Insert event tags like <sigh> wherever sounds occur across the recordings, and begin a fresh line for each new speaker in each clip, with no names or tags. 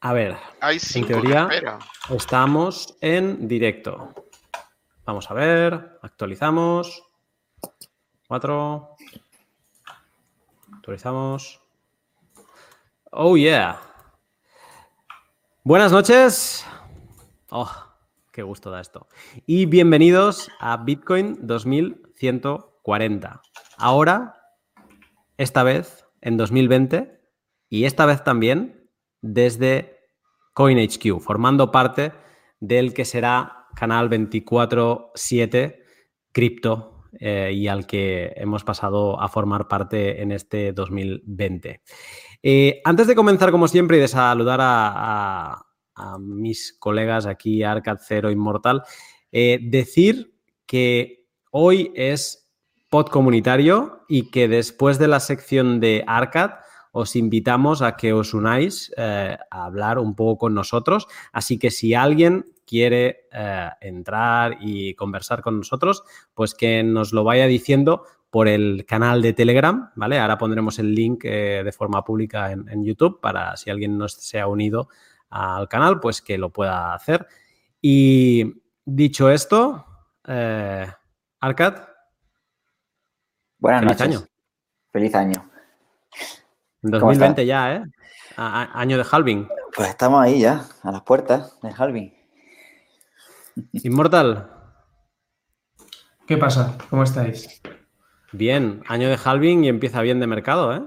A ver, en teoría estamos en directo. Vamos a ver, actualizamos. Cuatro. Actualizamos. Oh, yeah. Buenas noches. Oh, qué gusto da esto. Y bienvenidos a Bitcoin 2140. Ahora, esta vez, en 2020, y esta vez también desde CoinHQ, formando parte del que será Canal 24-7 Cripto eh, y al que hemos pasado a formar parte en este 2020. Eh, antes de comenzar, como siempre, y de saludar a, mis colegas aquí, Arcad Cero Inmortal, eh, decir que hoy es pod comunitario y que después de la sección de Arcad os invitamos a que os unáis a hablar un poco con nosotros. Así que si alguien quiere eh, entrar y conversar con nosotros, pues que nos lo vaya diciendo por el canal de Telegram, ¿vale? Ahora pondremos el link eh, de forma pública en, YouTube para si alguien no se ha unido al canal, pues que lo pueda hacer. Y dicho esto, eh, Arcad.
Buenas Feliz año. Feliz año.
2020 ya, ¿eh? año de halving.
Pues estamos ahí ya, a las puertas del halving.
Inmortal.
¿Qué pasa? ¿Cómo estáis?
Bien, año de halving y empieza bien de mercado, ¿eh?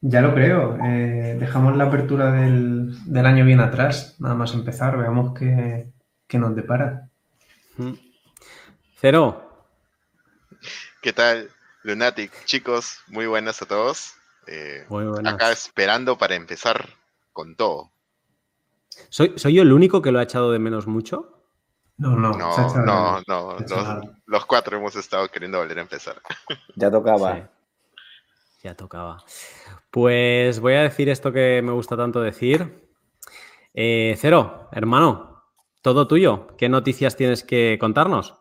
Ya lo creo. Eh, dejamos la apertura del, año bien atrás, nada más empezar, veamos qué, nos depara.
Cero.
¿Qué tal, Lunatic? Chicos, muy buenas a todos. Eh, muy. Acá esperando para empezar con todo.
¿Soy, ¿Soy yo el único que lo ha echado de menos mucho?
No, no, no, no, los, cuatro hemos estado queriendo volver a empezar.
Ya tocaba.
Ya tocaba. Pues voy a decir esto que me gusta tanto decir. Eh, Cero, hermano, todo tuyo. ¿Qué noticias tienes que contarnos?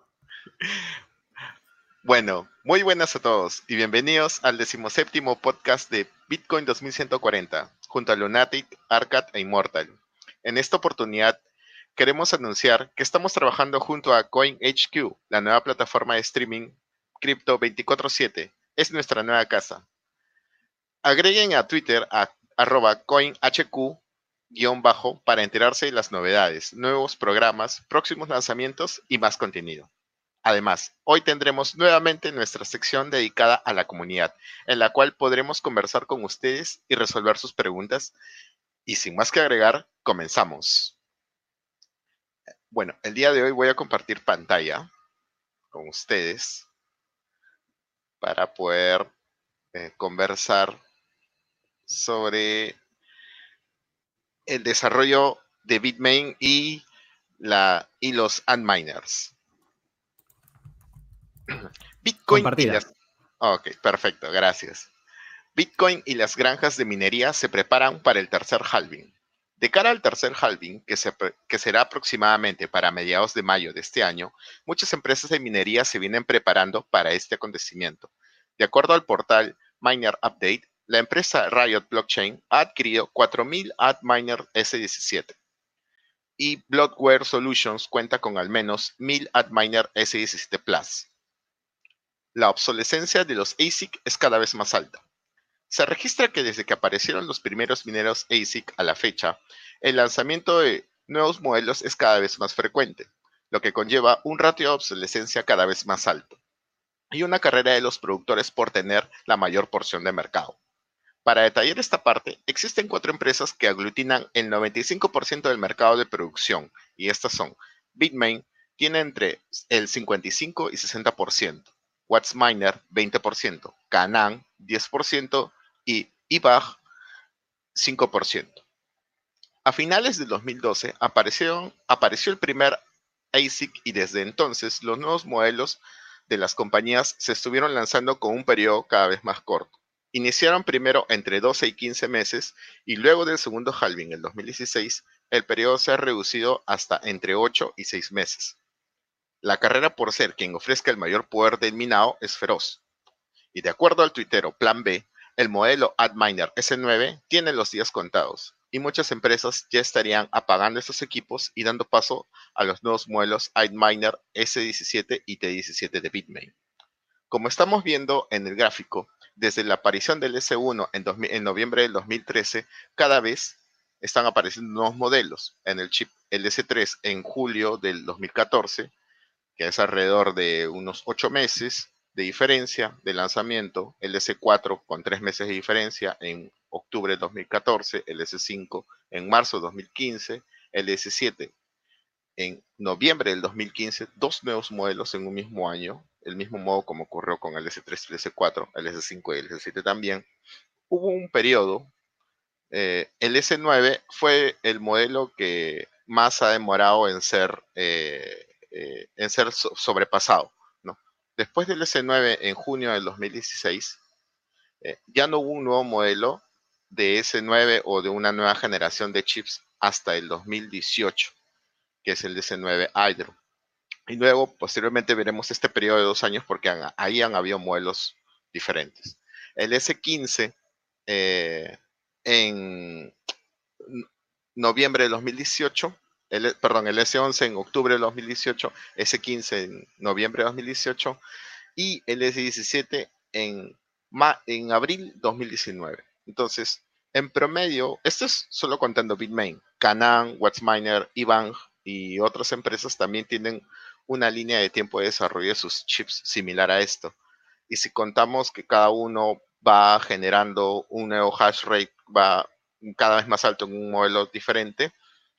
Bueno, muy buenas a todos y bienvenidos al decimoséptimo podcast de Bitcoin 2140, junto a Lunatic, Arcad e Immortal. En esta oportunidad queremos anunciar que estamos trabajando junto a CoinHQ, la nueva plataforma de streaming Crypto 24/7. Es nuestra nueva casa. Agreguen a Twitter a arroba coinhq-bajo para enterarse de las novedades, nuevos programas, próximos lanzamientos y más contenido. Además, hoy tendremos nuevamente nuestra sección dedicada a la comunidad, en la cual podremos conversar con ustedes y resolver sus preguntas. Y sin más que agregar, comenzamos. Bueno, el día de hoy voy a compartir pantalla con ustedes para poder eh, conversar sobre el desarrollo de Bitmain y, la, y los Antminers. <clears throat> Bitcoin y las... Ok, perfecto, gracias. Bitcoin y las granjas de minería se preparan para el tercer halving. De cara al tercer halving, que, será aproximadamente para mediados de mayo de este año, muchas empresas de minería se vienen preparando para este acontecimiento. De acuerdo al portal Miner Update, la empresa Riot Blockchain ha adquirido 4.000 Antminer S17 y Bloodware Solutions cuenta con al menos 1.000 Antminer S17 Plus. La obsolescencia de los ASIC es cada vez más alta. Se registra que desde que aparecieron los primeros mineros ASIC a la fecha, el lanzamiento de nuevos modelos es cada vez más frecuente, lo que conlleva un ratio de obsolescencia cada vez más alto y una carrera de los productores por tener la mayor porción de mercado. Para detallar esta parte, existen cuatro empresas que aglutinan el 95% del mercado de producción, y estas son Bitmain, tiene entre el 55 y 60%, WattsMiner 20%, Canaan 10% y IBAG 5%. A finales del 2012 apareció, apareció el primer ASIC y desde entonces los nuevos modelos de las compañías se estuvieron lanzando con un periodo cada vez más corto. Iniciaron primero entre 12 y 15 meses y luego del segundo halving en 2016, el periodo se ha reducido hasta entre 8 y 6 meses. La carrera por ser quien ofrezca el mayor poder del minado es feroz. Y de acuerdo al tuitero Plan B, el modelo Adminer S9 tiene los días contados. y muchas empresas ya estarían apagando estos equipos y dando paso a los nuevos modelos iMiner S17 y T17 de Bitmain. Como estamos viendo en el gráfico, desde la aparición del S1 en, en noviembre del 2013, cada vez están apareciendo nuevos modelos. En el chip el S3 en julio del 2014, que es alrededor de unos 8 meses de diferencia de lanzamiento, el S4 con 3 meses de diferencia en octubre de 2014, el S5 en marzo de 2015, el S7 en noviembre del 2015, dos nuevos modelos en un mismo año, el mismo modo como ocurrió con el S3 y el S4, el S5 y el S7 también. Hubo un periodo, eh, el S9 fue el modelo que más ha demorado en ser, eh, eh, en ser sobrepasado. ¿no? Después del S9 en junio del 2016, ya no hubo un nuevo modelo de S9 o de una nueva generación de chips hasta el 2018, que es el S9 Hydro. Y luego, posteriormente, veremos este periodo de dos años porque ahí han habido modelos diferentes. El S15 eh, en noviembre de 2018, el, perdón, el S11 en octubre de 2018, S15 en noviembre de 2018 y el S17 en, en abril 2019. Entonces, en promedio, esto es solo contando Bitmain, Canaan, Wattsminer, Ibang y otras empresas también tienen una línea de tiempo de desarrollo de sus chips similar a esto. Y si contamos que cada uno va generando un nuevo hash rate, va cada vez más alto en un modelo diferente,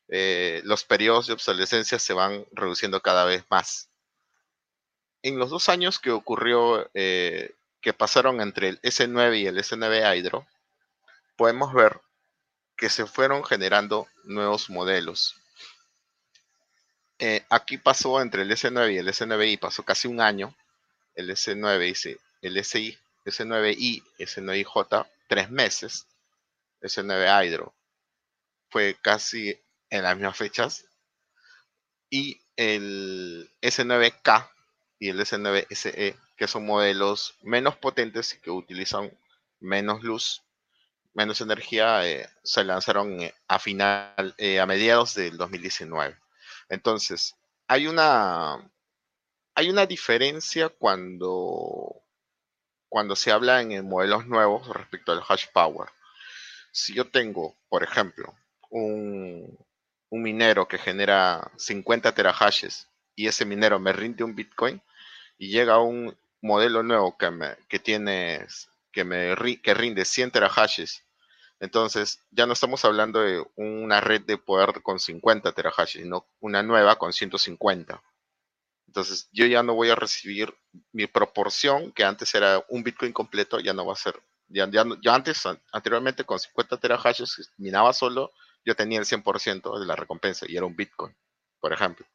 eh, los periodos de obsolescencia se van reduciendo cada vez más. En los dos años que ocurrió, eh, que pasaron entre el S9 y el S9 Hydro, podemos ver que se fueron generando nuevos modelos. Eh, aquí pasó entre el S9 y el S9i, pasó casi un año. El S9 el SI, S9i, S9ij, tres meses. S9 Hydro fue casi en las mismas fechas. Y el S9K y el S9SE, que son modelos menos potentes y que utilizan menos luz, menos energía eh, se lanzaron eh, a final, eh, a mediados del 2019. Entonces, hay una, hay una diferencia cuando, cuando se habla en modelos nuevos respecto al hash power. Si yo tengo, por ejemplo, un, un minero que genera 50 terahashes y ese minero me rinde un Bitcoin y llega un modelo nuevo que, me, que tiene que, me, que rinde 100 terahashes entonces, ya no estamos hablando de una red de poder con 50 terahashes, sino una nueva con 150. Entonces, yo ya no voy a recibir mi proporción, que antes era un Bitcoin completo, ya no va a ser. Ya, ya, antes, anteriormente, con 50 terahashes, minaba solo, yo tenía el 100% de la recompensa y era un Bitcoin, por ejemplo.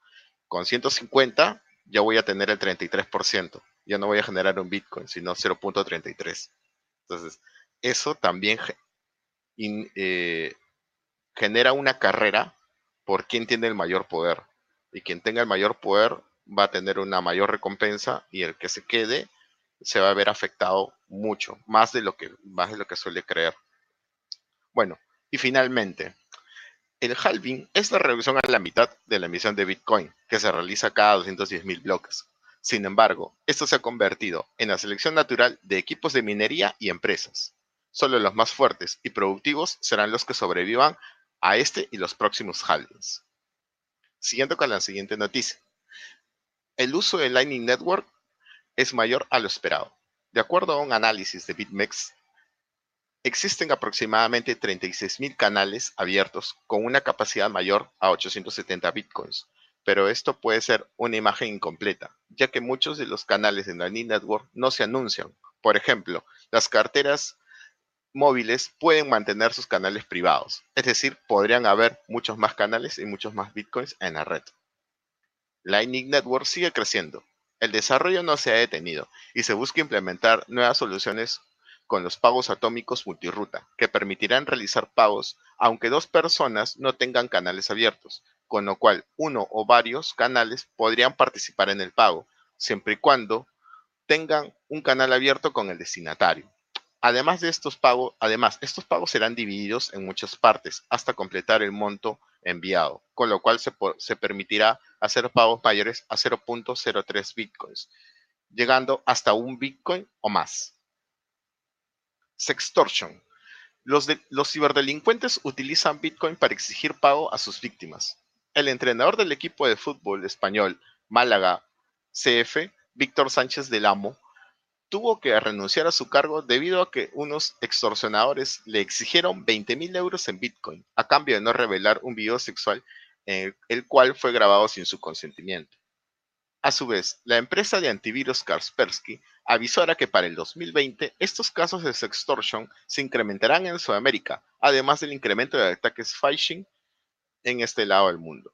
Con 150, ya voy a tener el 33%. Ya no voy a generar un Bitcoin, sino 0.33. Entonces, eso también eh, genera una carrera por quien tiene el mayor poder. Y quien tenga el mayor poder va a tener una mayor recompensa y el que se quede se va a ver afectado mucho, más de lo que, más de lo que suele creer. Bueno, y finalmente, el halving es la reducción a la mitad de la emisión de Bitcoin, que se realiza cada 210 mil bloques. Sin embargo, esto se ha convertido en la selección natural de equipos de minería y empresas. Solo los más fuertes y productivos serán los que sobrevivan a este y los próximos halvings. Siguiendo con la siguiente noticia. El uso de Lightning Network es mayor a lo esperado. De acuerdo a un análisis de BitMEX, existen aproximadamente 36.000 canales abiertos con una capacidad mayor a 870 bitcoins, pero esto puede ser una imagen incompleta, ya que muchos de los canales de Lightning Network no se anuncian. Por ejemplo, las carteras móviles pueden mantener sus canales privados. Es decir, podrían haber muchos más canales y muchos más bitcoins en la red. Lightning Network sigue creciendo. El desarrollo no se ha detenido y se busca implementar nuevas soluciones con los pagos atómicos multiruta, que permitirán realizar pagos aunque dos personas no tengan canales abiertos, con lo cual uno o varios canales podrían participar en el pago, siempre y cuando tengan un canal abierto con el destinatario. Además de estos pagos, además, estos pagos serán divididos en muchas partes hasta completar el monto enviado, con lo cual se, se permitirá hacer pagos mayores a 0.03 bitcoins, llegando hasta un bitcoin o más. Sextortion. Los, ciberdelincuentes utilizan bitcoin para exigir pago a sus víctimas. El entrenador del equipo de fútbol español Málaga CF, Víctor Sánchez del Amo, tuvo que renunciar a su cargo debido a que unos extorsionadores le exigieron 20 mil euros en Bitcoin a cambio de no revelar un video sexual en el cual fue grabado sin su consentimiento. A su vez, la empresa de antivirus Kaspersky avisó que para el 2020 estos casos de sextortion se incrementarán en Sudamérica, además del incremento de ataques phishing en este lado del mundo.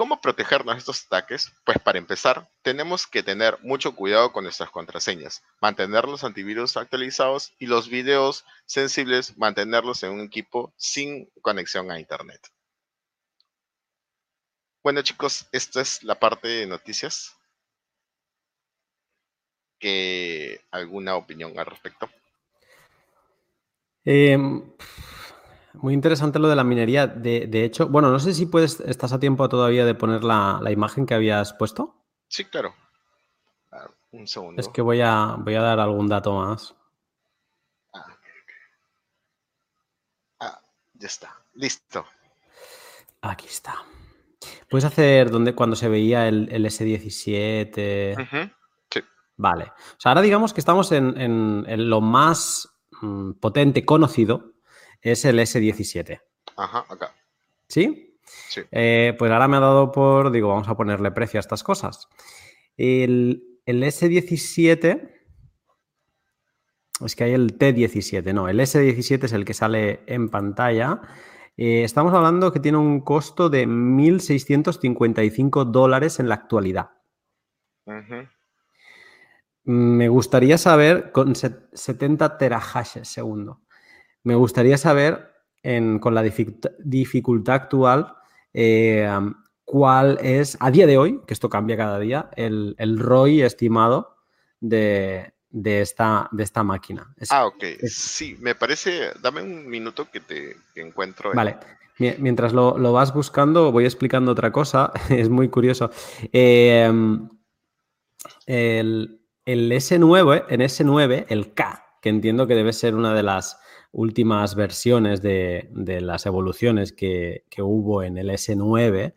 ¿Cómo protegernos de estos ataques? Pues para empezar, tenemos que tener mucho cuidado con nuestras contraseñas, mantener los antivirus actualizados y los videos sensibles, mantenerlos en un equipo sin conexión a Internet. Bueno chicos, esta es la parte de noticias. ¿Qué, ¿Alguna opinión al respecto?
Eh, muy interesante lo de la minería. De, hecho, bueno, no sé si puedes, estás a tiempo todavía de poner la, imagen que habías puesto.
Sí, claro. un segundo.
Es que voy a, voy a dar algún dato más.
Ah, ah, ya está. Listo.
Aquí está. Puedes hacer donde cuando se veía el, S17.
Sí.
Vale. O sea, ahora digamos que estamos en, lo más mm, potente conocido es el S17.
Ajá, acá.
¿Sí?
Sí.
Eh, pues ahora me ha dado por, digo, vamos a ponerle precio a estas cosas. El, S17, es que hay el T17, no, el S17 es el que sale en pantalla. Eh, estamos hablando que tiene un costo de 1.655 dólares en la actualidad. Me gustaría saber, con 70 terahashes segundo. Me gustaría saber, con la dificultad actual, eh, cuál es, a día de hoy, que esto cambia cada día, el, ROI estimado de, esta, de esta máquina.
ah, ok. sí, me parece, dame un minuto que te encuentro.
Vale. Mientras lo, vas buscando, voy explicando otra cosa. <laughs> es muy curioso. Eh, el, el S9, en S9, el K, que entiendo que debe ser una de las últimas versiones de, las evoluciones que, hubo en el S9,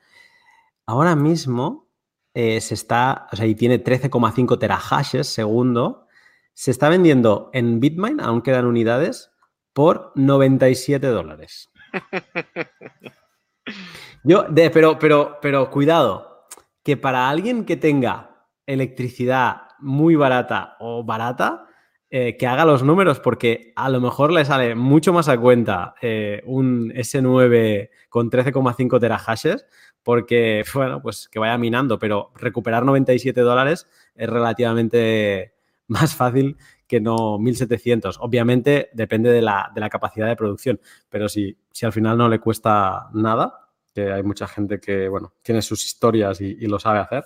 ahora mismo eh, se está, o sea, y tiene 13,5 terahashes segundo, se está vendiendo en Bitmain, aún quedan unidades, por 97 dólares. <laughs> Yo, pero, pero, pero cuidado, que para alguien que tenga electricidad muy barata o barata, eh, que haga los números porque a lo mejor le sale mucho más a cuenta eh, un S9 con 13,5 terahashes porque, <laughs> bueno, pues que vaya minando, pero recuperar 97 dólares es relativamente <laughs> más fácil que no 1700. Obviamente depende de la, capacidad de producción, pero si, si al final no le cuesta nada, que hay mucha gente que, bueno, tiene sus historias y lo sabe hacer,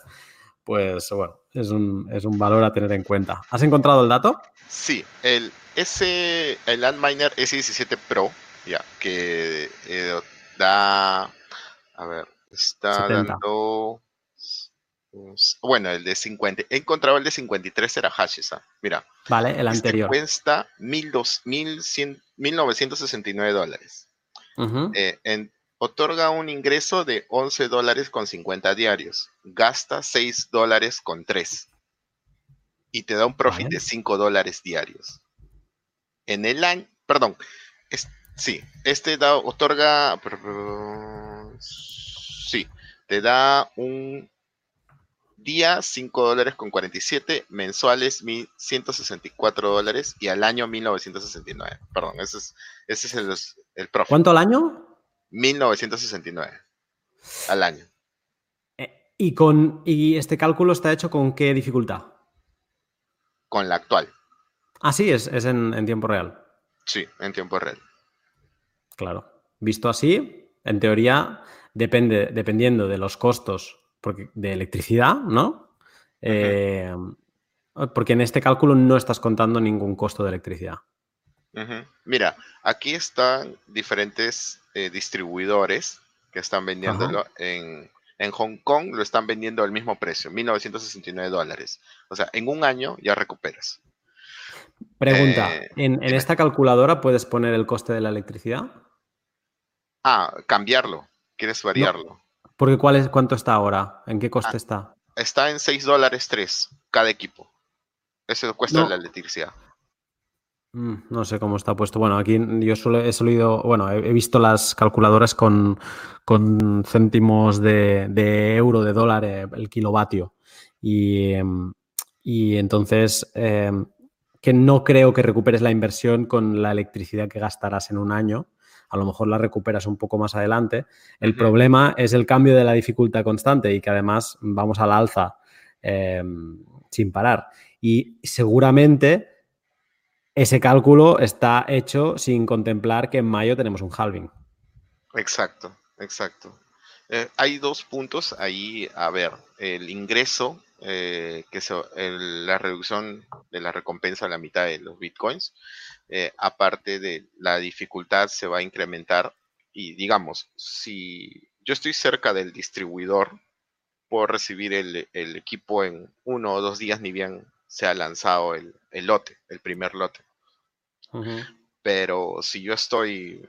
pues bueno, es un, valor a tener en cuenta. ¿Has encontrado el dato?
Sí, el S, el Landminer S17 Pro, ya, que eh, da, a ver, está dando, bueno, el de 50, he encontrado el de 53 terahashes, ¿ah? mira.
Vale, el este anterior.
cuesta 1.969 dólares. Eh, en Otorga un ingreso de 11 dólares con 50 diarios. Gasta 6 dólares con 3. Y te da un profit de 5 dólares diarios. En el año, perdón, sí, este da, otorga, sí, te da un día 5 dólares con 47, mensuales 1164 dólares y al año 1969. Perdón, ese es, ese es el, el profit.
¿Cuánto al año?
1969 al año.
Eh, ¿Y, con, ¿Y este cálculo está hecho con qué dificultad?
Con la actual.
Ah, sí, es, en, tiempo real.
Sí, en tiempo real.
Claro. Visto así, en teoría, depende, dependiendo de los costos de electricidad, ¿no? Eh, porque en este cálculo no estás contando ningún costo de electricidad.
Mira, aquí están diferentes eh, distribuidores que están vendiéndolo en, Hong Kong, lo están vendiendo al mismo precio, 1969 dólares. O sea, en un año ya recuperas.
Pregunta, eh, ¿en, esta calculadora puedes poner el coste de la electricidad?
Ah, cambiarlo. ¿Quieres variarlo?
porque ¿cuál es, ¿cuánto está ahora? ¿En qué coste ah, está?
Está en 6 dólares 3 cada equipo. Eso cuesta la electricidad.
Mm, no sé cómo está puesto. Bueno, aquí yo solo he solido, bueno, he, visto las calculadoras con, céntimos de, euro, de dólar, eh, el kilovatio. Y, em, entonces, em, que no creo que recuperes la inversión con la electricidad que gastarás en un año. A lo mejor la recuperas un poco más adelante. El problema es el cambio de la dificultad constante y que además vamos a la alza em, sin parar. Y seguramente ese cálculo está hecho sin contemplar que en mayo tenemos un halving.
Exacto, exacto. Eh, hay dos puntos ahí, a ver, el ingreso, eh, que es la reducción de la recompensa a la mitad de los bitcoins, eh, aparte de la dificultad se va a incrementar y digamos, si yo estoy cerca del distribuidor, puedo recibir el, el equipo en uno o dos días ni bien se ha lanzado el, el lote, el primer lote. Pero si yo estoy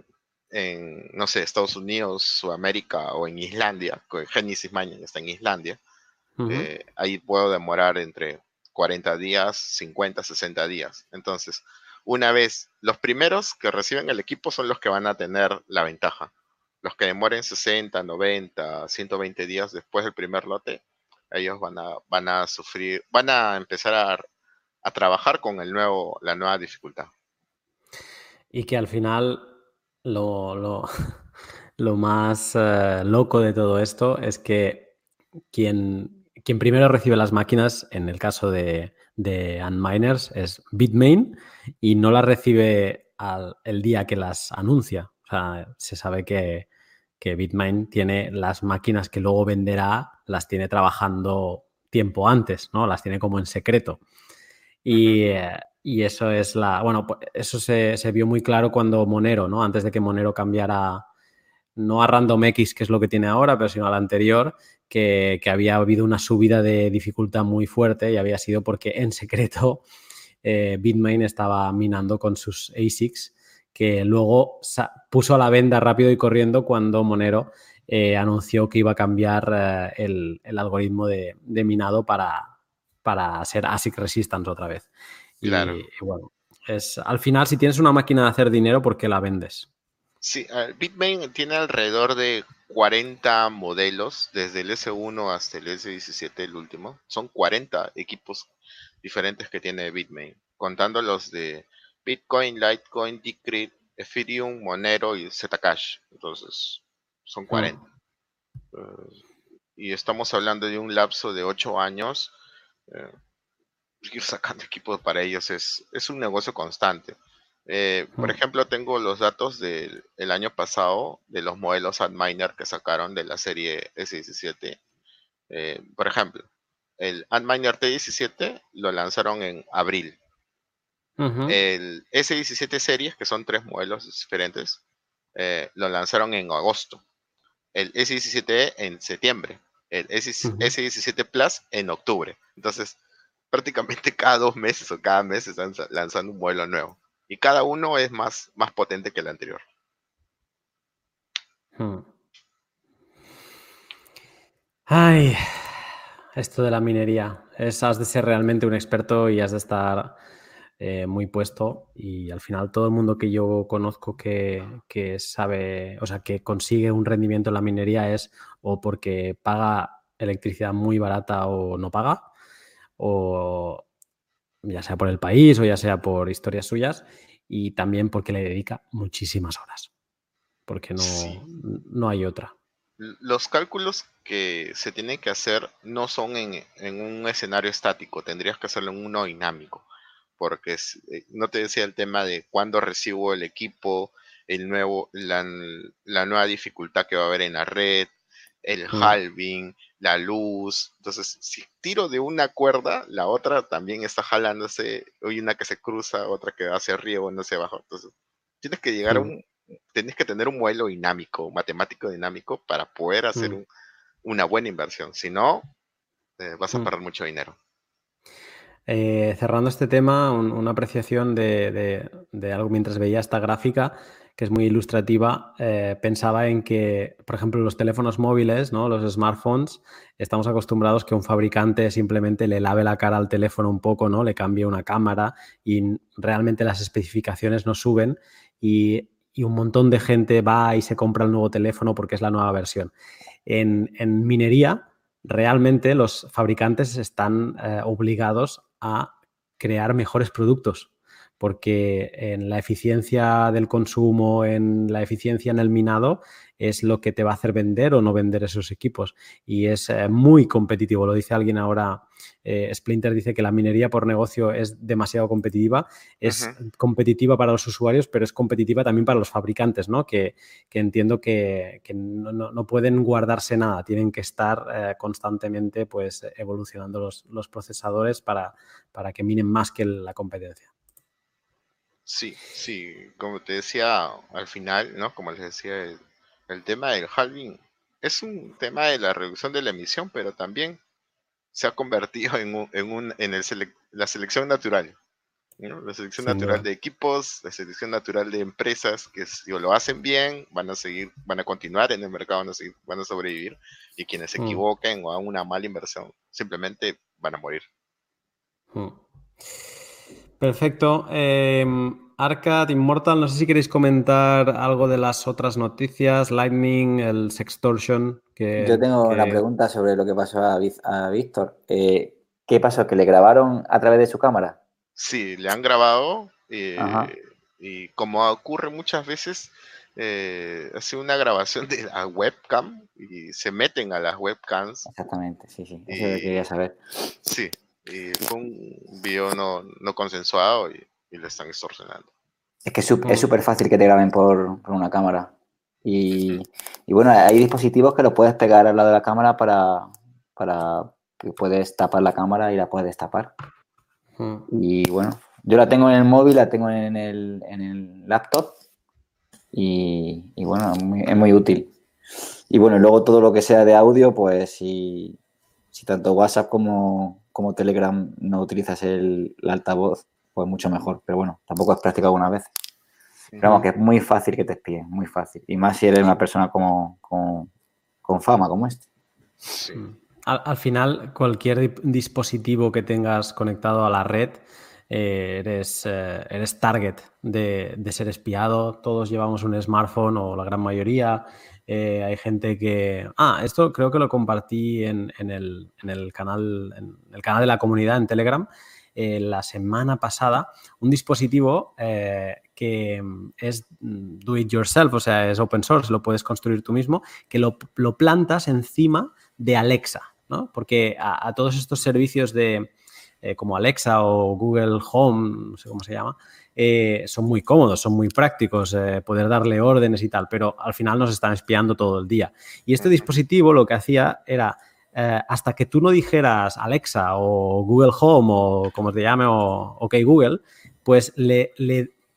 en, no sé, Estados Unidos, Sudamérica o en Islandia, Genesis Mining está en Islandia, eh, ahí puedo demorar entre 40 días, 50, 60 días. Entonces, una vez, los primeros que reciben el equipo son los que van a tener la ventaja. Los que demoren 60, 90, 120 días después del primer lote, ellos van a, van a sufrir, van a empezar a, a trabajar con el nuevo, la nueva dificultad.
Y que al final lo, <laughs> lo, más eh, loco de todo esto es que quien, quien primero recibe las máquinas, en el caso de, de Unminers, es Bitmain y no las recibe al, el día que las anuncia. O sea, se sabe que, que Bitmain tiene las máquinas que luego venderá, las tiene trabajando tiempo antes, ¿no? Las tiene como en secreto. Y, eh, y eso es la. Bueno, pues, eso se, vio muy claro cuando Monero, ¿no? Antes de que Monero cambiara no a Random X, que es lo que tiene ahora, pero sino al anterior, que, había habido una subida de dificultad muy fuerte y había sido porque en secreto eh, Bitmain estaba minando con sus ASICs, que luego puso a la venda rápido y corriendo cuando Monero eh, anunció que iba a cambiar eh, el, algoritmo de, minado para, para ser ASIC resistance otra vez. Claro. Y, bueno, es, al final, si tienes una máquina de hacer dinero, ¿por qué la vendes?
Sí, Bitmain tiene alrededor de 40 modelos, desde el S1 hasta el S17, el último. Son 40 equipos diferentes que tiene Bitmain, contando los de Bitcoin, Litecoin, Decrypt, Ethereum, Monero y Zcash. Entonces, son 40. Mm. Eh, y estamos hablando de un lapso de 8 años. Eh, ir sacando equipos para ellos es, es un negocio constante. Eh, por ejemplo, tengo los datos del año pasado de los modelos Antminer que sacaron de la serie S17. Eh, por ejemplo, el Antminer T17 lo lanzaron en abril. El S17 series, que son tres modelos diferentes, eh, lo lanzaron en agosto. El S17 en septiembre. El S17 Plus en octubre. Entonces, prácticamente cada dos meses o cada mes están lanzando un modelo nuevo. Y cada uno es más, más potente que el anterior. Hmm.
Ay, esto de la minería. Es, has de ser realmente un experto y has de estar eh, muy puesto. Y al final todo el mundo que yo conozco que, que sabe, o sea, que consigue un rendimiento en la minería es o porque paga electricidad muy barata o no paga, o ya sea por el país o ya sea por historias suyas, y también porque le dedica muchísimas horas, porque no, no hay otra.
Los cálculos que se tienen que hacer no son en, un escenario estático, tendrías que hacerlo en uno dinámico, porque eh, no te decía el tema de cuándo recibo el equipo, el nuevo, la, nueva dificultad que va a haber en la red, el mm. halving, la luz. Entonces, si tiro de una cuerda, la otra también está jalándose. Hay una que se cruza, otra que va hacia arriba, o no hacia abajo. Entonces, tienes que llegar a mm. un, tienes que tener un modelo dinámico, matemático dinámico para poder hacer mm. una buena inversión. Si no, eh, vas a perder mucho dinero.
Eh, cerrando este tema, una apreciación de, algo mientras veía esta gráfica, que es muy ilustrativa, eh, pensaba en que, por ejemplo, los teléfonos móviles, ¿no? los smartphones, estamos acostumbrados que un fabricante simplemente le lave la cara al teléfono un poco, ¿no? le cambie una cámara y realmente las especificaciones no suben y, un montón de gente va y se compra el nuevo teléfono porque es la nueva versión. En, minería, realmente los fabricantes están eh, obligados a crear mejores productos, porque en la eficiencia del consumo, en la eficiencia en el minado, es lo que te va a hacer vender o no vender esos equipos. Y es eh, muy competitivo. Lo dice alguien ahora, eh, Splinter dice que la minería por negocio es demasiado competitiva. Es competitiva para los usuarios, pero es competitiva también para los fabricantes, ¿no? Que, entiendo que, no, pueden guardarse nada, tienen que estar eh, constantemente pues, evolucionando los, procesadores para, para que minen más que la competencia.
Sí, sí, como te decía al final, ¿no? Como les decía, el tema del halving es un tema de la reducción de la emisión, pero también se ha convertido en, un, en, el la selección natural. La selección natural de equipos, la selección natural de empresas que si lo hacen bien, van a seguir, van a continuar en el mercado, van a, van a sobrevivir, y quienes se mm. equivoquen o hagan una mala inversión, simplemente van a morir.
Mm. Perfecto. Eh, Arcad, Immortal, no sé si queréis comentar algo de las otras noticias, Lightning, el Sextortion. Que,
Yo tengo una pregunta sobre lo que pasó a, Víctor. Eh, ¿Qué pasó? ¿Que le grabaron a través de su cámara?
Sí, le han grabado eh, y como ocurre muchas veces, eh, hace una grabación de la webcam y se meten a las webcams.
Exactamente, sí, sí, eso lo quería saber.
Sí, y fue un video no, no consensuado y y le están extorsionando.
Es que es súper fácil que te graben por, una cámara. Y, bueno, hay dispositivos que lo puedes pegar al lado de la cámara para, para que puedes tapar la cámara y la puedes tapar. Y bueno, yo la tengo en el móvil, la tengo en el, en el laptop y, bueno, es muy, útil. Y bueno, luego todo lo que sea de audio, pues si, si tanto WhatsApp como, como Telegram no utilizas el altavoz, pues mucho mejor. Pero bueno, tampoco has practicado alguna vez. Pero vamos, que es muy fácil que te espíen, muy fácil. Y más si eres una persona como, con fama como este.
Al, final, cualquier dispositivo que tengas conectado a la red, eh, eres, eh, eres target de, ser espiado. Todos llevamos un smartphone o la gran mayoría. Eh, hay gente que. Ah, esto creo que lo compartí en, el, canal, el canal de la comunidad en Telegram. Eh, la semana pasada un dispositivo eh, que es mm, do it yourself, o sea, es open source, lo puedes construir tú mismo, que lo, plantas encima de Alexa, ¿no? Porque a, todos estos servicios de como Alexa o Google Home, no sé cómo se llama, son muy cómodos, son muy prácticos, poder darle órdenes y tal, pero al final nos están espiando todo el día. Y este dispositivo lo que hacía era eh, hasta que tú no dijeras Alexa o Google Home o como te llame o OK Google, pues le,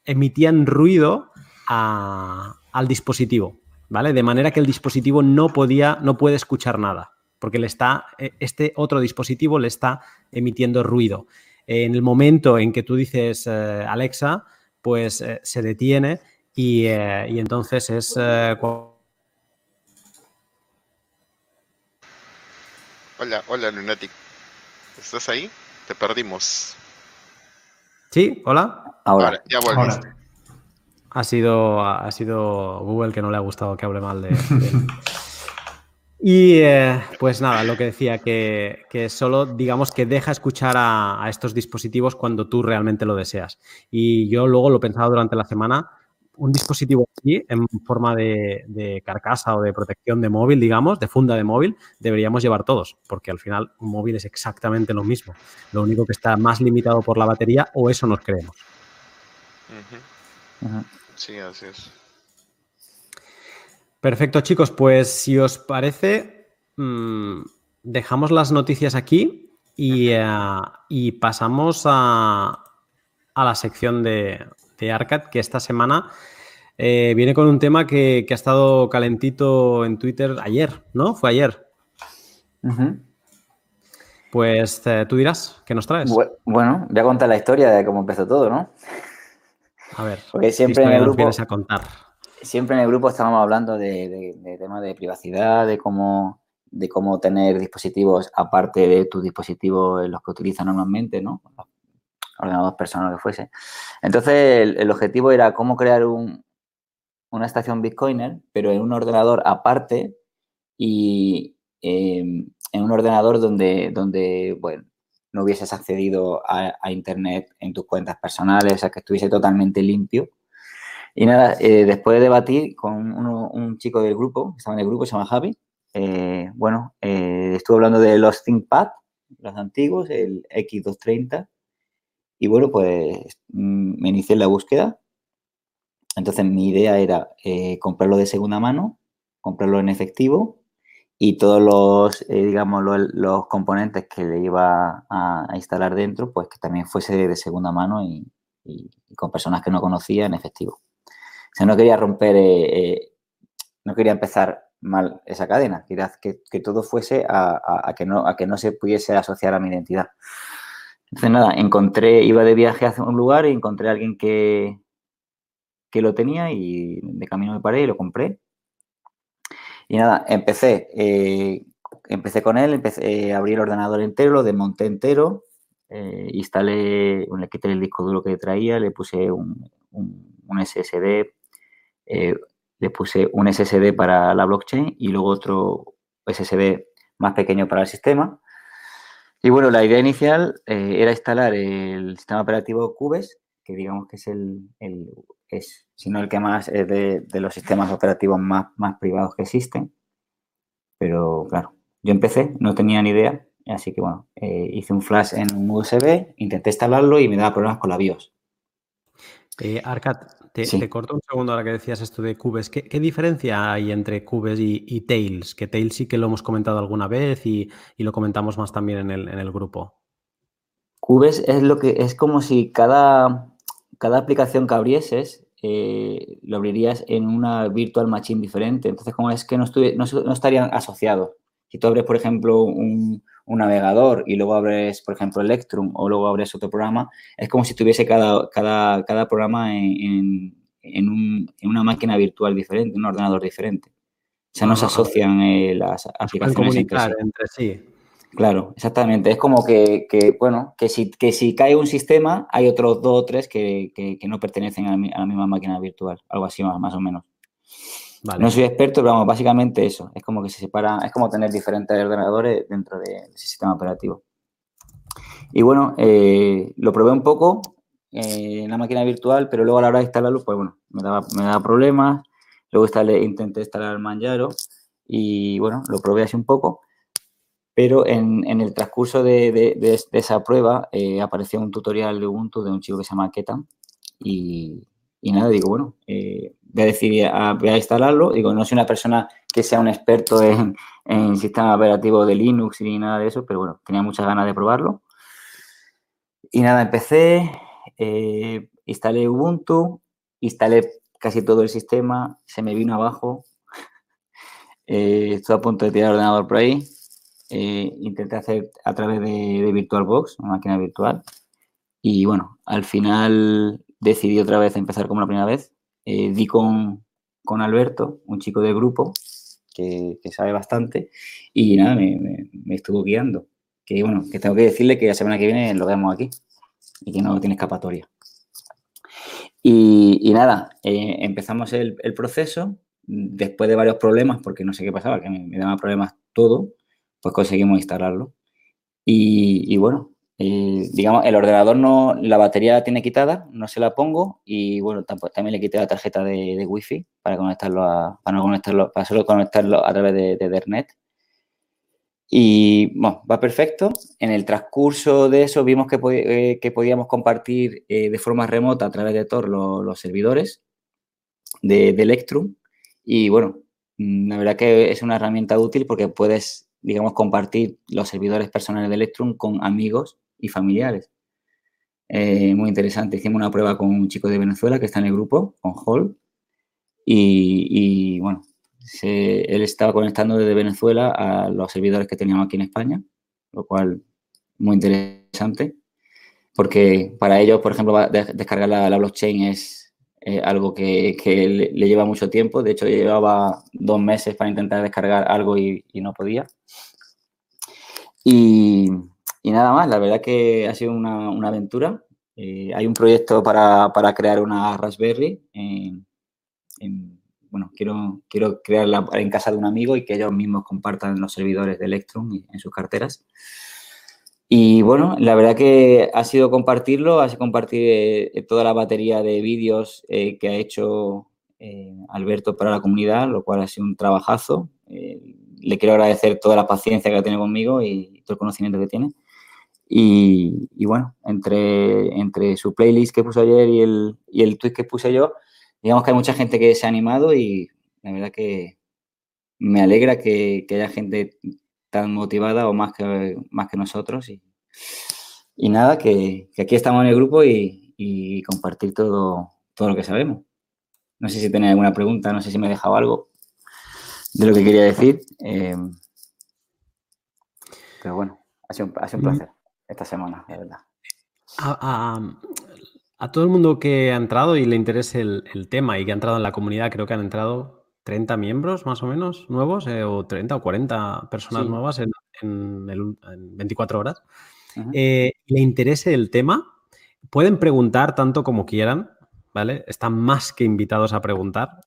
emitían ruido al dispositivo, ¿vale? De manera que el dispositivo no podía, no puede escuchar nada, porque le está, este otro dispositivo le está emitiendo ruido. En el momento en que tú dices eh, Alexa, pues eh, se detiene y, y entonces es
Hola, hola Lunatic. ¿Estás ahí? Te perdimos.
Sí, hola.
Ahora, ya volviste.
Ha sido, ha sido Google que no le ha gustado que hable mal de, <laughs> Y eh, pues nada, lo que decía, que, solo digamos que deja escuchar a, a, estos dispositivos cuando tú realmente lo deseas. Y yo luego lo he pensado durante la semana un dispositivo así, en forma de, carcasa o de protección de móvil, digamos, de funda de móvil, deberíamos llevar todos, porque al final un móvil es exactamente lo mismo. Lo único que está más limitado por la batería, o eso nos creemos.
Sí, así es.
Perfecto, chicos. Pues si os parece, mm, dejamos las noticias aquí y, eh, pasamos a, la sección de, de Arcad, que esta semana eh, viene con un tema que, ha estado calentito en Twitter ayer, ¿no? Fue ayer. Pues eh, tú dirás, ¿qué nos traes?
Bueno, voy a contar la historia de cómo empezó todo, ¿no?
A ver,
Porque siempre en el grupo,
a contar?
Siempre en el grupo estábamos hablando de, temas de privacidad, de cómo, de cómo tener dispositivos aparte de tus dispositivos los que utilizas normalmente, ¿no? Ordenadores personales que fuese. Entonces, el, objetivo era cómo crear una estación Bitcoiner, pero en un ordenador aparte y em, en un ordenador donde, donde bueno, no hubieses accedido a, Internet en tus cuentas personales, o sea, que estuviese totalmente limpio. Y nada, eh, después de debatir con un chico del grupo, que estaba en el grupo, se llama Javi, eh, bueno, eh, estuve hablando de los ThinkPad, los antiguos, el X230, y bueno, pues mm, me inicié en la búsqueda. Entonces mi idea era comprarlo de segunda mano, comprarlo en efectivo y todos los, eh, digamos, los, componentes que le iba a, instalar dentro, pues que también fuese de, segunda mano y, con personas que no conocía en efectivo. O sea, no quería romper, eh, eh, no quería empezar mal esa cadena, quería que, que todo fuese a, que no, a que no se pudiese asociar a mi identidad. Entonces, nada, encontré, iba de viaje hacia un lugar y encontré a alguien que, que lo tenía y de camino me paré y lo compré y nada, empecé, eh, empecé con él, empecé, abrí el ordenador entero, lo desmonté entero, eh, instalé, le quité el disco duro que traía, le puse un, SSD, eh, le puse un SSD para la blockchain y luego otro SSD más pequeño para el sistema. Y bueno, la idea inicial era instalar el sistema operativo Cubes, que digamos que es el, es, sino el que más es de, los sistemas operativos más, más privados que existen. Pero claro, yo empecé, no tenía ni idea, así que bueno, eh, hice un flash en un USB, intenté instalarlo y me daba problemas con la BIOS.
Eh, te, corto un segundo ahora que decías esto de Cubes. ¿Qué, diferencia hay entre Cubes y, Tails? Que Tails sí que lo hemos comentado alguna vez y, lo comentamos más también en el, en el, grupo.
Cubes es lo que es como si cada, cada aplicación que abrieses eh, lo abrirías en una virtual machine diferente. Entonces, como es que no, no, estarían asociados. Si tú abres, por ejemplo, un, navegador y luego abres, por ejemplo, Electrum o luego abres otro programa, es como si tuviese cada, cada, cada programa en, una máquina virtual diferente, un ordenador diferente. O sea, no se asocian eh, las aplicaciones
entre sí.
Claro, exactamente. Es como que, bueno, que si, que si cae un sistema, hay otros dos o tres que, no pertenecen a la, misma máquina virtual. Algo así más, o menos. No soy experto, pero vamos, básicamente eso. Es como que se separa, es como tener diferentes ordenadores dentro del sistema operativo. Y bueno, eh, lo probé un poco eh, en la máquina virtual, pero luego a la hora de instalarlo, pues bueno, me daba, problemas. Luego intenté instalar Manjaro y bueno, lo probé así un poco pero en, el transcurso de, esa prueba eh, apareció un tutorial de Ubuntu de un chico que se llama Ketan y, nada, digo, bueno, voy a decidir, a, voy a instalarlo. Digo, no soy una persona que sea un experto en, en sistema operativo de Linux ni nada de eso, pero bueno, tenía muchas ganas de probarlo. Y nada, empecé, eh, instalé Ubuntu, instalé casi todo el sistema, se me vino abajo, <laughs> estoy a punto de tirar el ordenador por ahí, eh, intenté hacer a través de, VirtualBox, una máquina virtual. Y bueno, al final decidí otra vez empezar como la primera vez. Eh, di con, con, Alberto, un chico de grupo que, sabe bastante, y nada, me, estuvo guiando. Que bueno, que tengo que decirle que la semana que viene lo vemos aquí y que no tiene escapatoria. Y, nada, eh, empezamos el, proceso después de varios problemas, porque no sé qué pasaba, que me, me daba problemas todo pues conseguimos instalarlo. Y, bueno, eh, digamos, el ordenador no, la batería la tiene quitada, no se la pongo y bueno, también le quité la tarjeta de, de wifi para conectarlo a, para no conectarlo, para solo conectarlo a través de, de Ethernet. Y bueno, va perfecto. En el transcurso de eso vimos que, eh, podíamos compartir eh, de forma remota a través de Tor los, servidores de, de Electrum. Y bueno, mm, la verdad que es una herramienta útil porque puedes, digamos, compartir los servidores personales de Electrum con amigos y familiares. Eh, muy interesante. Hicimos una prueba con un chico de Venezuela que está en el grupo, con Hall, y, bueno, él estaba conectando desde Venezuela a los servidores que teníamos aquí en España, lo cual muy interesante, porque para ellos, por ejemplo, descargar la, blockchain es algo que, le, lleva mucho tiempo. De hecho, llevaba dos meses para intentar descargar algo y, no podía. Y, nada más, la verdad que ha sido una, aventura. Eh, hay un proyecto para, crear una Raspberry. bueno, quiero, quiero crearla en casa de un amigo y que ellos mismos compartan los servidores de Electron en sus carteras. Y bueno, la verdad que ha sido compartirlo, ha sido compartir eh, toda la batería de vídeos eh, que ha hecho eh, Alberto para la comunidad, lo cual ha sido un trabajazo. le quiero agradecer toda la paciencia que tenido conmigo y todo el conocimiento que tiene. Y, bueno, entre, entre su playlist que puso ayer y el, y el tweet que puse yo, digamos que hay mucha gente que se ha animado y la verdad que me alegra que, que haya gente tan motivada o más que, más que nosotros. Y, y nada, que, aquí estamos en el grupo y, y, compartir todo, todo lo que sabemos. No sé si tenéis alguna pregunta, no sé si me he dejado algo de lo que quería decir. Eh, pero bueno, ha sido, ha sido un placer esta semana, de verdad.
A, a, todo el mundo que ha entrado y le interese el, el tema y que ha entrado en la comunidad, creo que han entrado 30 miembros más o menos nuevos, eh, o 30 o 40 personas nuevas en, en, 24 horas, eh, le interese el tema, pueden preguntar tanto como quieran, ¿vale? Están más que invitados a preguntar.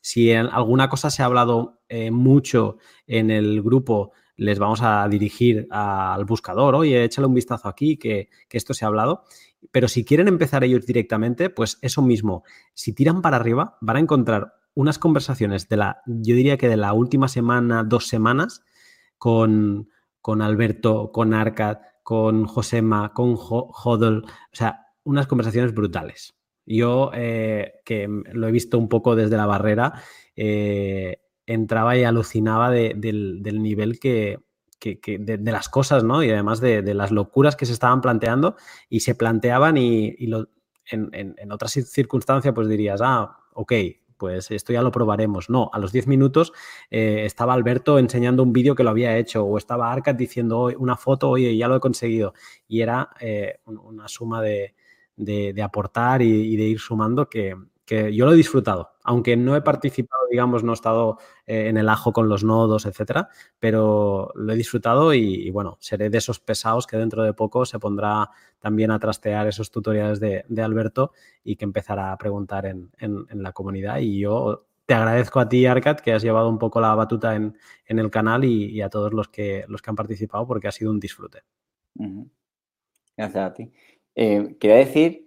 si en alguna cosa se ha hablado eh, mucho en el grupo, les vamos a dirigir al buscador, oye, échale un vistazo aquí, que, esto se ha hablado. Pero si quieren empezar ellos directamente, pues eso mismo. Si tiran para arriba, van a encontrar unas conversaciones de la, yo diría que de la última semana, dos semanas, con, con Alberto, con Arcad, con Josema, con Hodl, o sea, unas conversaciones brutales. Yo, eh, que lo he visto un poco desde la barrera, eh, entraba y alucinaba del, nivel que, de, las cosas, ¿no? Y además de, las locuras que se estaban planteando y se planteaban y, lo, en, otras circunstancias pues dirías, ah, ok, pues esto ya lo probaremos. No, a los 10 minutos eh, estaba Alberto enseñando un vídeo que lo había hecho o estaba Arcad diciendo una foto, oye, ya lo he conseguido. Y era eh, una suma de, aportar y, de ir sumando que, yo lo he disfrutado, aunque no he participado, digamos, no he estado eh, en el ajo con los nodos, etcétera, pero lo he disfrutado y, bueno, seré de esos pesados que dentro de poco se pondrá también a trastear esos tutoriales de, Alberto y que empezará a preguntar en, la comunidad. Y yo te agradezco a ti, Arcad, que has llevado un poco la batuta en, el canal y, a todos los que, los que han participado porque ha sido un disfrute.
Gracias a ti. Eh, quería decir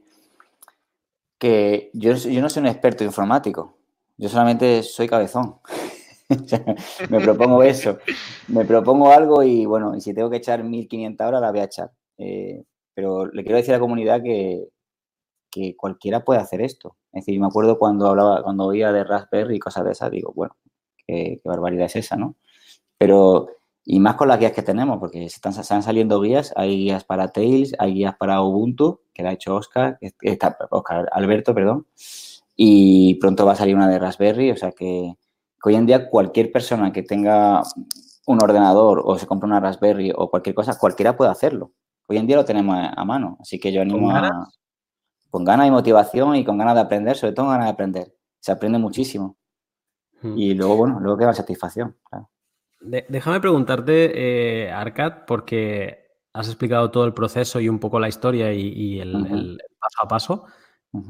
que yo, yo no soy un experto informático, yo solamente soy cabezón. <laughs> me propongo eso, me propongo algo y bueno, y si tengo que echar 1500 horas, la voy a echar. Eh, pero le quiero decir a la comunidad que, que, cualquiera puede hacer esto. Es decir, me acuerdo cuando hablaba, cuando oía de Raspberry y cosas de esas, digo, bueno, qué, barbaridad es esa, ¿no? Pero, y más con las guías que tenemos, porque están, están saliendo guías, hay guías para Tails, hay guías para Ubuntu, que la ha hecho Oscar, está, Oscar Alberto, perdón, y pronto va a salir una de Raspberry, o sea que, hoy en día cualquier persona que tenga un ordenador o se compre una Raspberry o cualquier cosa, cualquiera puede hacerlo. Hoy en día lo tenemos a, mano, así que yo animo a... Con ganas y motivación y con ganas de aprender, sobre todo con ganas de aprender. Se aprende muchísimo. Hmm. Y luego, bueno, luego queda satisfacción.
Déjame preguntarte, eh, Arcad, porque has explicado todo el proceso y un poco la historia y, el, paso a paso,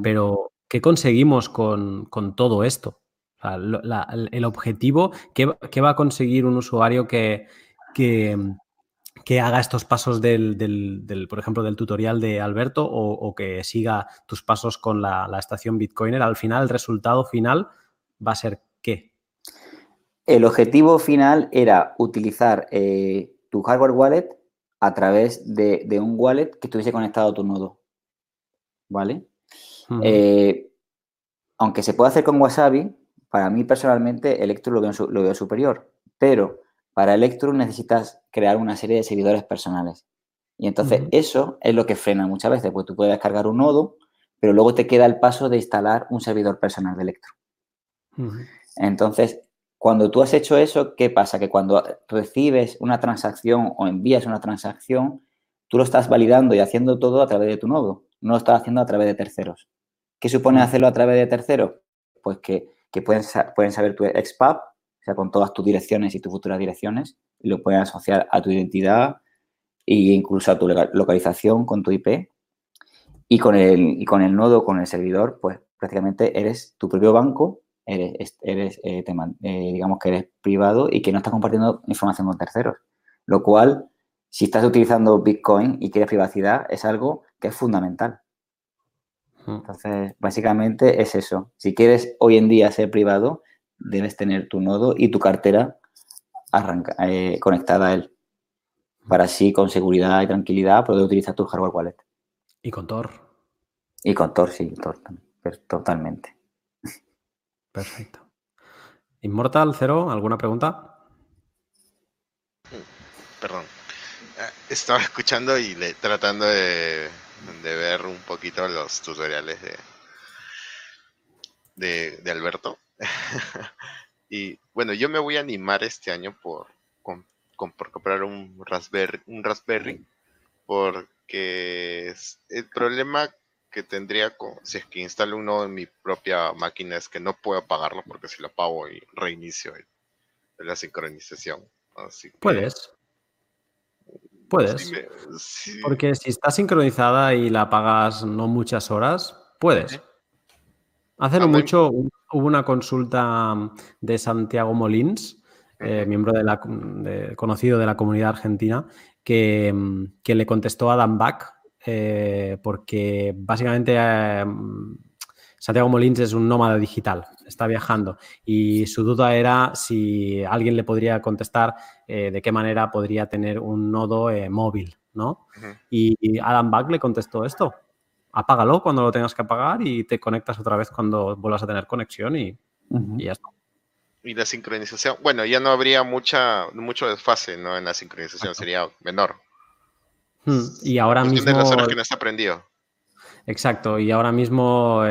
pero ¿Qué conseguimos con, todo esto? el objetivo, ¿qué, va a conseguir un usuario que, que, haga estos pasos del, por ejemplo, del tutorial de Alberto o, que siga tus pasos con la, estación Bitcoiner? Al final, el resultado final va a ser qué?
El objetivo final era utilizar eh, tu hardware wallet a través de, de, un wallet que estuviese conectado a tu nodo. ¿Vale? Eh, aunque se puede hacer con Wasabi, para mí personalmente Electrum lo veo, lo veo superior, pero para Electrum necesitas crear una serie de servidores personales. Y entonces eso es lo que frena muchas veces, porque tú puedes descargar un nodo, pero luego te queda el paso de instalar un servidor personal de Electrum. Entonces, cuando tú has hecho eso, ¿qué pasa? Que cuando recibes una transacción o envías una transacción, tú lo estás validando y haciendo todo a través de tu nodo, no lo estás haciendo a través de terceros. ¿Qué supone hacerlo a través de terceros? Pues que, pueden, pueden saber tu XPub, o sea, con todas tus direcciones y tus futuras direcciones, y lo pueden asociar a tu identidad e incluso a tu localización con tu IP. Y con el, y con el nodo, con el servidor, pues prácticamente eres tu propio banco eres, eres eh, eh, digamos que eres privado y que no estás compartiendo información con terceros. Lo cual, si estás utilizando Bitcoin y quieres privacidad, es algo que es fundamental. Hmm. Entonces, básicamente es eso. Si quieres hoy en día ser privado, debes tener tu nodo y tu cartera eh, conectada a él. Para así, con seguridad y tranquilidad, poder utilizar tu hardware wallet.
Y con Tor.
Y con Tor, sí, Tor, totalmente.
Perfecto. Inmortal, Cero, ¿alguna pregunta?
Perdón. Eh, estaba escuchando y tratando de, ver un poquito los tutoriales de, de, Alberto. <laughs> y bueno, yo me voy a animar este año por, por comprar un Raspberry, un Raspberry porque el problema que tendría si es que instalo uno en mi propia máquina es que no puedo apagarlo porque si lo apago y reinicio la sincronización.
Puedes. Puedes. Porque si está sincronizada y la apagas no muchas horas, puedes. Hace no mucho hubo una consulta de Santiago Molins, eh, miembro de la, conocido de la comunidad argentina, que, que le contestó a Dan Bach, eh, porque básicamente eh, Santiago Molins es un nómada digital, está viajando y su duda era si alguien le podría contestar eh, de qué manera podría tener un nodo móvil, ¿no? Y Adam Back le contestó esto, apágalo cuando lo tengas que apagar y te conectas otra vez cuando vuelvas a tener conexión y, ya está.
Y la sincronización, bueno, ya no habría mucha, mucho desfase, ¿no? En la sincronización sería menor.
Y ahora mismo.
que no aprendido.
Exacto, y ahora mismo, a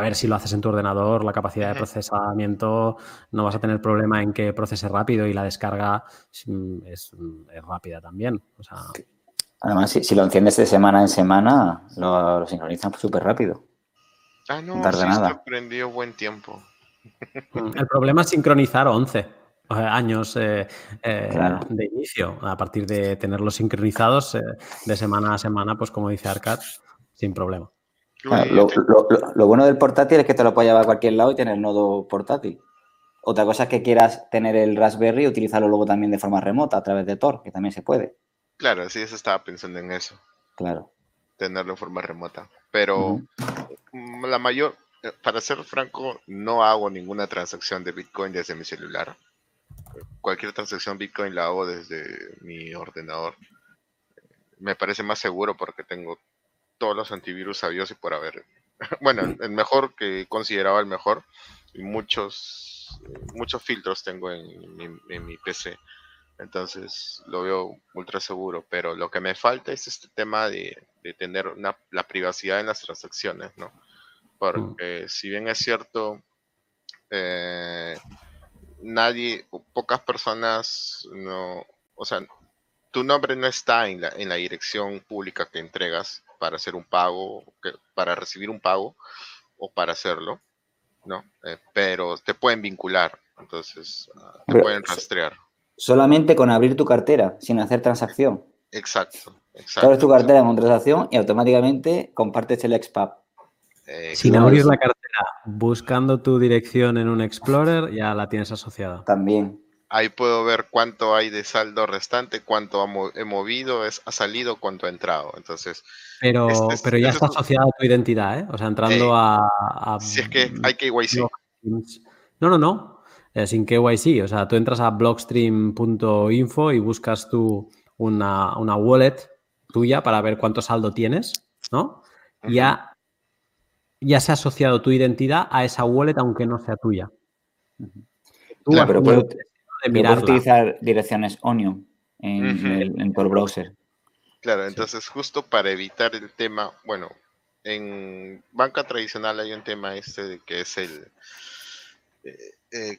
ver si lo haces en tu ordenador, la capacidad de procesamiento, no vas a tener problema en que procese rápido y la descarga es, rápida también.
Además, si, lo enciendes de semana en semana, lo, lo sincronizan súper rápido.
Ah, no, no sí, nada. aprendido buen tiempo.
Hmm, el problema es sincronizar 11 años eh, eh, de inicio, a partir de tenerlos sincronizados eh, de semana a semana, pues como dice Arcad, sin problema.
lo, bueno del portátil es que te lo puedes llevar a cualquier lado y tener el nodo portátil. Otra cosa es que quieras tener el Raspberry y utilizarlo luego también de forma remota a través de Tor, que también se puede.
Claro, sí, eso estaba pensando en eso.
Claro.
Tenerlo en forma remota. Pero la mayor, para ser franco, no hago ninguna transacción de Bitcoin desde mi celular cualquier transacción Bitcoin la hago desde mi ordenador. Me parece más seguro porque tengo todos los antivirus sabios y por haber. <laughs> Bueno, el mejor que consideraba el mejor y muchos muchos filtros tengo en mi, PC. Entonces lo veo ultra seguro, pero lo que me falta es este tema de, tener la privacidad en las transacciones, ¿no? Porque mm. si bien es cierto, eh, nadie, pocas personas no, o sea, tu nombre no está en la, en la dirección pública que entregas para hacer un pago, para recibir un pago o para hacerlo, ¿no? Eh, pero te pueden vincular, entonces ah, te pueden rastrear.
Solamente con abrir tu cartera, sin hacer transacción.
Exacto, exacto.
Abres tu cartera con transacción y automáticamente compartes el XPAP.
Sin abrir la cartera, buscando tu dirección en un Explorer, ya la tienes asociada.
También.
Ahí puedo ver cuánto hay de saldo restante, cuánto he movido, es, ha salido, cuánto ha entrado. Entonces.
Pero, este pero ya está asociada a tu identidad, ¿eh? O sea, entrando a,
Si es que hay KYC.
No, no, no. Eh, sin KYC. O sea, tú entras a blockstream.info y buscas tú una, una wallet tuya para ver cuánto saldo tienes, ¿no? Ya ya se ha asociado tu identidad a esa wallet aunque no sea tuya.
pero puedes, utilizar direcciones Onion en, en, por browser.
Claro, entonces justo para evitar el tema, bueno, en banca tradicional hay un tema este de que es el eh, eh,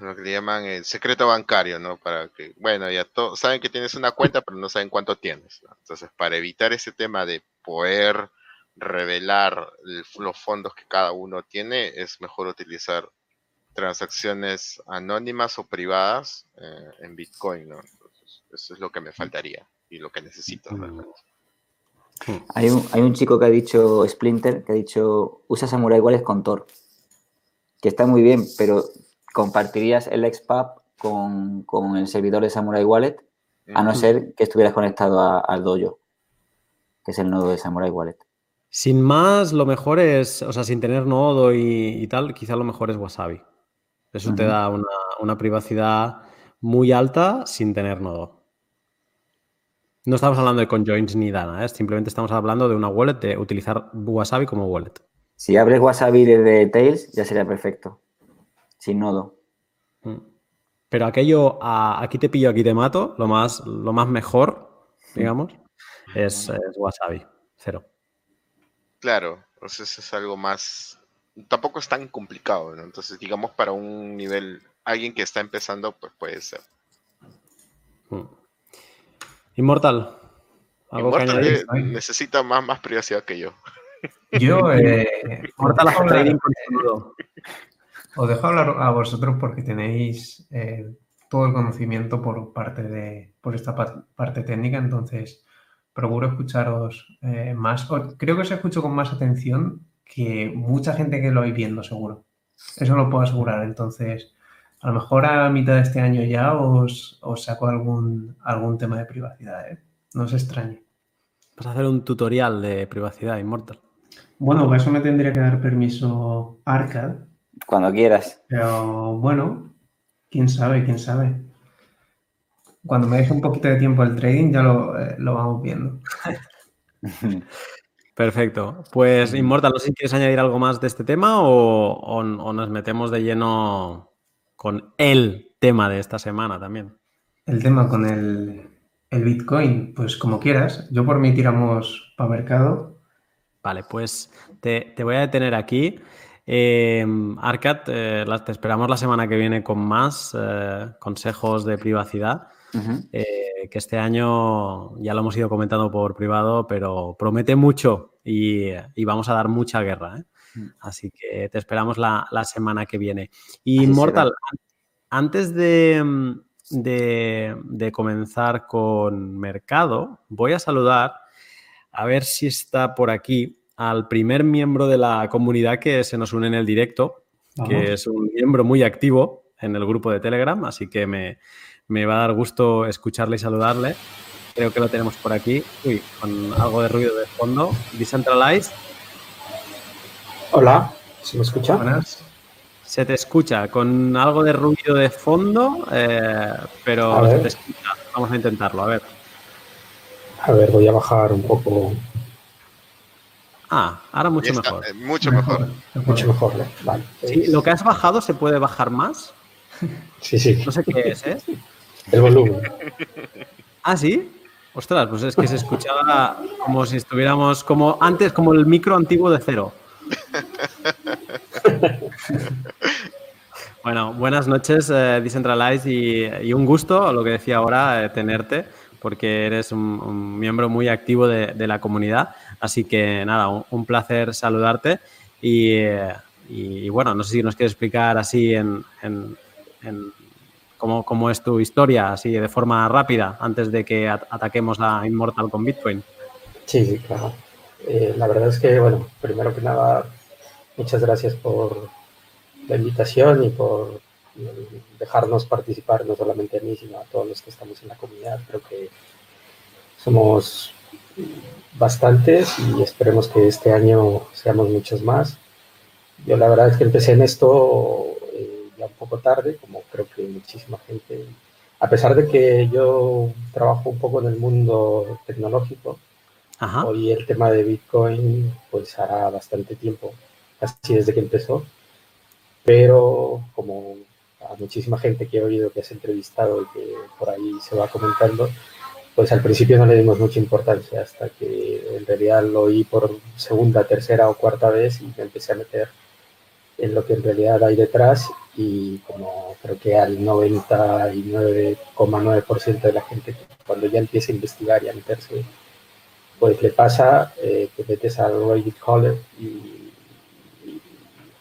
lo que le llaman el secreto bancario, ¿no? Para que, bueno, ya todos saben que tienes una cuenta, pero no saben cuánto tienes. Entonces, para evitar ese tema de poder revelar los fondos que cada uno tiene, es mejor utilizar transacciones anónimas o privadas eh, en Bitcoin, ¿no? eso es lo que me faltaría y lo que necesito
Hay un, hay un chico que ha dicho, Splinter, que ha dicho, usa Samurai Wallet con Tor, que está muy bien, pero compartirías el XPub con, con el servidor de Samurai Wallet, a no ser que estuvieras conectado al Dojo, que es el nodo de Samurai Wallet.
Sin más, lo mejor es, o sea, sin tener nodo y, tal, quizá lo mejor es Wasabi. Eso te da una, privacidad muy alta sin tener nodo. No estamos hablando de conjoins ni nada, ¿eh? simplemente estamos hablando de una wallet, de utilizar Wasabi como wallet.
Si abres Wasabi desde Tails, ya sería perfecto. Sin nodo. Mm.
Pero aquello, aquí te pillo, aquí te mato, lo más, lo más mejor, digamos, es, Wasabi, cero.
Claro, entonces es algo más tampoco es tan complicado, ¿no? Entonces, digamos, para un nivel, alguien que está empezando, pues puede ser.
Hmm. Inmortal.
¿Algo que añadir? necesita más, más privacidad que yo. <laughs>
Yo, eh, Inmortal trading Os dejo hablar a vosotros porque tenéis eh, todo el conocimiento por parte de, por esta parte técnica, entonces procuro escucharos eh, más. Creo que os escucho con más atención que mucha gente que lo vais viendo, seguro. Eso lo puedo asegurar. Entonces, a lo mejor a mitad de este año ya os, saco algún, algún tema de privacidad, ¿eh? No os extrañe.
Vas a hacer un tutorial de privacidad Immortal.
Bueno, para eso me tendría que dar permiso Arcad.
Cuando quieras.
Pero bueno, quién sabe, quién sabe. Cuando me deje un poquito de tiempo el trading ya lo, eh, lo vamos viendo. <laughs>
Perfecto. Pues Inmortal, no sé si quieres añadir algo más de este tema o, nos metemos de lleno con el tema de esta semana también.
El tema con el, Bitcoin, pues como quieras. Yo por mí tiramos para mercado.
Vale, pues te, voy a detener aquí. Eh, Arcad, eh, te esperamos la semana que viene con más eh, consejos de privacidad. Eh, que este año ya lo hemos ido comentando por privado, pero promete mucho y, vamos a dar mucha guerra. ¿eh? Mm. Así que te esperamos la, semana que viene. Y Mortal, antes de, de, comenzar con mercado, voy a saludar a ver si está por aquí al primer miembro de la comunidad que se nos une en el directo, que es un miembro muy activo en el grupo de Telegram, así que me, me va a dar gusto escucharle y saludarle. Creo que lo tenemos por aquí. Uy, con algo de ruido de fondo. Decentralized.
Hola, ¿se me escucha?
Buenas. Se te escucha con algo de ruido de fondo, eh, pero se te escucha. Vamos a intentarlo, a ver.
A ver, voy a bajar un poco.
Ah, ahora mucho mejor.
Eh, mucho mejor.
Mucho mejor, Vale.
Sí, lo que has bajado se puede bajar más.
Sí, sí.
No sé qué es, ¿eh?
El volumen. <laughs>
¿Ah, sí? Ostras, pues es que se escuchaba como si estuviéramos como antes, como el micro antiguo de cero. <laughs> bueno, buenas noches, eh, Decentralize, y, un gusto, lo que decía ahora, eh, tenerte, porque eres un, miembro muy activo de, la comunidad. Así que nada, un, placer saludarte. Eh, y, bueno, no sé si nos quieres explicar así en cómo, es tu historia, así de forma rápida, antes de que ataquemos a Immortal con Bitcoin.
Sí, sí, claro. Eh, la verdad es que, bueno, primero que nada, muchas gracias por la invitación y por dejarnos participar, no solamente a mí, sino a todos los que estamos en la comunidad. Creo que somos bastantes y esperemos que este año seamos muchos más. Yo la verdad es que empecé en esto un poco tarde, como creo que muchísima gente. A pesar de que yo trabajo un poco en el mundo tecnológico, hoy el tema de Bitcoin pues hará bastante tiempo, así desde que empezó. pero como a muchísima gente que he oído que has entrevistado y que por ahí se va comentando, pues al principio no le dimos mucha importancia hasta que en realidad lo oí por segunda, tercera o cuarta vez y me empecé a meter en lo que en realidad hay detrás y como creo que al 99,9% de la gente cuando ya empieza a investigar y a meterse, pues le pasa, eh, te metes al Reddit Hall y,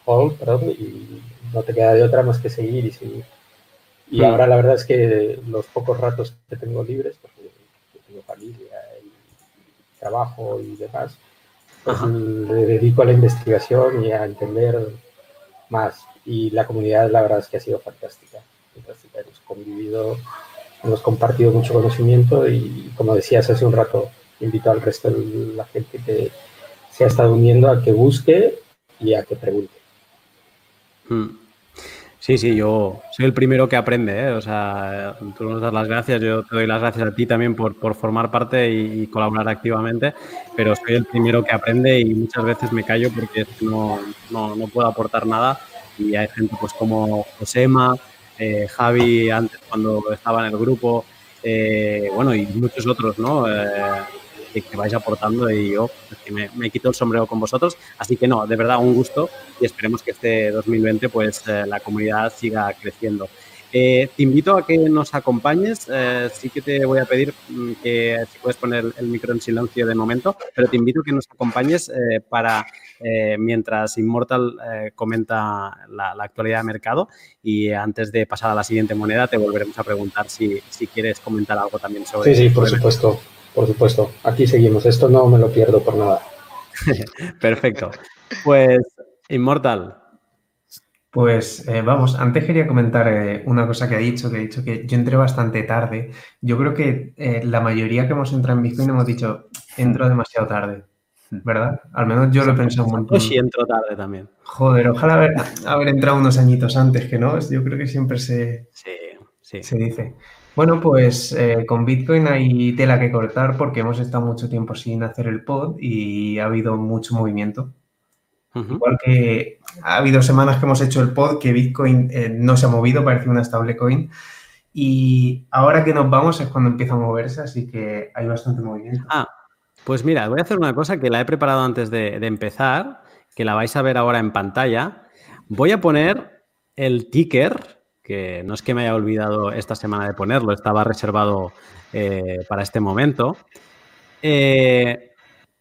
Hall, perdón, y no te queda de otra más que seguir y seguir. Y hmm. ahora la verdad es que los pocos ratos que tengo libres, porque tengo familia y trabajo y demás, pues le dedico a la investigación y a entender más. Y la comunidad, la verdad es que ha sido fantástica. fantástica. Hemos convivido, hemos compartido mucho conocimiento y, como decías hace un rato, invito al resto de la gente que se ha estado uniendo a que busque y a que pregunte.
Hmm. Sí, sí, yo soy el primero que aprende, ¿eh? o sea, tú nos das las gracias, yo te doy las gracias a ti también por, por formar parte y, colaborar activamente, pero soy el primero que aprende y muchas veces me callo porque no, no, no puedo aportar nada y hay gente pues como Josema, eh, Javi antes cuando estaba en el grupo, eh, bueno, y muchos otros, ¿no? Que, vais aportando y yo me, me, quito el sombrero con vosotros. Así que no, de verdad un gusto y esperemos que este 2020 pues eh, la comunidad siga creciendo. Eh, te invito a que nos acompañes. Eh, sí que te voy a pedir mm, que si puedes poner el micro en silencio de momento, pero te invito a que nos acompañes para mientras Immortal comenta la, actualidad de mercado y antes de pasar a la siguiente moneda te volveremos a preguntar si, si quieres comentar algo también sobre.
Sí, sí, por supuesto por supuesto. Aquí seguimos. Esto no me lo pierdo por nada. <laughs>
Perfecto. Pues, Inmortal.
Pues eh, vamos, antes quería comentar eh, una cosa que ha dicho, que ha dicho que yo entré bastante tarde. Yo creo que eh, la mayoría que hemos entrado en Bitcoin hemos dicho, entro demasiado tarde, ¿verdad? Al menos yo lo he pensado un montón.
sí entro tarde también.
Joder, ojalá haber, haber, entrado unos añitos antes, que no, yo creo que siempre se,
sí,
se dice. Bueno, pues eh, con Bitcoin hay tela que cortar porque hemos estado mucho tiempo sin hacer el pod y ha habido mucho movimiento. Igual que ha habido semanas que hemos hecho el pod que Bitcoin eh, no se ha movido, parece una stablecoin. Y ahora que nos vamos es cuando empieza a moverse, así que hay bastante movimiento.
Ah, pues mira, voy a hacer una cosa que la he preparado antes de, de empezar, que la vais a ver ahora en pantalla. Voy a poner el ticker que no es que me haya olvidado esta semana de ponerlo, estaba reservado eh, para este momento. Eh,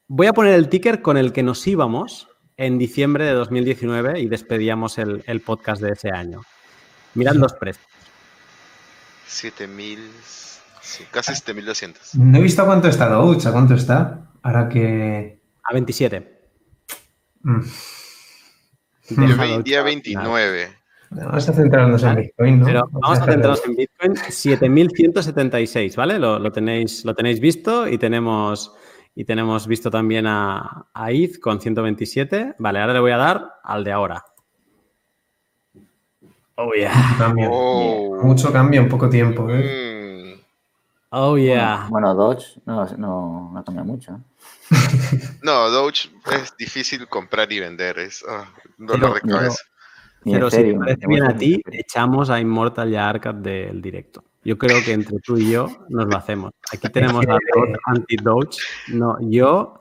voy a poner el ticker con el que nos íbamos en diciembre de 2019 y despedíamos el, podcast de ese año. Mirad los precios.
7.000, casi 7.200.
No he visto cuánto está Doge, ¿a cuánto está? Ahora que...
A 27.
Mm. Yo día 29.
Vamos a centrarnos en Bitcoin, ¿no?
Pero vamos a centrarnos en Bitcoin. 7.176, ¿vale? Lo, tenéis, lo tenéis visto y tenemos, y tenemos visto también a, a con 127. Vale, ahora le voy a dar al de ahora.
Oh, yeah. Mucho cambio, oh. Mucho cambio en poco tiempo. ¿eh?
Mm. Oh, yeah.
Bueno, Dodge no, no, no cambia mucho. <laughs>
no, Dodge es difícil comprar y vender. Es oh, dolor de cabeza.
Pero si te parece bien a ti, echamos a Immortal y a Arcad del directo. Yo creo que entre tú y yo nos lo hacemos. Aquí <laughs> tenemos a anti-Doge. No, yo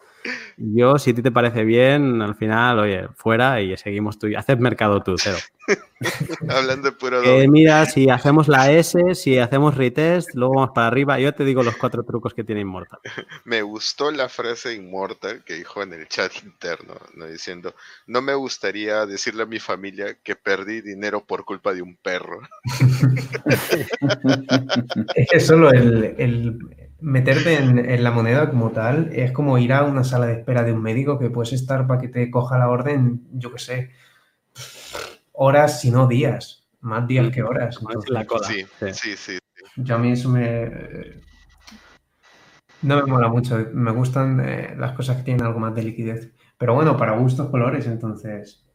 yo, si a ti te parece bien, al final, oye, fuera y seguimos tú. Haces mercado tú, cero. <laughs>
Hablando de puro
eh, Mira, si hacemos la S, si hacemos retest, luego vamos para arriba. Yo te digo los cuatro trucos que tiene Immortal. <laughs>
Me gustó la frase Immortal que dijo en el chat interno, ¿no? diciendo, no me gustaría decirle a mi familia que perdí dinero por culpa de un perro. <laughs>
es que solo el meterte en, la moneda como tal es como ir a una sala de espera de un médico que puedes estar para que te coja la orden, yo qué sé, horas, si no días, más días que horas.
la cola.
Sí, sí, sí,
Yo a mí eso me... No me mola mucho, me gustan eh, las cosas que tienen algo más de liquidez. Pero bueno, para gustos colores, entonces...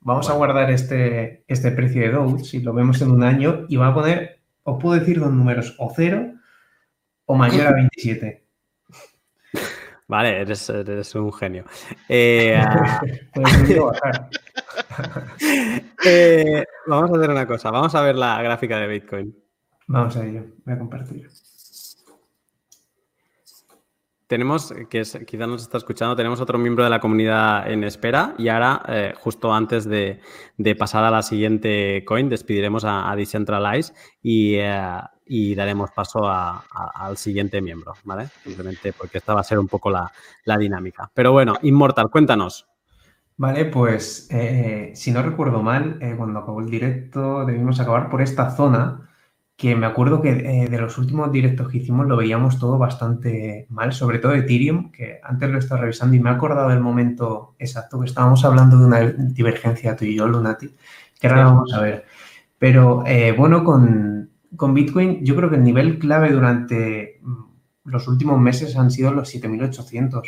Vamos a guardar este, este precio de Doge, si lo vemos en un año, y va a poner, os puedo decir dos números, o cero o mayor a 27. <laughs>
Vale, eres, un genio. <laughs> Eh, <laughs> eh, vamos a hacer una cosa. Vamos a ver la gráfica de Bitcoin.
Vamos a ello. Voy a compartir.
Tenemos, que es, quizá nos está escuchando, tenemos otro miembro de la comunidad en espera y ahora, eh, justo antes de, pasar a la siguiente coin, despediremos a, Decentralize y, y daremos paso al siguiente miembro, ¿vale? Simplemente porque esta va a ser un poco la, dinámica. Pero bueno, Immortal, cuéntanos.
Vale, pues eh, si no recuerdo mal, eh, cuando acabó el directo debimos acabar por esta zona, que me acuerdo que eh, de los últimos directos que hicimos lo veíamos todo bastante mal, sobre todo Ethereum, que antes lo estaba revisando y me he acordado del momento exacto que estábamos hablando de una divergencia tú y yo, Lunati, que ahora vamos a ver. Pero bueno, con, con Bitcoin, yo creo que el nivel clave durante mm, los últimos meses han sido los 7800.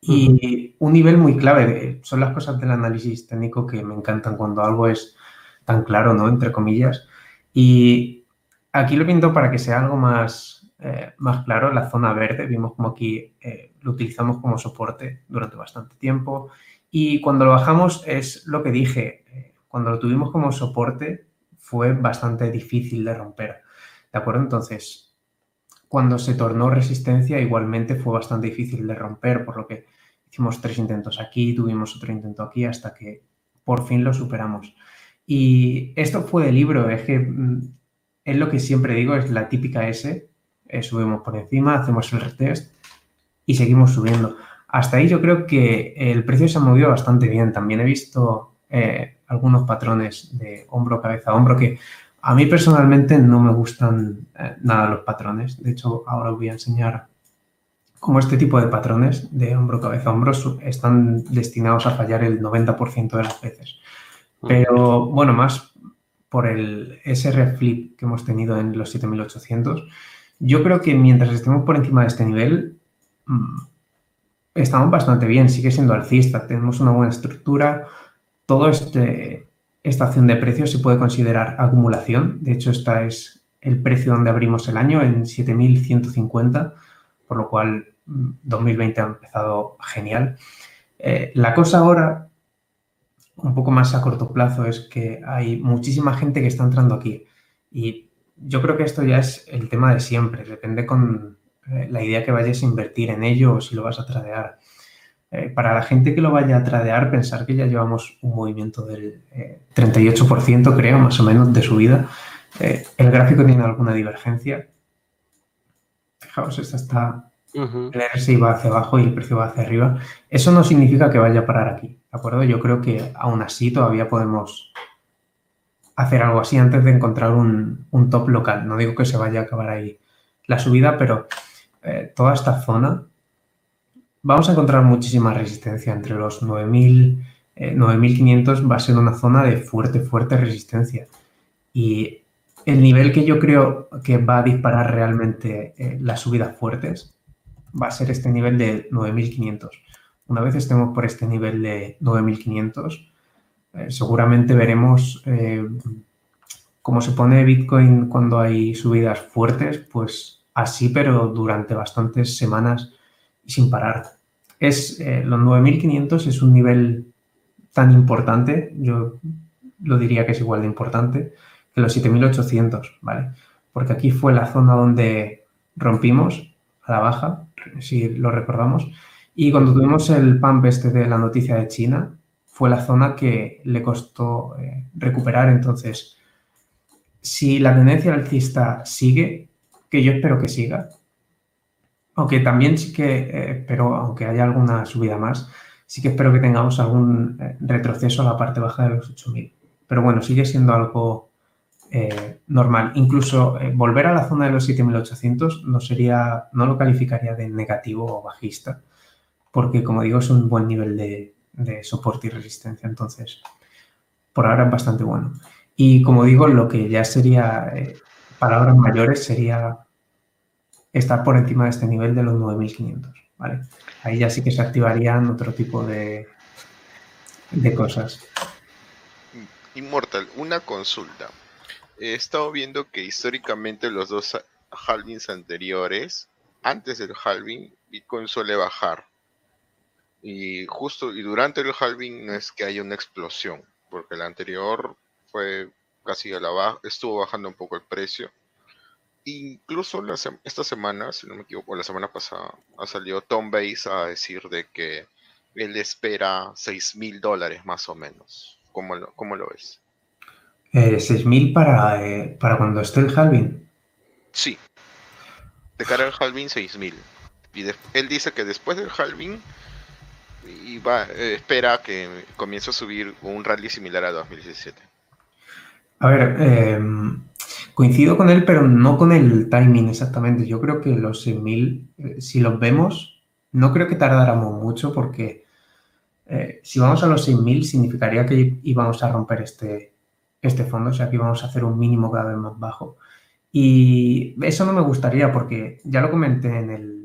Y un nivel muy clave, son las cosas del análisis técnico que me encantan cuando algo es tan claro, ¿no? Entre comillas. Y aquí lo pinto para que sea algo más, eh, más claro, la zona verde, vimos como aquí eh, lo utilizamos como soporte durante bastante tiempo. Y cuando lo bajamos es lo que dije, eh, cuando lo tuvimos como soporte, fue bastante difícil de romper. ¿De acuerdo? Entonces, cuando se tornó resistencia, igualmente fue bastante difícil de romper, por lo que hicimos tres intentos aquí, tuvimos otro intento aquí, hasta que por fin lo superamos. Y esto fue de libro, es que mm, es lo que siempre digo, es la típica S, eh, subimos por encima, hacemos el retest y seguimos subiendo. Hasta ahí yo creo que el precio se ha movido bastante bien. También he visto eh, algunos patrones de hombro, cabeza, hombro, que a mí personalmente no me gustan eh, nada los patrones. De hecho, ahora os voy a enseñar cómo este tipo de patrones de hombro, cabeza, hombro están destinados a fallar el 90% de las veces. Pero bueno, más por el SR flip que hemos tenido en los 7800, yo creo que mientras estemos por encima de este nivel, mm, estamos bastante bien, sigue siendo alcista, tenemos una buena estructura, todo este, esta acción de precios se puede considerar acumulación. De hecho, este es el precio donde abrimos el año en 7.150, por lo cual 2020 mm, ha empezado genial. Eh, la cosa ahora, un poco más a corto plazo, es que hay muchísima gente que está entrando aquí. Y yo creo que esto ya es el tema de siempre. Depende con eh, la idea que vayas a invertir en ello o si lo vas a tradear. Eh, para la gente que lo vaya a tradear, pensar que ya llevamos un movimiento del 38%, eh, creo, más o menos, de subida. Eh, el gráfico tiene alguna divergencia. Fijaos, esta está. El RSI va hacia abajo y el precio va hacia arriba. Eso no significa que vaya a parar aquí, ¿de acuerdo? Yo creo que aún así todavía podemos hacer algo así antes de encontrar un, top local. No digo que se vaya a acabar ahí la subida, pero toda esta zona vamos a encontrar muchísima resistencia entre los 9000, 9500 eh, va a ser una zona de fuerte, fuerte resistencia. Y el nivel que yo creo que va a disparar realmente eh, las subidas fuertes va a ser este nivel de 9500. Una vez estemos por este nivel de 9500, eh, seguramente veremos cómo se pone Bitcoin cuando hay subidas fuertes, pues así, pero durante bastantes semanas sin parar. Es, eh, los 9.500 es un nivel tan importante, yo lo diría que es igual de importante, que los 7.800, ¿vale? Porque aquí fue la zona donde rompimos a la baja, si lo recordamos, y cuando tuvimos el pump este de la noticia de China, fue la zona que le costó eh, recuperar. Entonces, si la tendencia alcista sigue, que yo espero que siga, aunque también sí que, eh, pero aunque haya alguna subida más, sí que espero que tengamos algún eh, retroceso a la parte baja de los 8000. Pero bueno, sigue siendo algo eh, normal. Incluso volver a la zona de los 7800 no sería, no lo calificaría de negativo o bajista, porque como digo, es un buen nivel de, soporte y resistencia. Entonces, por ahora es bastante bueno. Y como digo, lo que ya sería palabras mayores sería estar por encima de este nivel de los 9.500, ¿vale? Ahí ya sí que se activarían otro tipo de, de cosas.
Inmortal, una consulta. He estado viendo que históricamente los dos halvings anteriores, antes del halving, Bitcoin suele bajar. Y justo, y durante el halving no es que haya una explosión, porque el anterior fue casi a la baja, estuvo bajando un poco el precio. Incluso esta semana, si no me equivoco, la semana pasada, ha salido Tom Base a decir de que él espera 6 mil dólares más o menos. ¿Cómo lo, cómo lo ves?
Eh, ¿6 mil para, eh, para cuando esté el halving?
Sí. De cara al halving, 6 mil. Y él dice que después del halving y va, eh, espera que comience a subir un rally similar a 2017.
A ver, em, coincido con él, pero no con el timing exactamente. Yo creo que los 6.000, eh, si los vemos, no creo que tardáramos mucho porque si vamos a los 6.000 significaría que íbamos a romper este, este fondo, o sea que íbamos a hacer un mínimo cada vez más bajo. Y eso no me gustaría porque ya lo comenté en el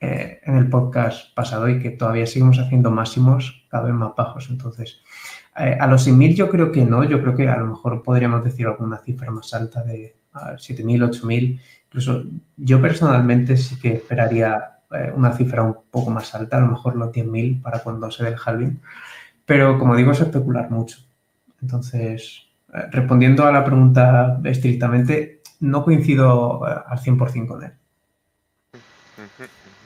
eh, en el podcast pasado y que todavía seguimos haciendo máximos cada vez más bajos. Entonces, eh, a los 6.000 yo creo que no, yo creo que a lo mejor podríamos decir alguna cifra más alta de 7.000, 8.000. Incluso yo personalmente sí que esperaría eh, una cifra un poco más alta, a lo mejor los 10.000 para cuando se dé el halving. Pero como digo, es especular mucho. Entonces, respondiendo a la pregunta estrictamente, no coincido al 100% con él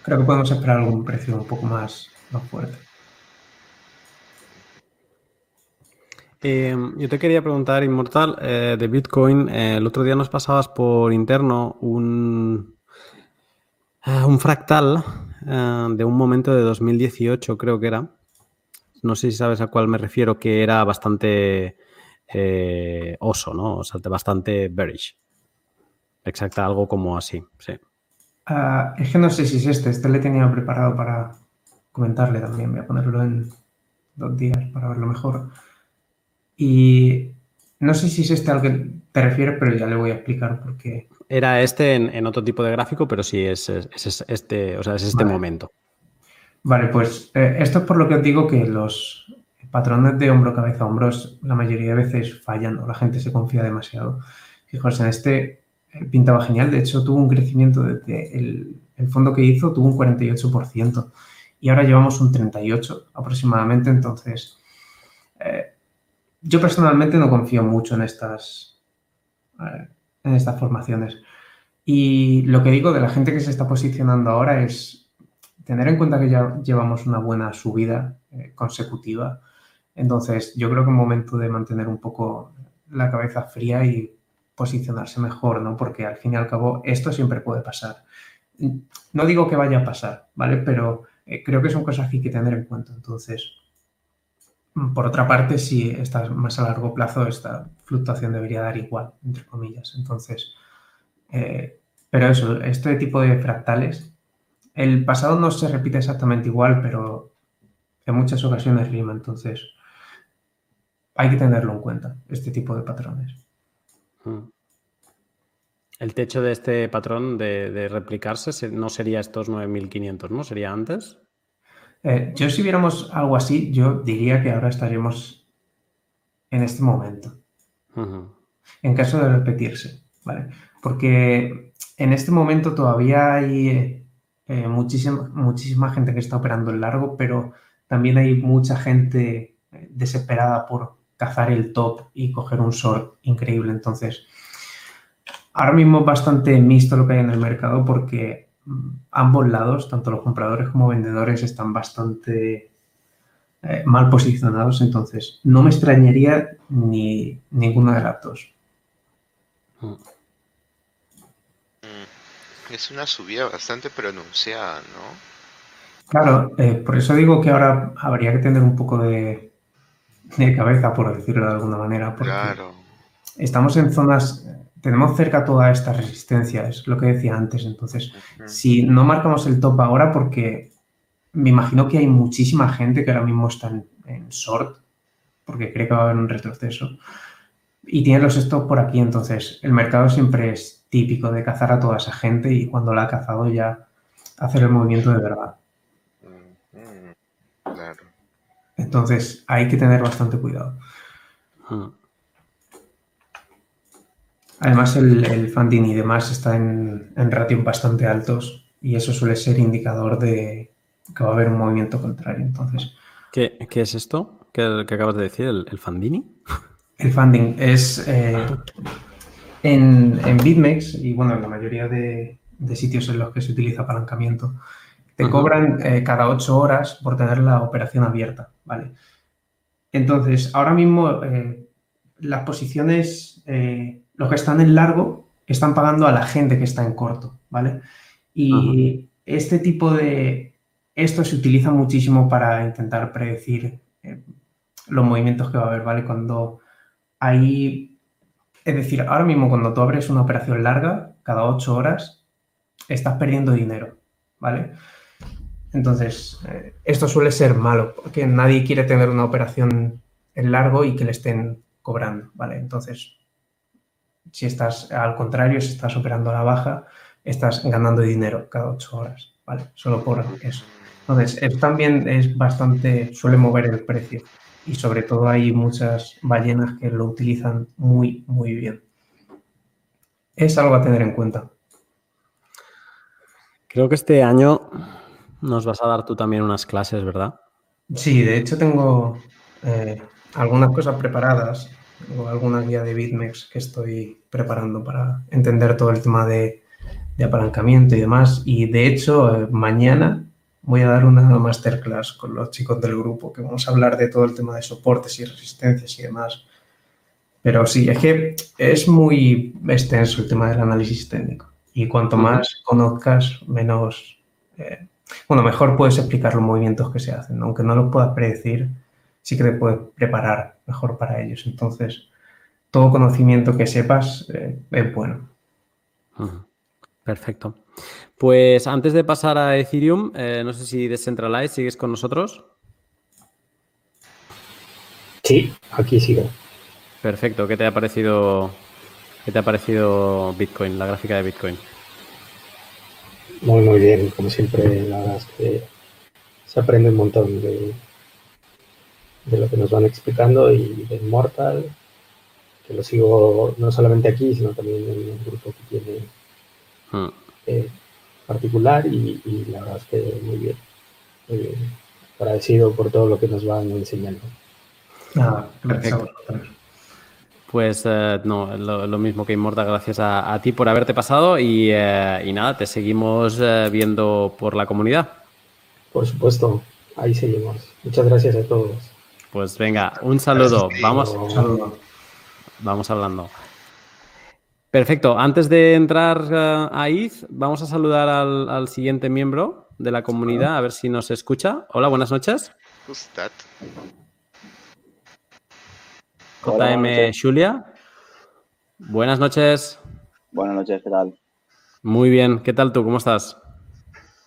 creo que podemos esperar algún precio un poco más, fuerte.
Eh, yo te quería preguntar, Inmortal, eh, de Bitcoin. Eh, el otro día nos pasabas por interno un, un fractal de un momento de 2018, creo que era. No sé si sabes a cuál me refiero, que era bastante oso, ¿no? O sea, bastante bearish. Exacta, algo como así, sí.
Ah, es que no sé si es este, este le tenía preparado para comentarle también, voy a ponerlo en dos días para verlo mejor. Y no sé si es este al que te refieres, pero ya le voy a explicar por qué.
Era este en, otro tipo de gráfico, pero sí es, este, o sea, es este momento.
Vale, pues eh, esto es por lo que os digo que los patrones de hombro, cabeza, hombros la mayoría de veces fallan o la gente se confía demasiado. Fijaos, en este pintaba genial. De hecho, tuvo un crecimiento desde el, fondo que hizo, tuvo un 48%. Y ahora llevamos un 38% aproximadamente. Entonces, eh, yo personalmente no confío mucho en estas, eh, en estas formaciones. Y lo que digo de la gente que se está posicionando ahora es tener en cuenta que ya llevamos una buena subida eh, consecutiva. Entonces, yo creo que es momento de mantener un poco la cabeza fría y posicionarse mejor, ¿no? Porque al fin y al cabo esto siempre puede pasar. No digo que vaya a pasar, ¿vale? Pero eh, creo que son cosas que hay que tener en cuenta. Entonces, por otra parte, si estás más a largo plazo, esta fluctuación debería dar igual, entre comillas. Entonces, eh, pero eso, este tipo de fractales, el pasado no se repite exactamente igual, pero en muchas ocasiones rima. Entonces, hay que tenerlo en cuenta, este tipo de patrones. Mm.
El techo de este patrón de, replicarse no sería estos 9.500, ¿no? ¿Sería antes?
Eh, yo si viéramos algo así, yo diría que ahora estaríamos en este momento. En caso de repetirse, ¿vale? Porque en este momento todavía hay eh, muchísima, muchísima gente que está operando en largo, pero también hay mucha gente eh, desesperada por cazar el top y coger un short increíble. Entonces, ahora mismo es bastante mixto lo que hay en el mercado porque mm, ambos lados, tanto los compradores como vendedores, están bastante eh, mal posicionados. Entonces, no me extrañaría ni ninguna de las dos.
Es una subida bastante pronunciada, ¿no?
Claro, eh, por eso digo que ahora habría que tener un poco de, de cabeza, por decirlo de alguna manera. Porque claro. Estamos en zonas, tenemos cerca toda esta resistencia, es lo que decía antes. Entonces, si no marcamos el top ahora, porque me imagino que hay muchísima gente que ahora mismo está en, short, porque cree que va a haber un retroceso, y tiene los stocks por aquí. Entonces, el mercado siempre es típico de cazar a toda esa gente y cuando la ha cazado ya hacer el movimiento de verdad. Claro. Entonces hay que tener bastante cuidado. Hmm. Además, el, funding y demás está en, en ratios bastante altos y eso suele ser indicador de que va a haber un movimiento contrario. Entonces,
¿Qué, es esto que, acabas de decir, el, el funding? <laughs>
El funding es eh, en, en BitMEX y bueno, en la mayoría de, sitios en los que se utiliza apalancamiento, te cobran eh, cada ocho horas por tener la operación abierta, ¿vale? Entonces, ahora mismo eh, las posiciones, los que están en largo, están pagando a la gente que está en corto, ¿vale? Y este tipo de... Esto se utiliza muchísimo para intentar predecir los movimientos que va a haber, ¿vale? Cuando hay, es decir, ahora mismo cuando tú abres una operación larga, cada ocho horas, estás perdiendo dinero, ¿vale? Entonces, eh, esto suele ser malo, porque nadie quiere tener una operación en largo y que le estén cobrando, ¿vale? Entonces, si estás al contrario, si estás operando a la baja, estás ganando dinero cada ocho horas, ¿vale? Solo por eso. Entonces, también es bastante, suele mover el precio y sobre todo hay muchas ballenas que lo utilizan muy, muy bien. Es algo a tener en cuenta.
Creo que este año nos vas a dar tú también unas clases, ¿verdad?
Sí, de hecho tengo eh, algunas cosas preparadas, o alguna guía de BitMEX que estoy preparando para entender todo el tema de, apalancamiento y demás. Y de hecho, eh, mañana voy a dar una masterclass con los chicos del grupo, que vamos a hablar de todo el tema de soportes y resistencias y demás. Pero sí, es que es muy extenso el tema del análisis técnico. Y cuanto más conozcas, menos... Eh, bueno, mejor puedes explicar los movimientos que se hacen. Aunque no los puedas predecir, sí que te puedes preparar mejor para ellos. Entonces, todo conocimiento que sepas eh, es bueno.
Perfecto. Pues antes de pasar a Ethereum, eh, no sé si Decentralized sigues con nosotros.
Sí, aquí sigo.
Perfecto. ¿Qué te ha parecido, qué te ha parecido Bitcoin, la gráfica de Bitcoin?
Muy, muy bien. Como siempre, la verdad es que se aprende un montón de, de lo que nos van explicando y de Immortal, que lo sigo no solamente aquí, sino también en el grupo que tiene hmm. Eh, particular y, la verdad es que muy bien. Agradecido por todo lo que nos van enseñando.
Ah, perfecto.
Pues eh, no, lo, mismo que Inmorta, gracias a, ti por haberte pasado y, eh, nada, te seguimos eh, viendo por la comunidad.
Por supuesto, ahí seguimos. Muchas gracias a todos.
Pues venga, un saludo. Vamos, vamos hablando. Perfecto. Antes de entrar eh, a IZ, vamos a saludar al, siguiente miembro de la comunidad, a ver si nos escucha. Hola, buenas noches. JM Julia. Buenas noches.
Buenas noches, ¿qué tal?
Muy bien. ¿Qué tal tú? ¿Cómo estás?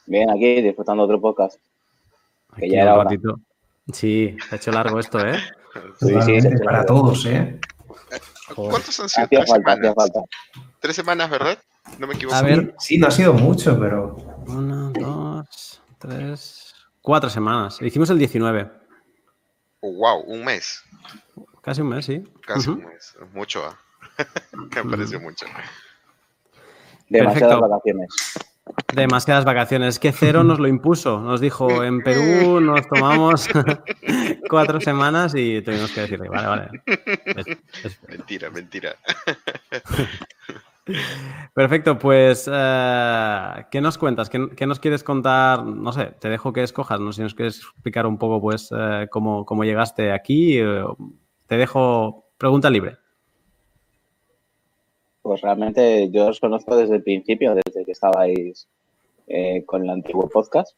Bien, aquí disfrutando otro podcast.
Que ya era ratito. Sí, se ha hecho largo esto, ¿eh?
Sí, sí, para todos, ¿eh?
¿Cuántos han sido? Tres semanas. Tres semanas, ¿verdad? No me equivoco.
A ver, sí, no ha sido mucho, pero.
Una, dos, tres. Cuatro semanas. hicimos el 19.
wow, un mes.
Casi un mes, sí.
Casi un mes. Mucho, ¿ah? <laughs> me pareció mucho.
Demasiadas vacaciones.
Demasiadas vacaciones. Que Cero nos lo impuso. Nos dijo, en Perú nos tomamos <laughs> cuatro semanas y tuvimos que decirle, vale, vale.
Mentira, mentira.
Perfecto, pues, eh, ¿qué nos cuentas? ¿Qué, nos quieres contar? No sé, te dejo que escojas, no si nos quieres explicar un poco, pues, eh, cómo, cómo, llegaste aquí. Eh, te dejo pregunta libre.
Pues realmente yo os conozco desde el principio, estabais eh, con el antiguo podcast.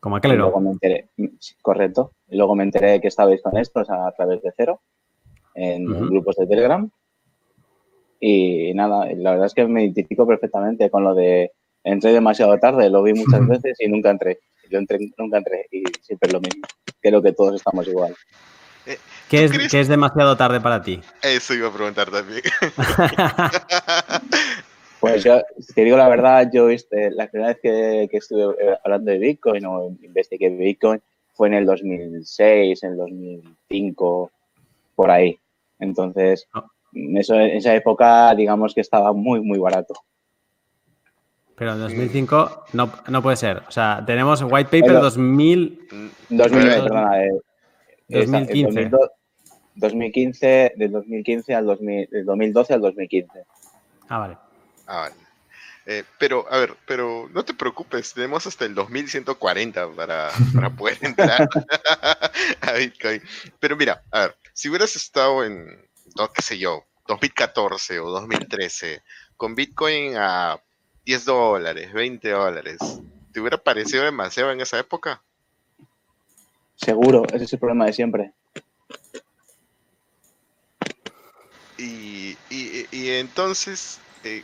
Como aquel
luego me enteré, correcto. Y luego me enteré que estabais con esto a través de cero, en grupos de Telegram. Y nada, la verdad es que me identifico perfectamente con lo de entré demasiado tarde, lo vi muchas veces y nunca entré. Yo entré, nunca entré y siempre es lo mismo. Creo que todos estamos igual.
Eh, ¿Qué es, es, demasiado tarde para ti?
Eso iba a preguntar también. <laughs> <laughs>
pues yo, te digo la verdad, yo este, la primera vez que, estuve eh, hablando de Bitcoin o investigué Bitcoin fue en el 2006, en el 2005, por ahí. Entonces, ah. en, eso, en esa época, digamos que estaba muy, muy barato.
Pero en 2005 no, no puede ser. O sea, tenemos White Paper 2000...
2009, perdona. Eh,
2015.
2015, del 2015 al 2000, del 2012 al 2015.
Ah, vale.
Ah, vale. Eh, pero, a ver, pero no te preocupes, tenemos hasta el 2140 para, para poder entrar <laughs> a Bitcoin. Pero mira, a ver, si hubieras estado en, no, qué sé yo, 2014 o 2013, con Bitcoin a 10 dólares, 20 dólares, ¿te hubiera parecido demasiado en esa época?
Seguro, ese es el problema de siempre.
Y, y, y entonces, eh,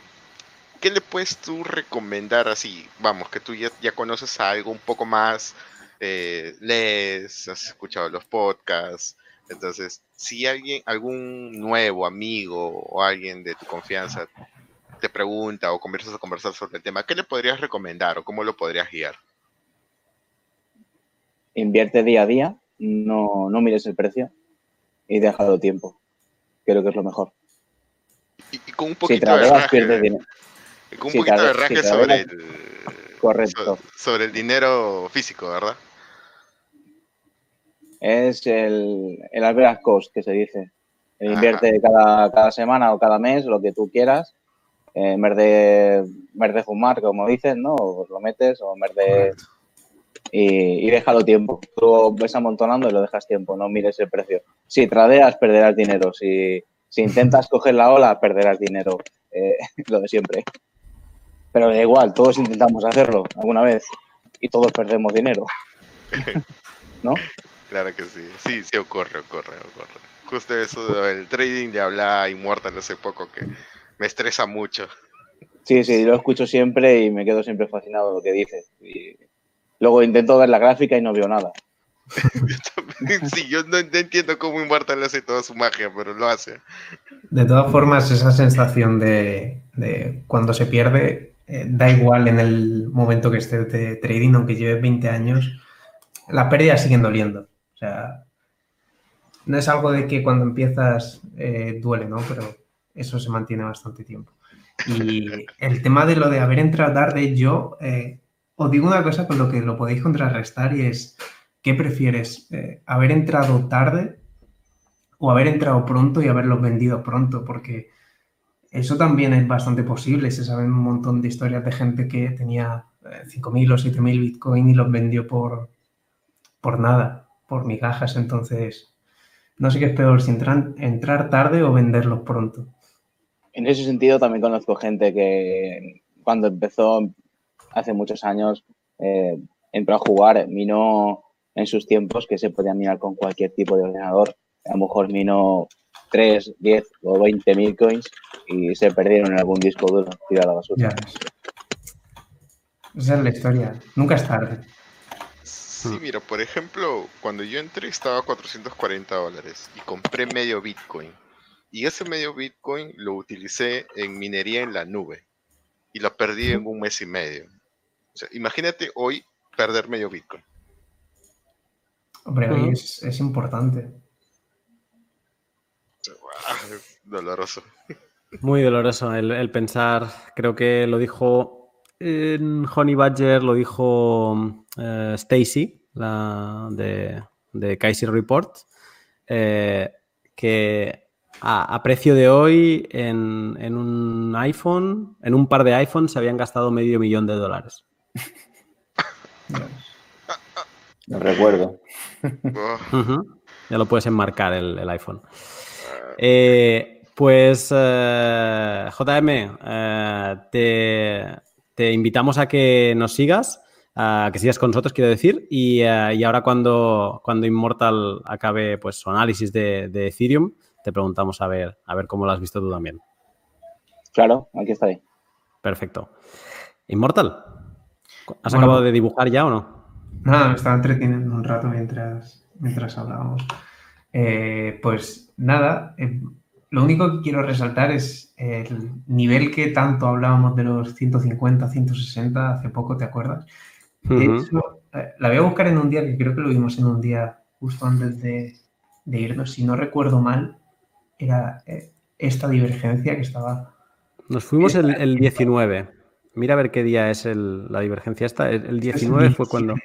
¿qué le puedes tú recomendar así? Vamos, que tú ya, ya conoces algo un poco más, eh, lees, has escuchado los podcasts. Entonces, si alguien, algún nuevo amigo o alguien de tu confianza te pregunta o conversas a conversar sobre el tema, ¿qué le podrías recomendar o cómo lo podrías guiar?
Invierte día a día, no, no mires el precio y déjalo tiempo. Creo que es lo mejor.
Y, y con un poquito de raje, con un poquito de raje sobre el
Correcto.
so- sobre el dinero físico, ¿verdad?
Es el, el average cost que se dice.
Ajá.
Invierte cada, cada semana o cada mes lo que tú quieras. Eh, en vez de, en vez de fumar, como dices, ¿no? Pues lo metes o en vez de... Y, y déjalo tiempo. Tú ves amontonando y lo dejas tiempo, no mires el precio. Si tradeas, perderás dinero. Si, si intentas coger la ola, perderás dinero. Eh, <laughs> lo de siempre. Pero da igual, todos intentamos hacerlo alguna vez y todos perdemos dinero. <laughs> ¿No?
Claro que sí. Sí, sí ocurre, ocurre, ocurre. Justo eso del trading de hablar Immortal hace poco que me estresa mucho.
Sí, sí, lo escucho siempre y me quedo siempre fascinado de lo que dices. Y luego intento ver la gráfica y no veo nada. <laughs>
Sí, yo no entiendo cómo Immortal hace toda su magia, pero lo hace.
De todas formas, esa sensación de, de cuando se pierde, eh, da igual en el momento que estés de trading, aunque lleves 20 años, la pérdida sigue doliendo. O sea, no es algo de que cuando empiezas eh, duele, ¿no? Pero eso se mantiene bastante tiempo. Y el tema de lo de haber entrado tarde, yo eh, os digo una cosa con lo que lo podéis contrarrestar y es, ¿qué prefieres? Eh, ¿Haber entrado tarde o haber entrado pronto y haberlos vendido pronto? Porque eso también es bastante posible. Se saben un montón de historias de gente que tenía eh, 5.000 o 7.000 Bitcoin y los vendió por, por nada, por migajas. Entonces, no sé qué es peor, si entrar tarde o venderlos pronto.
En ese sentido también conozco gente que cuando empezó hace muchos años eh, entró a jugar, minó en sus tiempos que se podía minar con cualquier tipo de ordenador. A lo mejor minó 3, 10 o 20 mil coins y se perdieron en algún disco duro tirado a la basura.
Ya. Esa es la historia. Nunca es tarde.
Sí, mira, por ejemplo, cuando yo entré estaba a 440 dólares y compré medio Bitcoin. Y ese medio Bitcoin lo utilicé en minería en la nube y lo perdí en un mes y medio. O sea, imagínate hoy perder medio Bitcoin.
Hombre,
Ujú.
es, es importante.
Es doloroso.
Muy doloroso el, el pensar, creo que lo dijo en Honey Badger, lo dijo eh, Stacy, la de, de Kaiser Report, eh, que a, a precio de hoy en, en un iPhone, en un par de iPhones se habían gastado medio millón de dólares.
Lo recuerdo. <laughs>
Ya lo puedes enmarcar el, el iPhone. Eh, pues, eh, JM, eh, te, te invitamos a que nos sigas, a que sigas con nosotros, quiero decir, y, eh, y ahora cuando, cuando Immortal acabe pues, su análisis de, de Ethereum, te preguntamos a ver, a ver cómo lo has visto tú también.
Claro, aquí está ahí.
Perfecto. Immortal, ¿has
Bueno.
acabado de dibujar ya o no?
Nada, me estaba entreteniendo un rato mientras, mientras hablábamos. Eh, pues nada, eh, lo único que quiero resaltar es el nivel que tanto hablábamos de los 150, 160 hace poco, ¿te acuerdas? De
Ujú.
hecho, eh, la voy a buscar en un día que creo que lo vimos en un día justo antes de, de irnos. Si no recuerdo mal, era eh, esta divergencia que estaba.
Nos fuimos el, el 19. Mira a ver qué día es la divergencia esta. El, 19 fue cuando...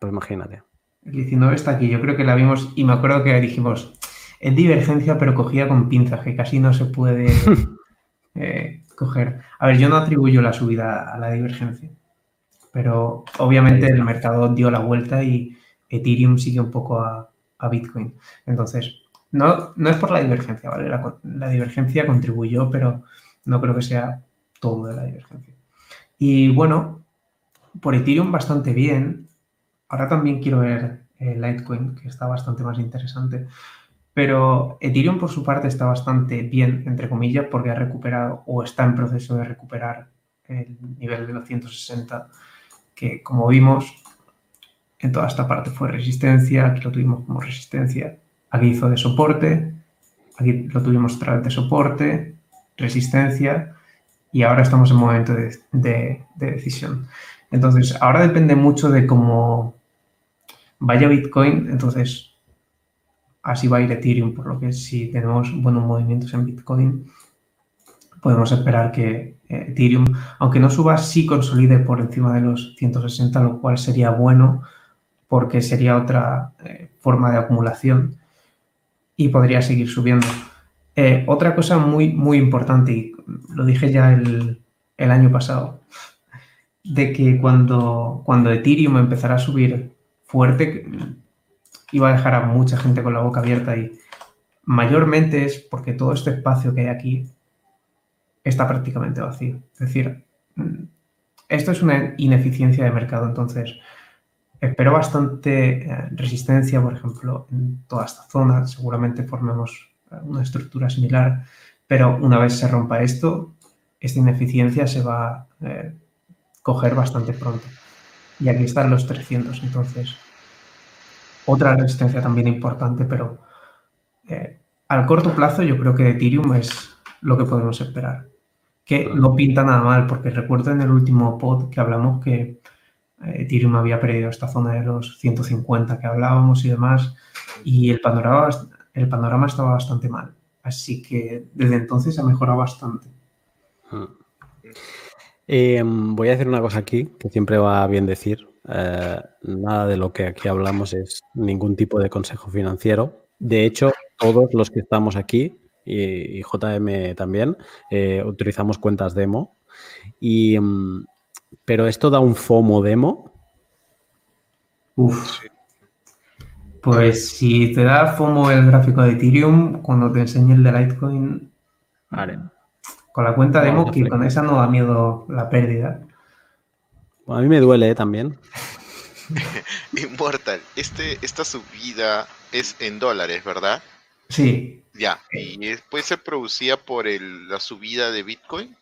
Pues imagínate.
El 19 está aquí, yo creo que la vimos y me acuerdo que dijimos, es divergencia pero cogida con pinzas, que casi no se puede <laughs> eh, coger. A ver, yo no atribuyo la subida a la divergencia, pero obviamente el mercado dio la vuelta y Ethereum sigue un poco a, Bitcoin. Entonces, no, no es por la divergencia, ¿vale? La, divergencia contribuyó, pero no creo que sea todo de la divergencia. Y bueno, por Ethereum bastante bien. Ahora también quiero ver eh, Litecoin, que está bastante más interesante. Pero Ethereum por su parte está bastante bien, entre comillas, porque ha recuperado o está en proceso de recuperar el nivel de los 160, que como vimos, en toda esta parte fue resistencia, aquí lo tuvimos como resistencia, aquí hizo de soporte, aquí lo tuvimos otra de soporte, resistencia y ahora estamos en momento de, decisión. Entonces, ahora depende mucho de cómo vaya Bitcoin, entonces así va a ir Ethereum, por lo que si tenemos buenos movimientos en Bitcoin, podemos esperar que eh, Ethereum, aunque no suba, sí consolide por encima de los 160, lo cual sería bueno porque sería otra eh, forma de acumulación y podría seguir subiendo. Eh, otra cosa muy, muy importante, y lo dije ya el, año pasado, de que cuando, cuando Ethereum empezara a subir fuerte, iba a dejar a mucha gente con la boca abierta y mayormente es porque todo este espacio que hay aquí está prácticamente vacío. Es decir, mm, esto es una ineficiencia de mercado, entonces Espero bastante eh, resistencia, por ejemplo, en toda esta zona. Seguramente formemos una estructura similar, pero una vez se rompa esto, esta ineficiencia se va a eh, coger bastante pronto. Y aquí están los 300, entonces. Otra resistencia también importante, pero al corto plazo yo creo que Ethereum es lo que podemos esperar. Que no pinta nada mal, porque recuerdo en el último pod que hablamos que Ethereum había perdido esta zona de los 150 que hablábamos y demás, y el panorama, el panorama estaba bastante mal. Así que desde entonces ha mejorado bastante. Hmm.
Eh, voy a decir una cosa aquí que siempre va bien decir. Eh, nada de lo que aquí hablamos es ningún tipo de consejo financiero. De hecho, todos los que estamos aquí y, JM también eh, utilizamos cuentas demo y, mm, pero esto da un FOMO demo.
Uf. Pues si te da FOMO el gráfico de Ethereum, cuando te enseñe el de Litecoin. Vale. Con la cuenta demo, que con esa no da miedo la pérdida.
A mí me duele ¿eh? también. <laughs>
Immortal, este, esta subida es en dólares, ¿verdad?
Sí.
Ya, ¿y puede ser producida por la subida de Bitcoin?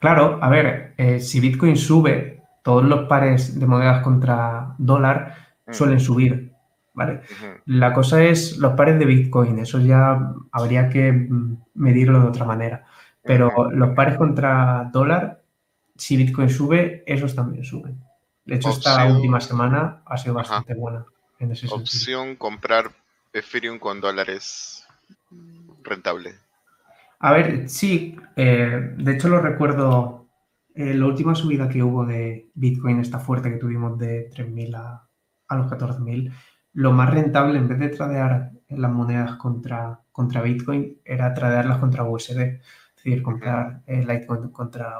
Claro, a ver, eh, si Bitcoin sube, todos los pares de monedas contra dólar mm. suelen subir, ¿vale? La cosa es los pares de Bitcoin, eso ya habría que mm, medirlo de otra manera. Pero los pares contra dólar, si Bitcoin sube, esos también suben. De hecho, esta última semana ha sido bastante buena en ese
sentido. Opción comprar Ethereum con dólares rentable.
A ver, sí, eh, de hecho lo recuerdo, eh, la última subida que hubo de Bitcoin, esta fuerte que tuvimos de 3.000 a, a los 14.000, lo más rentable en vez de tradear las monedas contra, contra Bitcoin era tradearlas contra USD, es decir, comprar eh, Litecoin contra,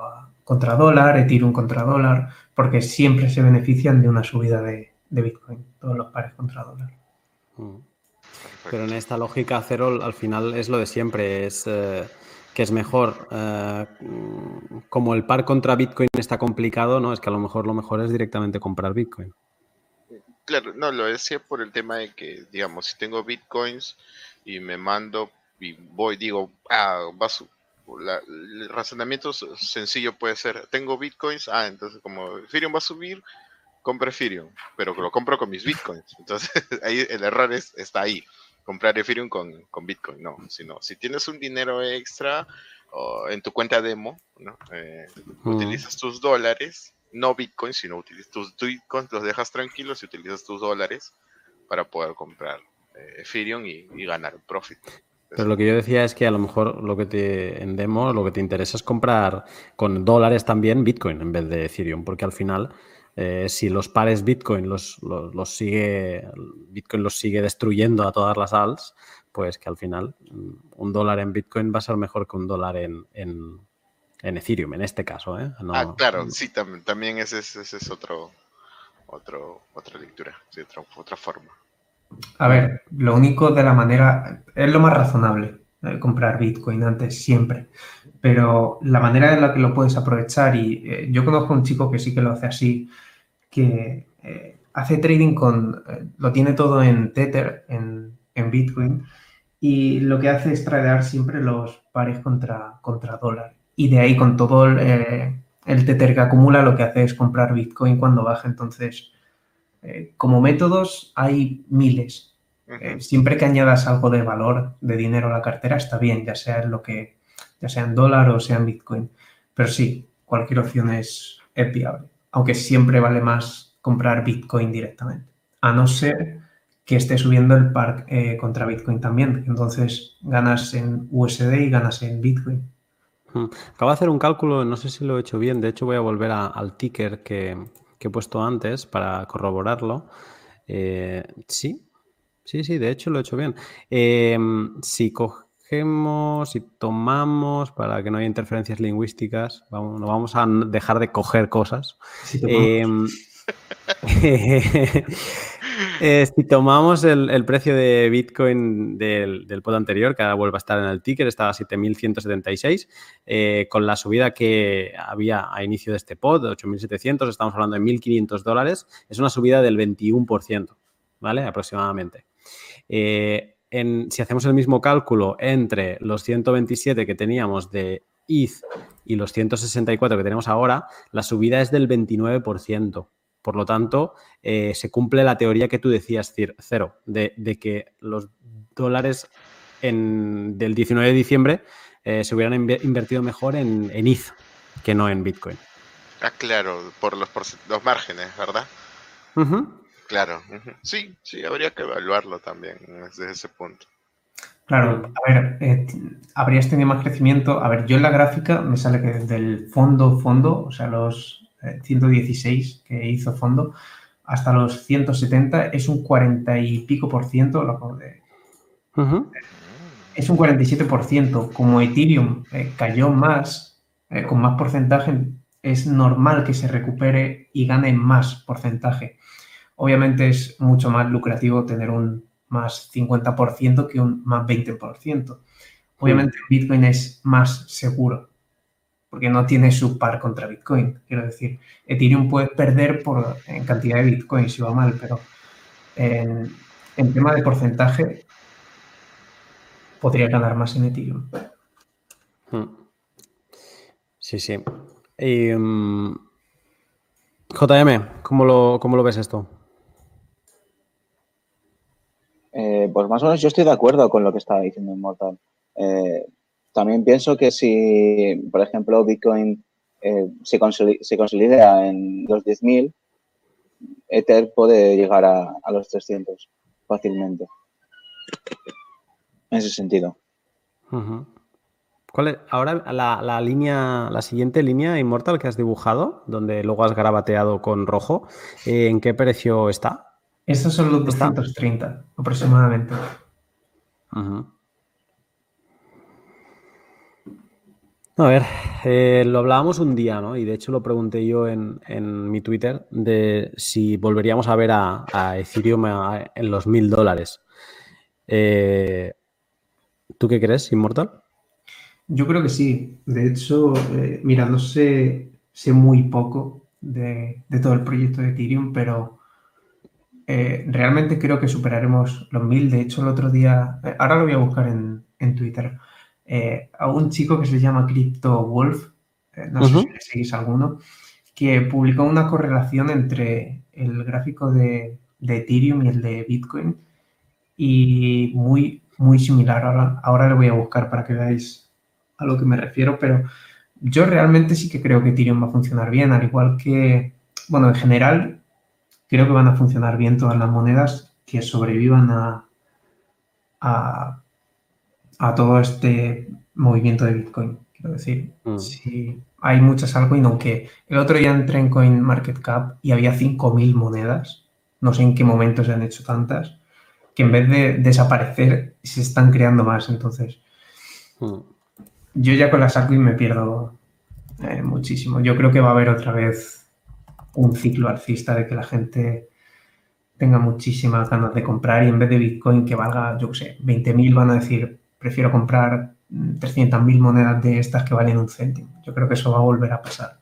contra dólar, Ethereum contra dólar, porque siempre se benefician de una subida de, Bitcoin, todos los pares contra dólar. Mm.
Pero en esta lógica cero, al final es lo de siempre, es eh, que es mejor. Eh, como el par contra Bitcoin está complicado, ¿no? Es que a lo mejor lo mejor es directamente comprar Bitcoin.
Claro, no, lo decía por el tema de que, digamos, si tengo Bitcoins y me mando y voy, digo, ah, va el razonamiento sencillo puede ser, tengo Bitcoins, ah, entonces como Ethereum va a subir, compro Ethereum, pero lo compro con mis Bitcoins. Entonces <laughs> ahí el error está ahí comprar Ethereum con, Bitcoin, no, sino si tienes un dinero extra o en tu cuenta demo, ¿no? Eh, utilizas tus dólares, no Bitcoin, sino utilizas tus Bitcoins, los dejas tranquilos y utilizas tus dólares para poder comprar eh, Ethereum y, ganar un profit.
Pero lo que yo decía es que a lo mejor lo que te en demo, lo que te interesa es comprar con dólares también Bitcoin en vez de Ethereum, porque al final eh, si los pares Bitcoin los, sigue Bitcoin los sigue destruyendo a todas las alts, pues que al final mm, un dólar en Bitcoin va a ser mejor que un dólar en, en, Ethereum, en este caso. ¿eh?
ah, claro, sí, también, también ese, es otro, otro, otra lectura, otra, otra forma.
A ver, lo único de la manera, es lo más razonable, eh, comprar Bitcoin antes siempre, pero la manera en la que lo puedes aprovechar, y eh, yo conozco un chico que sí que lo hace así, que eh, hace trading con, lo tiene todo en Tether, en, Bitcoin, y lo que hace es tradear siempre los pares contra, contra dólar. Y de ahí con todo el, el Tether que acumula, lo que hace es comprar Bitcoin cuando baja, entonces eh, como métodos hay miles. Eh, siempre que añadas algo de valor, de dinero a la cartera, está bien, ya sea en lo que, ya sea en dólar o sea en Bitcoin. Pero sí, cualquier opción es, viable. Aunque siempre vale más comprar Bitcoin directamente. A no ser que esté subiendo el par eh, contra Bitcoin también. Entonces ganas en USD y ganas en Bitcoin.
Acabo de hacer un cálculo, no sé si lo he hecho bien. De hecho, voy a volver al ticker que, que he puesto antes para corroborarlo. Eh, sí, sí, sí, de hecho lo he hecho bien. Em, si cogemos, si tomamos, para que no haya interferencias lingüísticas, vamos, no vamos a dejar de coger cosas. <laughs> Eh, si tomamos el, precio de Bitcoin del, pod anterior, que ahora vuelve a estar en el ticker, estaba a 7.176, eh, con la subida que había a inicio de este pod, de 8.700, estamos hablando de 1.500 dólares, es una subida del 21%, ¿vale? Aproximadamente. Eh, si hacemos el mismo cálculo entre los 127 que teníamos de ETH y los 164 que tenemos ahora, la subida es del 29%. Por lo tanto, eh, se cumple la teoría que tú decías, Cero, de, que los dólares del 19 de diciembre eh, se hubieran invertido mejor en, en ETH que no en Bitcoin.
Ah, claro, por los, los márgenes, ¿verdad? Claro, sí, sí, habría que evaluarlo también desde ese punto.
Claro, a ver, eh, habrías tenido más crecimiento. A ver, yo en la gráfica me sale que desde el fondo, fondo, o sea, los 116 que hizo fondo, hasta los 170 es un 40 y pico por ciento. Es un 47 por ciento. Como Ethereum eh, cayó más, eh, con más porcentaje, es normal que se recupere y gane más porcentaje. Obviamente es mucho más lucrativo tener un más 50% que un más 20%. Obviamente Bitcoin es más seguro porque no tiene su par contra Bitcoin. Quiero decir, Ethereum puede perder por, en cantidad de Bitcoin si va mal, pero en, tema de porcentaje podría ganar más en Ethereum. Hmm.
Sí, sí. Mm, JM, ¿cómo lo, ¿cómo lo, ves esto?
Eh, pues más o menos yo estoy de acuerdo con lo que estaba diciendo Immortal. Eh, también pienso que si, por ejemplo, Bitcoin eh, se, consolida, en los 10.000, Ether puede llegar a, los 300 fácilmente. En ese sentido.
¿Cuál es? Ahora la, línea, la siguiente línea Immortal que has dibujado, donde luego has grabateado con rojo, eh, ¿en qué precio está?
Estos son los 230 aproximadamente.
A ver, eh, lo hablábamos un día, ¿no? Y de hecho lo pregunté yo en, mi Twitter de si volveríamos a ver a, Ethereum en los mil dólares. Eh, ¿Tú qué crees, Inmortal?
Yo creo que sí. De hecho, eh, mira, no sé, sé muy poco de, todo el proyecto de Ethereum, pero realmente creo que superaremos los mil. De hecho, el otro día, ahora lo voy a buscar en, en Twitter eh, a un chico que se llama Crypto Wolf, eh, no sé si le seguís alguno, que publicó una correlación entre el gráfico de, Ethereum y el de Bitcoin y muy, muy similar. Ahora, ahora le voy a buscar para que veáis a lo que me refiero, pero yo realmente sí que creo que Ethereum va a funcionar bien, al igual que, bueno, en general creo que van a funcionar bien todas las monedas que sobrevivan a, a a todo este movimiento de Bitcoin. Quiero decir, mm. si hay muchas altcoins, aunque el otro día entré en CoinMarketCap y había 5.000 monedas, no sé en qué momento se han hecho tantas, que en vez de desaparecer se están creando más. Entonces, mm. yo ya con las altcoins me pierdo eh, muchísimo. Yo creo que va a haber otra vez un ciclo alcista de que la gente tenga muchísimas ganas de comprar y en vez de Bitcoin que valga, yo qué sé, 20.000 van a decir, prefiero comprar 300.000 monedas de estas que valen un céntimo. Yo creo que eso va a volver a pasar.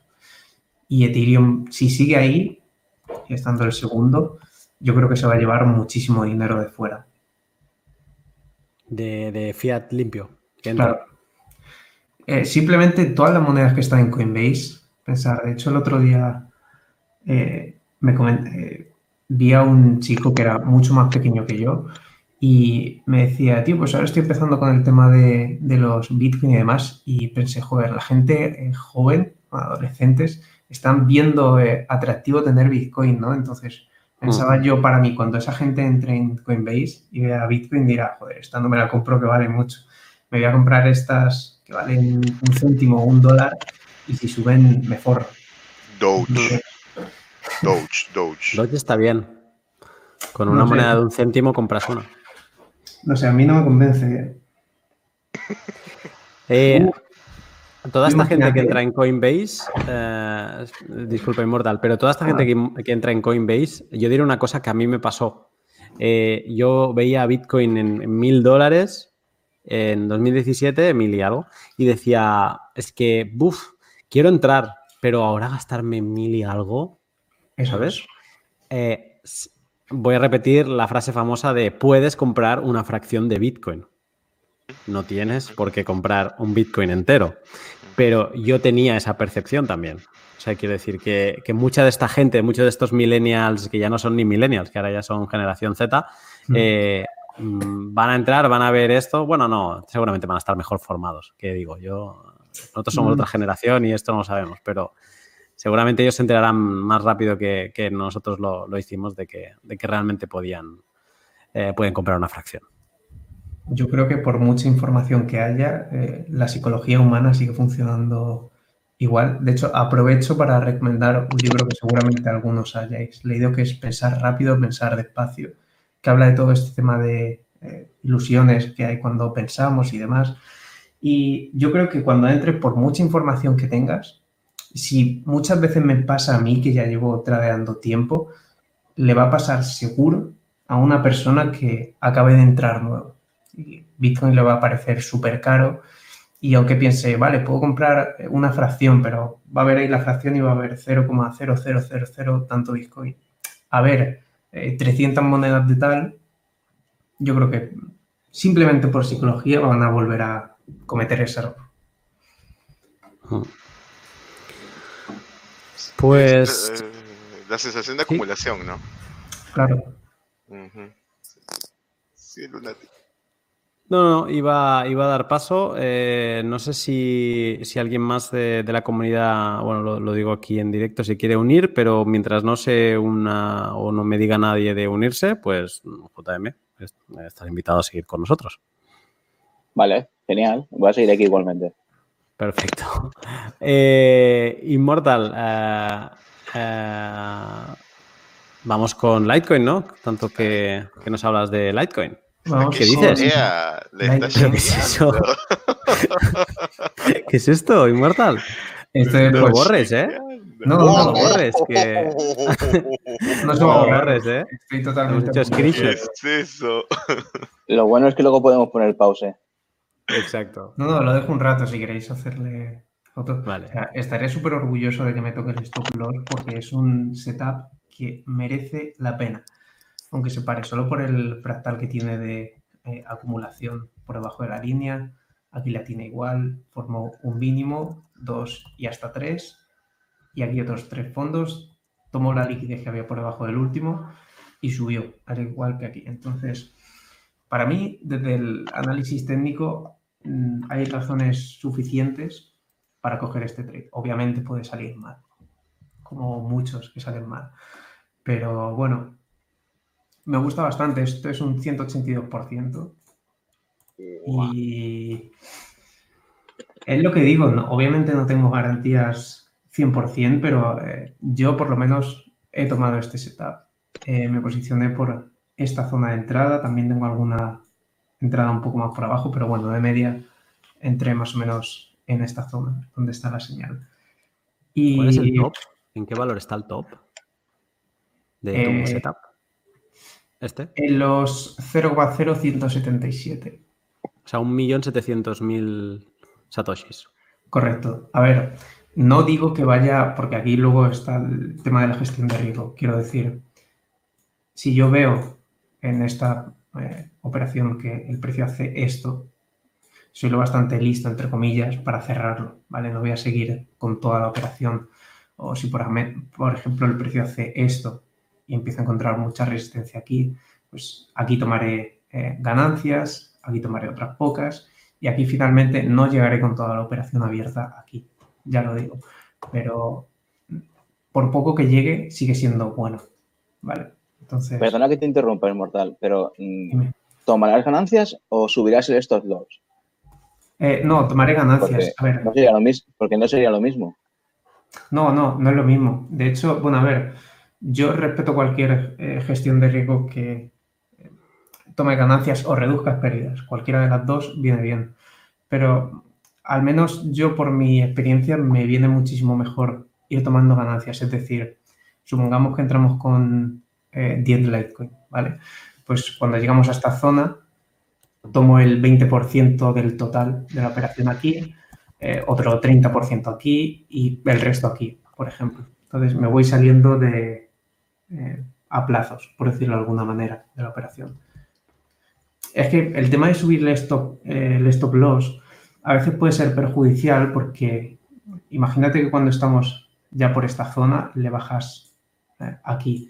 Y Ethereum, si sigue ahí, estando el segundo, yo creo que se va a llevar muchísimo dinero de fuera.
De, fiat limpio.
Claro. Eh, simplemente todas las monedas que están en Coinbase, pensar, de hecho el otro día eh, me comenté, eh, vi a un chico que era mucho más pequeño que yo y me decía, tío, pues ahora estoy empezando con el tema de, los Bitcoin y demás y pensé, joder, la gente eh, joven, adolescentes, están viendo eh, atractivo tener Bitcoin, ¿no? Entonces, pensaba yo para mí, cuando esa gente entre en Coinbase y vea Bitcoin, dirá, joder, esta no me la compro que vale mucho. Me voy a comprar estas que valen un céntimo o un dólar y si suben, me forro.
Doge. Doge, Doge.
Doge está bien. Con una moneda de un céntimo compras una.
No sé, a mí no me convence.
Eh, toda esta gente que entra en Coinbase, eh, disculpa, Inmortal, pero toda esta gente que, entra en Coinbase, yo diré una cosa que a mí me pasó. Eh, yo veía Bitcoin en mil dólares en 2017, mil y algo, y decía, es que, buf, quiero entrar, pero ahora gastarme mil y algo, ¿sabes? Eh, voy a repetir la frase famosa de puedes comprar una fracción de Bitcoin. No tienes por qué comprar un Bitcoin entero. Pero yo tenía esa percepción también. O sea, quiero decir que, mucha de esta gente, muchos de estos millennials, que ya no son ni millennials, que ahora ya son generación Z, mm. Eh, mm, van a entrar, van a ver esto. Bueno, no, seguramente van a estar mejor formados. Que digo, yo, nosotros somos mm. otra generación y esto no lo sabemos, pero seguramente ellos se enterarán más rápido que, nosotros lo, hicimos de que, realmente podían eh, pueden comprar una fracción.
Yo creo que por mucha información que haya, eh, la psicología humana sigue funcionando igual. De hecho, aprovecho para recomendar un libro que seguramente algunos hayáis leído, que es Pensar rápido, pensar despacio, que habla de todo este tema de eh, ilusiones que hay cuando pensamos y demás. Y yo creo que cuando entres, por mucha información que tengas, si muchas veces me pasa a mí, que ya llevo tradeando tiempo, le va a pasar seguro a una persona que acabe de entrar nuevo. Bitcoin le va a parecer súper caro y aunque piense, vale, puedo comprar una fracción, pero va a haber ahí la fracción y va a haber 0,0000 tanto Bitcoin. A ver, 300 eh, monedas de tal, yo creo que simplemente por psicología van a volver a cometer ese error. Ah.
Pues.
Eh, la sensación de acumulación, ¿no?
Claro.
Sí, lunático.
No, no, iba, iba a dar paso. Eh, no sé si, alguien más de, la comunidad, bueno, lo, digo aquí en directo, si quiere unir, pero mientras no se una o no me diga nadie de unirse, pues JM, estás invitado a seguir con nosotros.
Vale, genial. Voy a seguir aquí igualmente.
Perfecto. <laughs> Eh, Immortal, eh, eh, vamos con Litecoin, ¿no? Tanto que, nos hablas de Litecoin. ¿Qué, dices? ¿Qué es eso? <laughs> ¿Qué es esto, Immortal?
Este,
no lo borres, ¿eh? No, no, no lo borres, que... <laughs>
no se lo borres, ¿eh? Estoy totalmente...
¿Qué es eso?
Lo bueno es que luego podemos poner pause.
Exacto.
No, no, lo dejo un rato si queréis hacerle fotos. Vale. estaré súper orgulloso de que me toque el stop loss porque es un setup que merece la pena. Aunque se pare solo por el fractal que tiene de eh, acumulación por debajo de la línea. Aquí la tiene igual, formó un mínimo, dos y hasta tres. Y aquí otros tres fondos. Tomó la liquidez que había por debajo del último y subió, al igual que aquí. Entonces, para mí, desde el análisis técnico, hay razones suficientes para coger este trade. Obviamente puede salir mal, como muchos que salen mal. Pero bueno, me gusta bastante. Esto es un 182%. Y es lo que digo, obviamente no tengo garantías 100%, pero eh, yo por lo menos he tomado este setup. Eh, me posicioné por esta zona de entrada, también tengo alguna entrada un poco más por abajo, pero bueno, de media entré más o menos en esta zona donde está la señal.
Y... ¿Cuál es el top? ¿En qué valor está el top de tu eh, setup? ¿Este?
En los 0,0177.
O sea, 1.700.000 satoshis.
Correcto. A ver, no digo que vaya, porque aquí luego está el tema de la gestión de riesgo. Quiero decir, si yo veo en esta eh, operación que el precio hace esto, soy lo bastante listo, entre comillas, para cerrarlo, ¿vale? No voy a seguir con toda la operación. O si, por, por ejemplo, el precio hace esto y empiezo a encontrar mucha resistencia aquí, pues aquí tomaré eh, ganancias, aquí tomaré otras pocas y aquí finalmente no llegaré con toda la operación abierta aquí, ya lo digo. Pero por poco que llegue, sigue siendo bueno, ¿vale? Entonces...
Perdona que te interrumpa, Inmortal, pero mm, ¿tomarás ganancias o subirás el stop loss?
Eh, no, tomaré ganancias.
No sería lo mismo, porque no sería lo mismo.
No, no, no es lo mismo. De hecho, bueno, a ver, yo respeto cualquier eh, gestión de riesgo que eh, tome ganancias o reduzca pérdidas. Cualquiera de las dos viene bien. Pero al menos yo, por mi experiencia, me viene muchísimo mejor ir tomando ganancias. Es decir, supongamos que entramos con 10 Litecoin, ¿vale? Pues cuando llegamos a esta zona, tomo el 20% del total de la operación aquí, eh, otro 30% aquí y el resto aquí, por ejemplo. Entonces me voy saliendo de eh, a plazos, por decirlo de alguna manera, de la operación. Es que el tema de subir el eh, el stop loss a veces puede ser perjudicial porque imagínate que cuando estamos ya por esta zona le bajas aquí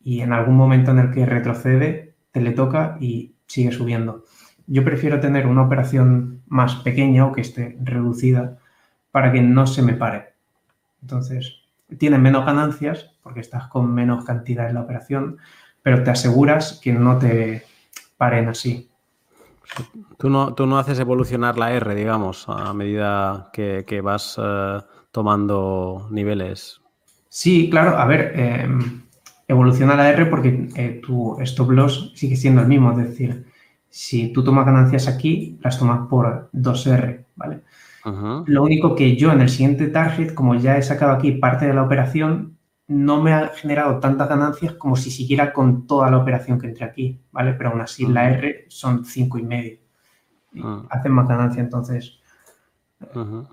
y en algún momento en el que retrocede te le toca y sigue subiendo yo prefiero tener una operación más pequeña o que esté reducida para que no se me pare. Entonces, tienes menos ganancias porque estás con menos cantidad en la operación, pero te aseguras que no te paren así.
Tú no, tú no haces evolucionar la R, digamos, a medida que, vas eh, tomando niveles.
Sí, claro. A ver, em, evoluciona la R porque eh, tu stop loss sigue siendo el mismo. Es decir, si tú tomas ganancias aquí, las tomas por 2R, ¿vale? Lo único que yo en el siguiente target, como ya he sacado aquí parte de la operación, no me ha generado tantas ganancias como si siguiera con toda la operación que entre aquí, ¿vale? Pero aún así la R son 5 y medio. Ah. Hacen más ganancia, entonces...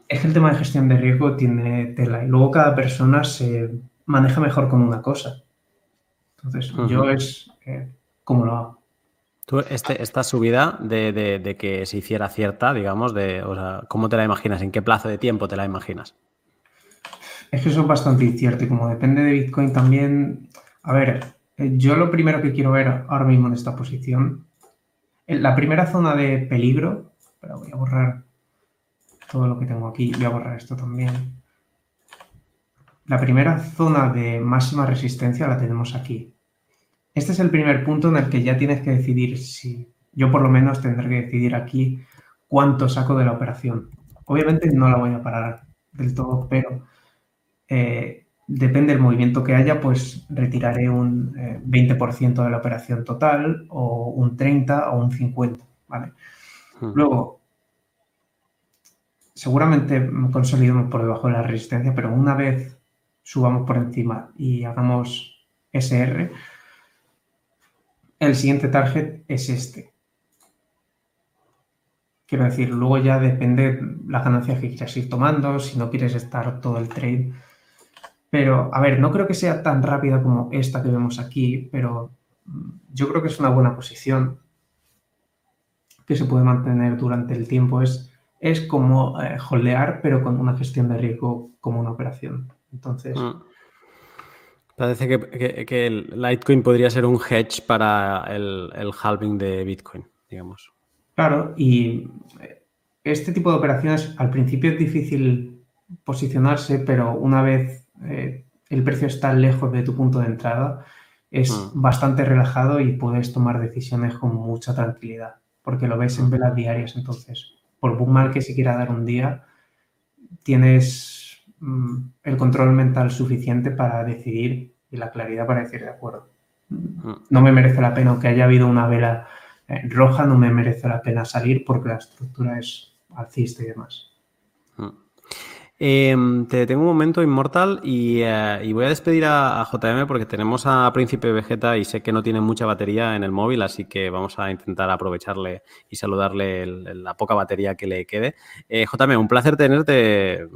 Es que el tema de gestión de riesgo tiene tela y luego cada persona se maneja mejor con una cosa. Entonces, yo es eh, como lo hago.
Tú, este, esta subida de, que se hiciera cierta, digamos, de, o sea, ¿cómo te la imaginas? ¿En qué plazo de tiempo te la imaginas?
Es que eso es bastante incierto y como depende de Bitcoin también, a ver, eh, yo lo primero que quiero ver ahora mismo en esta posición, la primera zona de peligro, pero voy a borrar todo lo que tengo aquí, voy a borrar esto también. La primera zona de máxima resistencia la tenemos aquí, este es el primer punto en el que ya tienes que decidir si, yo por lo menos tendré que decidir aquí cuánto saco de la operación. Obviamente no la voy a parar del todo, pero eh, depende del movimiento que haya, pues retiraré un 20% eh, de la operación total o un 30 o un 50, ¿vale? Hmm. Luego, seguramente consolidamos por debajo de la resistencia, pero una vez subamos por encima y hagamos SR, el siguiente target es este. Quiero decir, luego ya depende las ganancias que quieras ir tomando, si no quieres estar todo el trade. Pero, a ver, no creo que sea tan rápida como esta que vemos aquí, pero mm, yo creo que es una buena posición que se puede mantener durante el tiempo. Es, es como eh, holdear, pero con una gestión de riesgo como una operación. Entonces, mm.
Parece que, el Litecoin podría ser un hedge para el, halving de Bitcoin, digamos.
Claro, y este tipo de operaciones al principio es difícil posicionarse, pero una vez eh, el precio está lejos de tu punto de entrada, es mm. bastante relajado y puedes tomar decisiones con mucha tranquilidad. porque lo ves en velas diarias. Entonces, por mal que se quiera dar un día, tienes el control mental suficiente para decidir y la claridad para decir de acuerdo. Mm. No me merece la pena, aunque haya habido una vela eh, roja, no me merece la pena salir porque la estructura es alcista y demás.
Em, te detengo un momento, Inmortal, y, eh, voy a despedir a, JM porque tenemos a Príncipe Vegeta y sé que no tiene mucha batería en el móvil, así que vamos a intentar aprovecharle y saludarle la poca batería que le quede. Eh, JM, un placer tenerte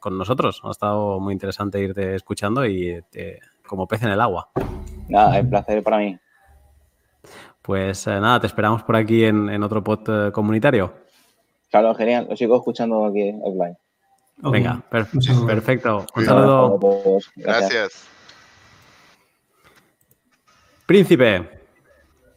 con nosotros. Ha estado muy interesante irte escuchando y como pez en el agua.
Nada, es placer para mí.
Pues eh, nada, te esperamos por aquí en, otro pod comunitario.
Claro, genial. Lo sigo escuchando aquí offline.
Venga, perfecto. Un saludo.
Gracias.
Príncipe.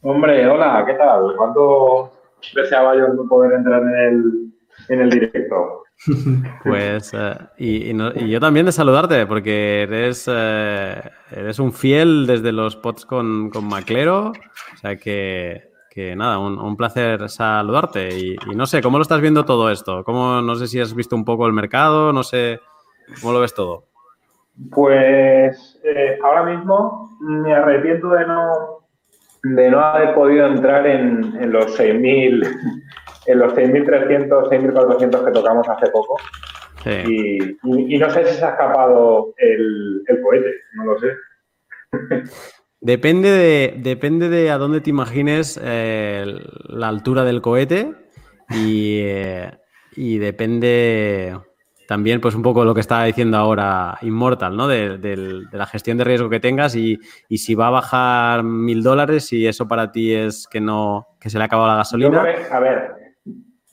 Hombre, hola, ¿qué tal? ¿Cuánto deseaba yo poder entrar en el, en el directo? <laughs>
Pues, eh, y, yo también de saludarte, porque eres, eh, eres un fiel desde los pods con, con Maclero, o sea que que nada, un, placer saludarte. Y, no sé, ¿cómo lo estás viendo todo esto? ¿Cómo, no sé si has visto un poco el mercado, no sé, ¿cómo lo ves todo?
Pues eh, ahora mismo me arrepiento de no, de no haber podido entrar en, los 6.000, en los 6.300, 6.400 que tocamos hace poco. Y, no sé si se ha escapado el, el cohete, no lo sé.
Depende de, depende de a dónde te imagines eh, la altura del cohete eh, y, depende también, pues un poco lo que estaba diciendo ahora Immortal, ¿no? De, la gestión de riesgo que tengas y, si va a bajar mil dólares y eso para ti es que no, que se le ha acabado la gasolina.
a ver,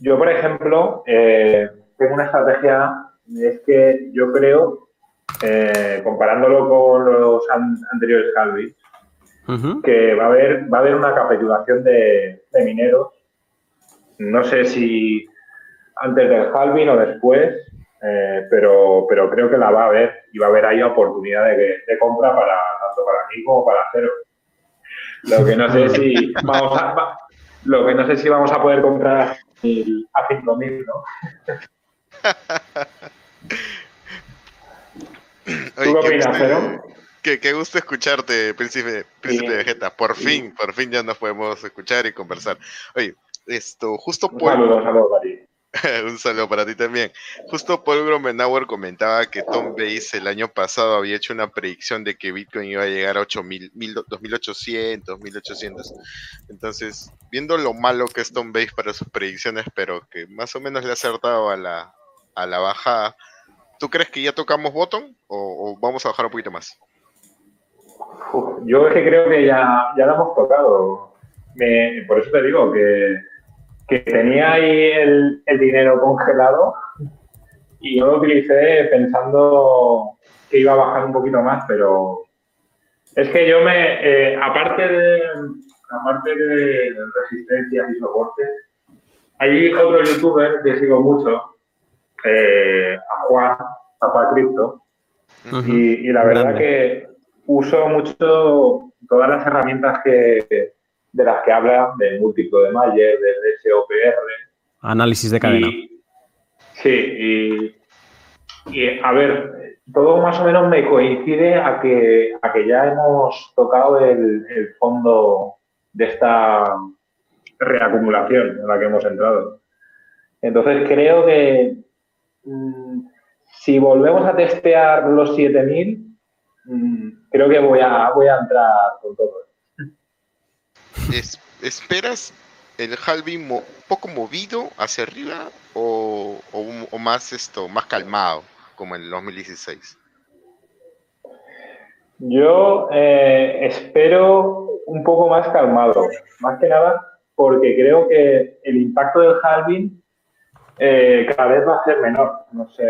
yo por ejemplo eh, tengo una estrategia, es que yo creo, comparándolo con los anteriores Calvi, que va a haber, va a haber una capitulación de, mineros. No sé si antes del halving o después, eh, pero, pero creo que la va a haber y va a haber ahí oportunidad de, compra para tanto para mí como para cero. Lo que no sé si vamos a, lo que no sé si vamos a poder comprar a 5.000, ¿no? <laughs>
¿Tú qué opinas, Cero? Qué, gusto escucharte, Príncipe, Príncipe Vegeta. Por fin, por fin ya nos podemos escuchar y conversar. Oye, esto, justo
un Saludo, saludo para ti. <laughs>
un saludo para ti también. Justo Paul Gromenauer comentaba que Tom Bates el año pasado había hecho una predicción de que Bitcoin iba a llegar a 8.000, 2800, 1800. Entonces, viendo lo malo que es Tom Bates para sus predicciones, pero que más o menos le ha acertado a la, a la bajada, ¿tú crees que ya tocamos bottom o vamos a bajar un poquito más?
yo es que creo que ya, ya lo hemos tocado. por eso te digo que, tenía ahí el, dinero congelado y yo lo utilicé pensando que iba a bajar un poquito más, pero es que yo me, eh, aparte de aparte de resistencias y soporte, hay otro youtuber que sigo mucho, eh, a Juan, Papá Cripto, y, la verdad que uso mucho todas las herramientas que, de las que habla, de múltiplo de Mayer, del SOPR.
Análisis de cadena.
sí, y, a ver, todo más o menos me coincide a que, a que ya hemos tocado el, fondo de esta reacumulación en la que hemos entrado. Entonces creo que mm, si volvemos a testear los 7000, creo que voy a, voy a entrar con todo.
¿Esperas el halving un poco movido hacia arriba o, más esto, más calmado, como en el 2016?
Yo eh, espero un poco más calmado, más que nada porque creo que el impacto del halving eh, cada vez va a ser menor. No sé,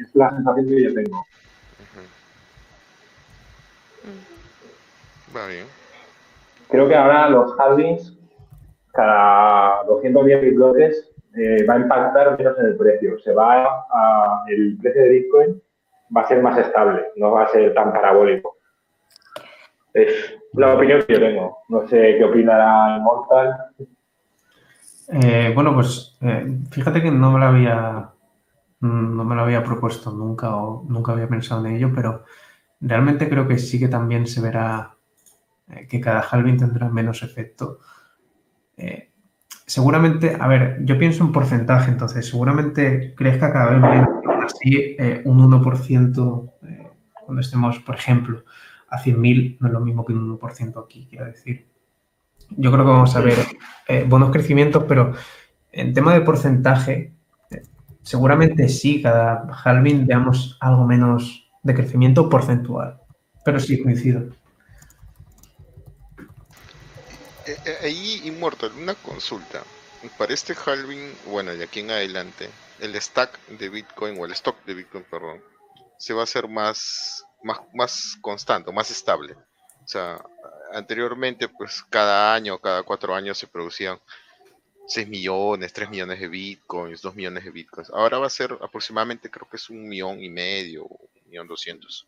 es la sensación que yo tengo. Creo que ahora los halvings, cada 210 bloques, eh, va a impactar menos en el precio. Se va a, el precio de Bitcoin va a ser más estable, no va a ser tan parabólico. Es la opinión que yo tengo. No sé qué opinará Immortal.
Eh, bueno, pues eh, fíjate que no me lo había no me lo había propuesto nunca o nunca había pensado en ello, pero realmente creo que sí que también se verá eh, que cada halving tendrá menos efecto. seguramente, a ver, yo pienso en porcentaje, entonces seguramente crezca cada vez menos, así un 1% cuando estemos, por ejemplo, a 100.000, no es lo mismo que un 1% aquí, quiero decir. Yo creo que vamos a ver eh, buenos crecimientos, pero en tema de porcentaje, eh, seguramente sí, cada halving veamos algo menos de crecimiento porcentual. Pero sí, coincido.
Eh, ahí, Immortal, una consulta. Para este halving, bueno, de aquí en adelante, el stack de Bitcoin, o el stock de Bitcoin, perdón, se va a hacer más, más, más constante, más estable. O sea, anteriormente, pues cada año, cada cuatro años se producían 6 millones, 3 millones de bitcoins, 2 millones de bitcoins. Ahora va a ser aproximadamente, creo que es un millón y medio, un millón doscientos,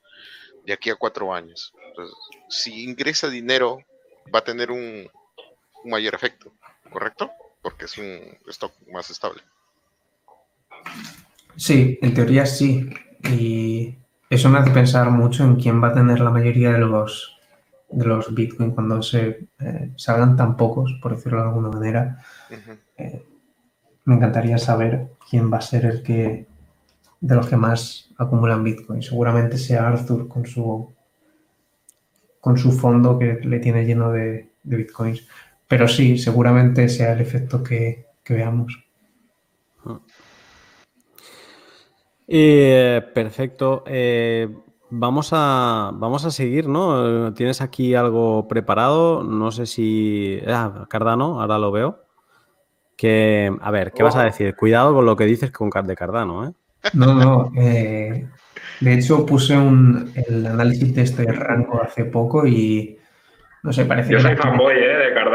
de aquí a cuatro años. Si ingresa dinero, va a tener un, un mayor efecto, ¿correcto? Porque es un stock más estable.
Sí, en teoría sí. Y eso me hace pensar mucho en quién va a tener la mayoría de los de los Bitcoin cuando se eh, salgan tan pocos, por decirlo de alguna manera. Eh, me encantaría saber quién va a ser el que de los que más acumulan Bitcoin. Seguramente sea Arthur con su con su fondo que le tiene lleno de, Bitcoins. Pero sí, seguramente sea el efecto que, veamos.
Eh, perfecto. Vamos a, vamos a seguir, ¿no? Tienes aquí algo preparado, no sé si... Ah, Cardano, ahora lo veo. Que, a ver, ¿qué vas a decir? Cuidado con lo que dices con de Cardano, ¿eh?
No, no. Eh, de hecho, puse un, el análisis de este rango hace poco y no sé, parece
Yo soy fanboy, ¿eh? De Cardano, ¿eh?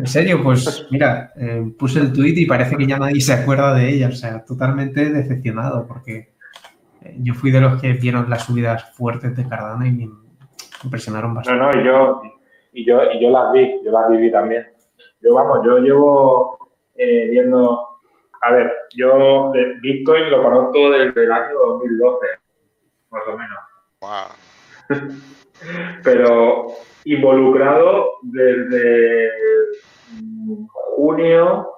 En serio, pues mira, eh, puse el tweet y parece que ya nadie se acuerda de ella. O sea, totalmente decepcionado porque yo fui de los que vieron las subidas fuertes de Cardano y me impresionaron bastante.
No, no, y yo, y yo, y yo las vi, yo las viví también. Yo, vamos, yo llevo eh, viendo, a ver, yo de Bitcoin lo conozco desde el año 2012, más o menos. Wow. <laughs> Pero involucrado desde junio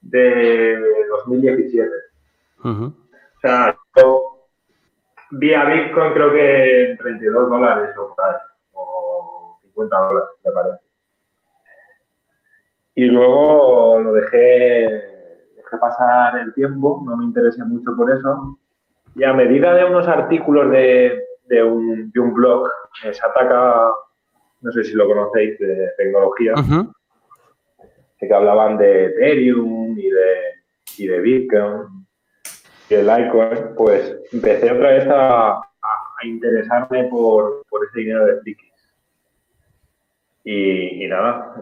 de 2017. O sea, yo vía Bitcoin creo que en 32 dólares o, o 50 dólares, me parece. Y luego lo dejé, dejé pasar el tiempo, no me interesé mucho por eso. Y a medida de unos artículos de, de, un, de un, blog, se ataca, no sé si lo conocéis, de tecnología, que hablaban de Ethereum y de, y de Bitcoin y el Litecoin, pues empecé otra vez a, interesarme por, ese dinero de frikis. Y, nada,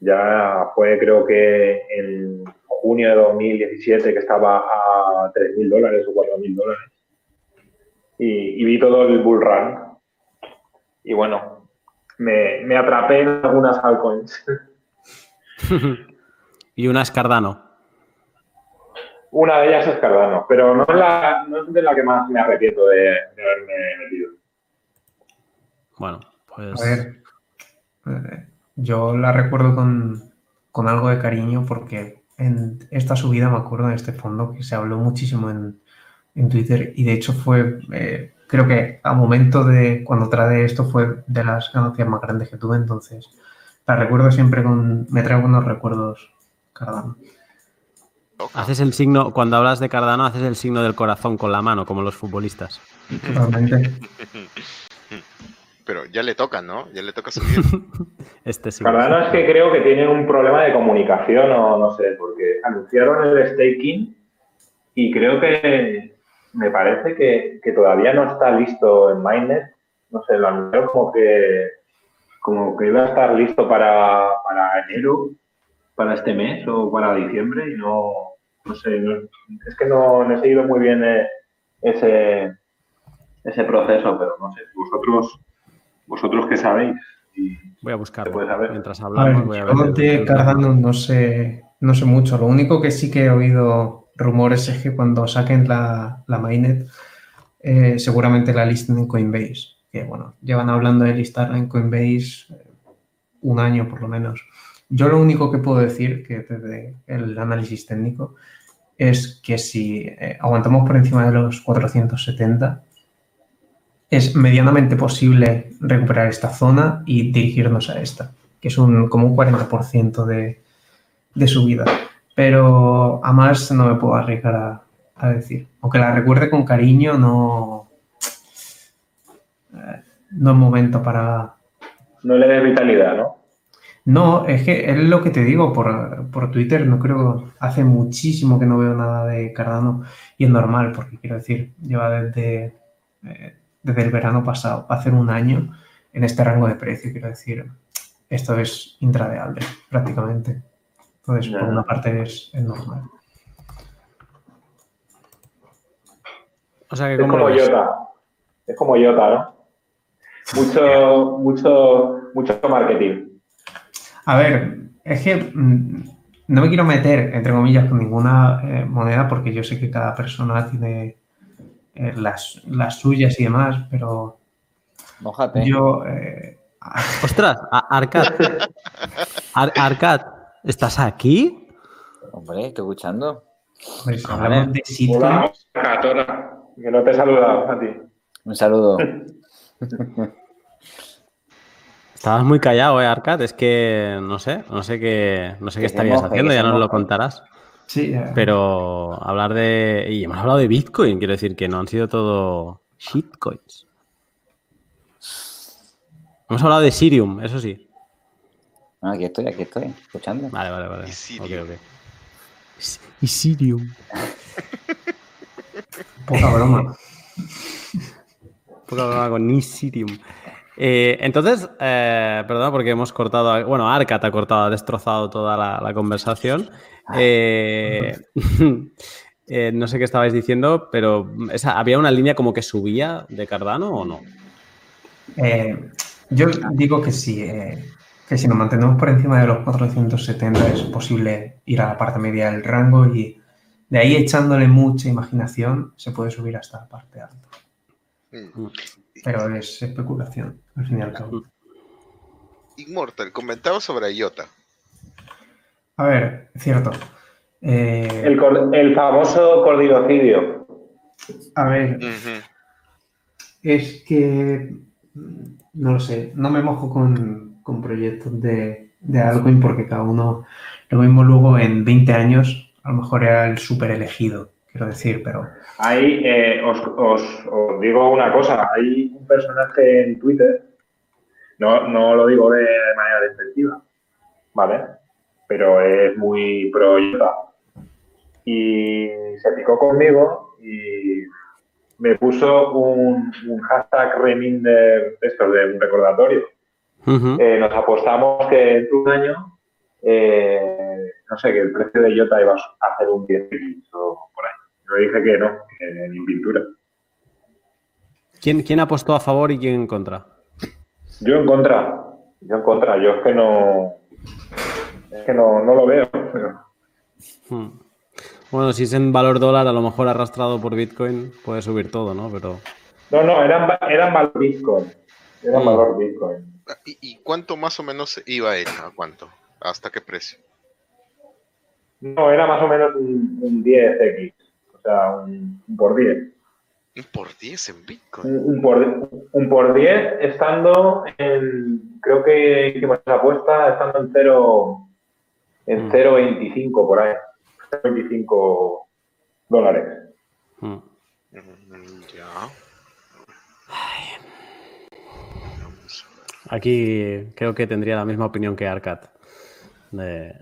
ya fue creo que en junio de 2017 que estaba a 3.000 dólares o 4.000 dólares. Y, vi todo el bull run. Y bueno, me, me atrapé en algunas altcoins. <laughs> <laughs>
y unas Cardano.
Una de ellas es Cardano, pero no es, la, no es de la que más me arrepiento de, haberme metido.
Bueno, pues.
A ver, eh, yo la recuerdo con, algo de cariño porque en esta subida me acuerdo de este fondo que se habló muchísimo en, Twitter y de hecho fue, eh, creo que a momento de cuando trae esto fue de las ganancias más grandes que tuve, entonces la recuerdo siempre con, me trae buenos recuerdos Cardano.
Haces el signo, cuando hablas de Cardano, haces el signo del corazón con la mano, como los futbolistas. <laughs>
Pero ya le toca, ¿no? Ya le toca subir. <laughs>
este sí. Cardano es que creo que tiene un problema de comunicación o no sé, porque anunciaron el staking y creo que me parece que, todavía no está listo en Mainnet. No sé, lo anunciaron como que, como que iba a estar listo para, para enero para este mes o para diciembre y no, no sé, es que no, he seguido muy bien eh, ese, ese proceso, pero no sé, vosotros, vosotros qué sabéis.
voy a buscarlo. Mientras hablamos, voy a ver.
de Cardano no sé, no sé mucho. Lo único que sí que he oído rumores es que cuando saquen la, la mainnet, eh, seguramente la listen en Coinbase. Que bueno, llevan hablando de listarla en Coinbase eh, un año por lo menos. Yo lo único que puedo decir, que desde el análisis técnico, es que si eh, aguantamos por encima de los 470, es medianamente posible recuperar esta zona y dirigirnos a esta, que es un, como un 40% de, de subida. Pero a más no me puedo arriesgar a, decir. Aunque la recuerde con cariño, no, no es momento para...
No le des vitalidad, ¿no?
No, es que es lo que te digo por, por, Twitter, no creo, hace muchísimo que no veo nada de Cardano y es normal, porque quiero decir, lleva desde, eh, desde el verano pasado, hacer un año en este rango de precio, quiero decir, esto es intradeable prácticamente. Entonces, por una parte es, normal.
O sea que es como Iota. Es como Iota, ¿no? Mucho, mucho, mucho marketing.
A ver, es que mm, no me quiero meter, entre comillas, con ninguna eh, moneda porque yo sé que cada persona tiene eh, las, suyas y demás, pero yo... Eh, <laughs>
Ostras, Arcad. Arcad, ¿Estás aquí?
Hombre, estoy escuchando.
Pues hablamos de Hola,
que no te he saludado a ti.
Un saludo. <laughs>
Estabas muy callado, eh, Arcad. Es que no sé, no sé qué, no sé qué estarías haciendo, ya nos lo contarás.
Sí,
Pero hablar de. Y hemos hablado de Bitcoin, quiero decir que no han sido todo shitcoins. Hemos hablado de Sirium, eso sí.
Ah, aquí estoy, aquí estoy, escuchando.
Vale, vale, vale.
Isirium.
Okay, Isirium.
Poca broma. <laughs>
Poca broma con Isirium. Eh, entonces, eh, perdón, porque hemos cortado. Bueno, Arca te ha cortado, ha destrozado toda la, conversación. Eh, <laughs> eh, no sé qué estabais diciendo, pero ¿había una línea como que subía de Cardano o no?
yo digo que sí que si nos mantenemos por encima de los 470 es posible ir a la parte media del rango y de ahí echándole mucha imaginación se puede subir hasta la parte alta. Mm. Pero es especulación, al fin y al cabo.
Immortal, comentaba sobre IOTA.
A ver, cierto.
Eh, el, famoso cordilocidio.
A ver, es que no lo sé, no me mojo con, con proyectos de, de altcoin porque cada uno, lo mismo luego en 20 años, a lo mejor era el súper elegido, quiero decir, pero...
Ahí eh, os, os, digo una cosa, hay un personaje en Twitter, no, no lo digo de manera despectiva, ¿vale? Pero es muy pro Y se picó conmigo y me puso un, un hashtag reminder, esto de un recordatorio eh, nos apostamos que en un año, eh, no sé, que el precio de Iota iba a hacer un 10 o. Yo dije que no, que ni pintura.
¿Quién, ¿Quién apostó a favor y quién en contra?
Yo en contra. Yo en contra. Yo es que no. Es que no, no lo veo.
Hmm. Bueno, si es en valor dólar, a lo mejor arrastrado por Bitcoin, puede subir todo, ¿no? Pero.
No, no, eran, eran valor Bitcoin. Eran hmm. valor Bitcoin.
¿Y, cuánto más o menos iba él? ¿A cuánto? ¿Hasta qué precio?
No, era más o menos un, 10x, o sea, un, por 10.
¿Un por 10 en Bitcoin?
Un, por, un por 10 estando en, creo que hicimos esa apuesta estando en 0, en 0.25 mm. por ahí, 0.25 dólares. Mm. Mm, ya.
Aquí creo que tendría la misma opinión que Arcad de,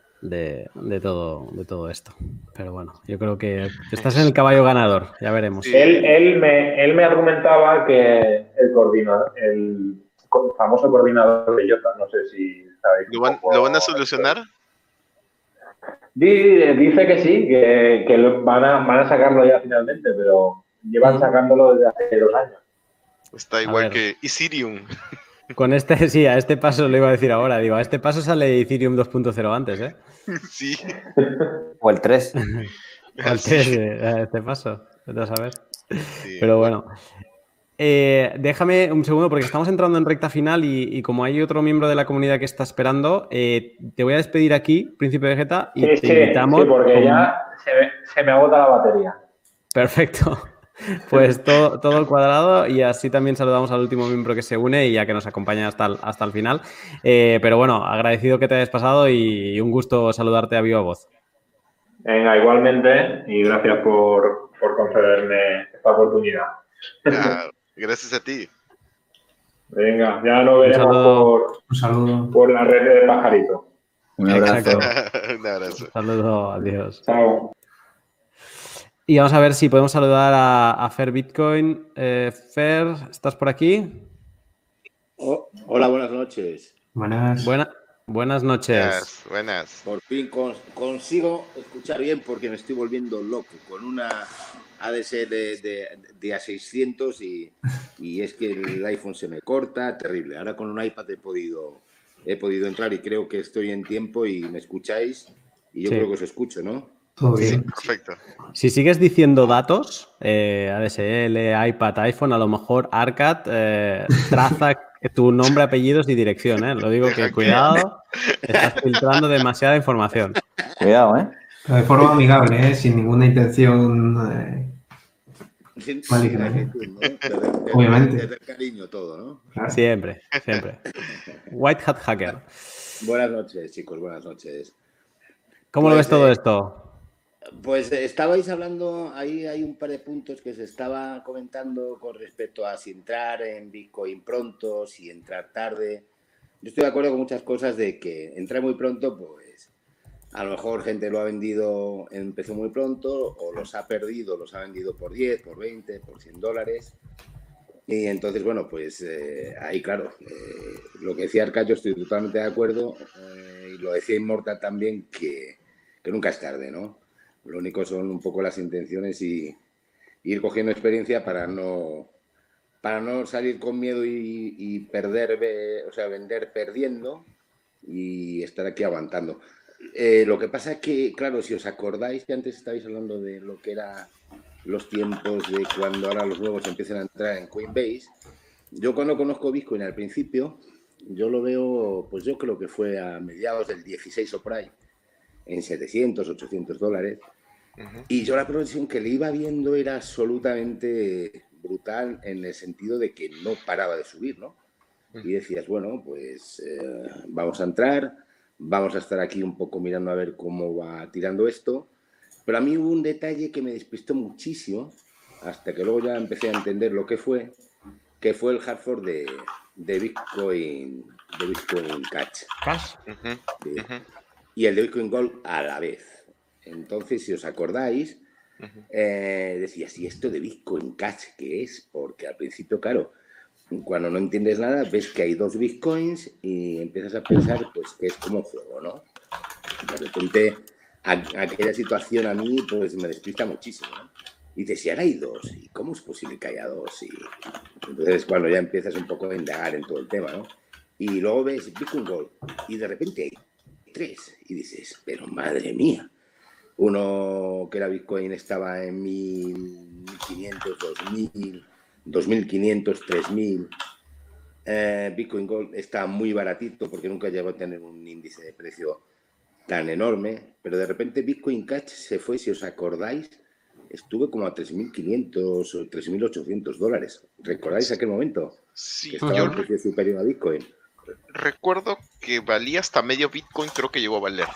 todo, de todo esto. Pero bueno, yo creo que estás en el caballo ganador, ya veremos.
Él, él, me, él me argumentaba que el coordinador, el famoso coordinador de Jota, no sé si sabéis.
¿Lo van, a solucionar?
Dice que sí, que, van, a, van a sacarlo ya finalmente, pero llevan sacándolo desde hace dos años.
Está igual que Ethereum. <laughs>
Con este, <laughs> sí, a este paso lo iba a decir ahora. Digo, a este paso sale Ethereum 2.0 antes, ¿eh? <laughs>
Sí.
O el 3. <laughs>
o el 3, a este paso. a saber. Pero bueno. Eh, déjame un segundo porque estamos entrando en recta final y, como hay otro miembro de la comunidad que está esperando, eh, te voy a despedir aquí, Príncipe Vegeta, y
te invitamos. Sí, porque ya se me, se me agota la batería.
Perfecto. Pues todo, todo el cuadrado y así también saludamos al último miembro que se une y ya que nos acompaña hasta el, hasta el final. Eh, pero bueno, agradecido que te hayas pasado y un gusto saludarte a viva voz.
Venga, igualmente y gracias por, por concederme esta oportunidad.
gracias a ti.
Venga, ya nos veremos por, un saludo. por la red de pajarito.
Un abrazo. <laughs>
un abrazo.
Un saludo, adiós.
Chao.
Y vamos a ver si podemos saludar a, Fer Bitcoin. Eh, Fer, ¿estás por aquí?
Oh, hola, buenas noches.
Buenas. buenas noches.
Buenas.
Por fin consigo escuchar bien porque me estoy volviendo loco con una ADSL de, de, A600 y, y, es que el iPhone se me corta, terrible. Ahora con un iPad he podido, he podido entrar y creo que estoy en tiempo y me escucháis y yo creo que os escucho, ¿no?
Todo bien.
perfecto.
Si sigues diciendo datos, eh, ADSL, iPad, iPhone, a lo mejor Arcad eh, traza tu nombre, apellidos y dirección. ¿eh? Lo digo que cuidado, estás filtrando demasiada información.
Cuidado, ¿eh?
de forma amigable, ¿eh? sin ninguna intención. Eh,
Obviamente. cariño todo,
¿no? Siempre, siempre. White Hat Hacker.
Buenas noches, chicos, buenas noches.
¿Cómo lo ves todo esto?
Pues eh, estabais hablando, ahí hay un par de puntos que se estaba comentando con respecto a si entrar en Bitcoin pronto, si entrar tarde. Yo estoy de acuerdo con muchas cosas de que entrar muy pronto, pues a lo mejor gente lo ha vendido, empezó muy pronto, o los ha perdido, los ha vendido por 10, por 20, por 100 dólares. Y entonces, bueno, pues eh, ahí, claro, eh, lo que decía Arca, yo estoy totalmente de acuerdo, y lo decía Inmortal también, que, que nunca es tarde, ¿no? Lo único son un poco las intenciones y, ir cogiendo experiencia para no, para no salir con miedo y, perder, o sea, vender perdiendo y estar aquí aguantando. Eh, lo que pasa es que, claro, si os acordáis que antes estabais hablando de lo que eran los tiempos de cuando ahora los nuevos empiezan a entrar en Coinbase, yo cuando conozco Bitcoin al principio, yo lo veo, pues yo creo que fue a mediados del 16 o por ahí, en 700, 800 dólares. Y yo la progresión que le iba viendo era absolutamente brutal en el sentido de que no paraba de subir, ¿no? Y decías, bueno, pues eh, vamos a entrar, vamos a estar aquí un poco mirando a ver cómo va tirando esto. Pero a mí hubo un detalle que me despistó muchísimo, hasta que luego ya empecé a entender lo que fue, que fue el hard de, de Bitcoin, de Bitcoin Cash.
Cash.
Y el de Bitcoin Gold a la vez. Entonces, si os acordáis, eh, decía, ¿y esto de Bitcoin Cash qué es? Porque al principio, claro, cuando no entiendes nada, ves que hay dos Bitcoins y empiezas a pensar, pues, que es como un juego, ¿no? De repente, aquella situación a mí, pues, me despista muchísimo, ¿no? Y dices, si ahora hay dos, ¿y cómo es posible que haya dos? Y entonces, cuando ya empiezas un poco a indagar en todo el tema, ¿no? Y luego ves Bitcoin Gold y de repente hay tres y dices, pero madre mía, uno que era Bitcoin estaba en 1500, 2000, 2500, 3000. Bitcoin Gold está muy baratito porque nunca llegó a tener un índice de precio tan enorme, pero de repente Bitcoin Cash se fue, si os acordáis, estuve como a 3.500 o 3.800 dólares. ¿Recordáis aquel momento?
Sí,
que estaba yo precio superior a Bitcoin.
Recuerdo que valía hasta medio Bitcoin, creo que llegó a valer.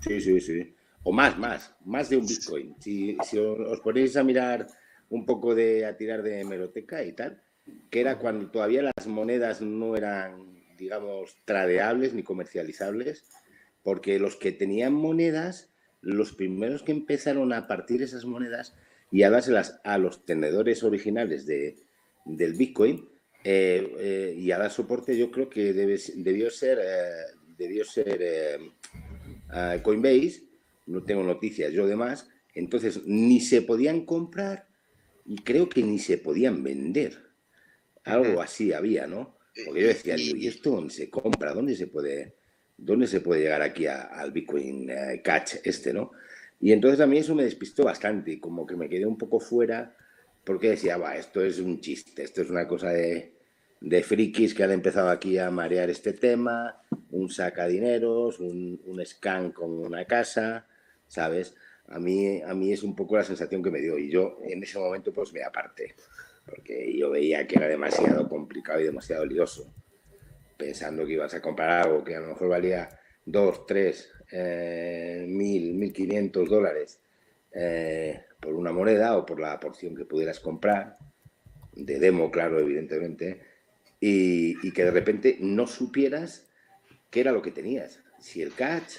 Sí, sí, sí o más, más, más de un Bitcoin. Si, os ponéis a mirar un poco de, a tirar de hemeroteca y tal, que era cuando todavía las monedas no eran, digamos, tradeables ni comercializables, porque los que tenían monedas, los primeros que empezaron a partir esas monedas y a dárselas a los tenedores originales de, del Bitcoin eh, eh, y a dar soporte, yo creo que debió ser, eh, debió ser Coinbase no tengo noticias yo de más, entonces ni se podían comprar y creo que ni se podían vender. Algo así había, ¿no? Porque yo decía, ¿y esto dónde se compra? ¿Dónde se puede, dónde se puede llegar aquí al Bitcoin eh, Catch este, no? Y entonces a mí eso me despistó bastante, como que me quedé un poco fuera, porque decía, va, esto es un chiste, esto es una cosa de, de frikis que han empezado aquí a marear este tema, un saca dineros, un, un scan con una casa, ¿sabes? A mí, a mí es un poco la sensación que me dio y yo en ese momento pues me aparté porque yo veía que era demasiado complicado y demasiado lioso, pensando que ibas a comprar algo que a lo mejor valía 2, 3, eh, mil, 1.500 dólares eh, por una moneda o por la porción que pudieras comprar, de demo, claro, evidentemente, y, y que de repente no supieras qué era lo que tenías, si el catch,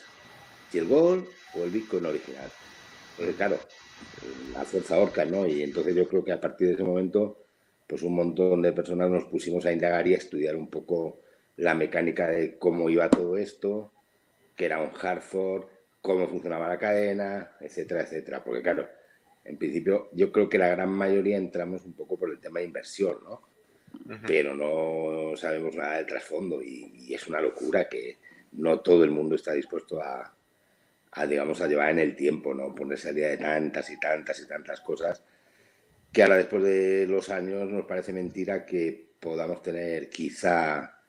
si el gol o el Bitcoin original. Porque claro, la fuerza orca, ¿no? Y entonces yo creo que a partir de ese momento, pues un montón de personas nos pusimos a indagar y a estudiar un poco la mecánica de cómo iba todo esto, qué era un Hartford, cómo funcionaba la cadena, etcétera, etcétera. Porque claro, en principio yo creo que la gran mayoría entramos un poco por el tema de inversión, ¿no? Pero no sabemos nada del trasfondo y es una locura que no todo el mundo está dispuesto a, a, digamos, a llevar en el tiempo, ¿no? Ponerse al día de tantas y tantas y tantas cosas que ahora después de los años nos parece mentira que podamos tener quizá,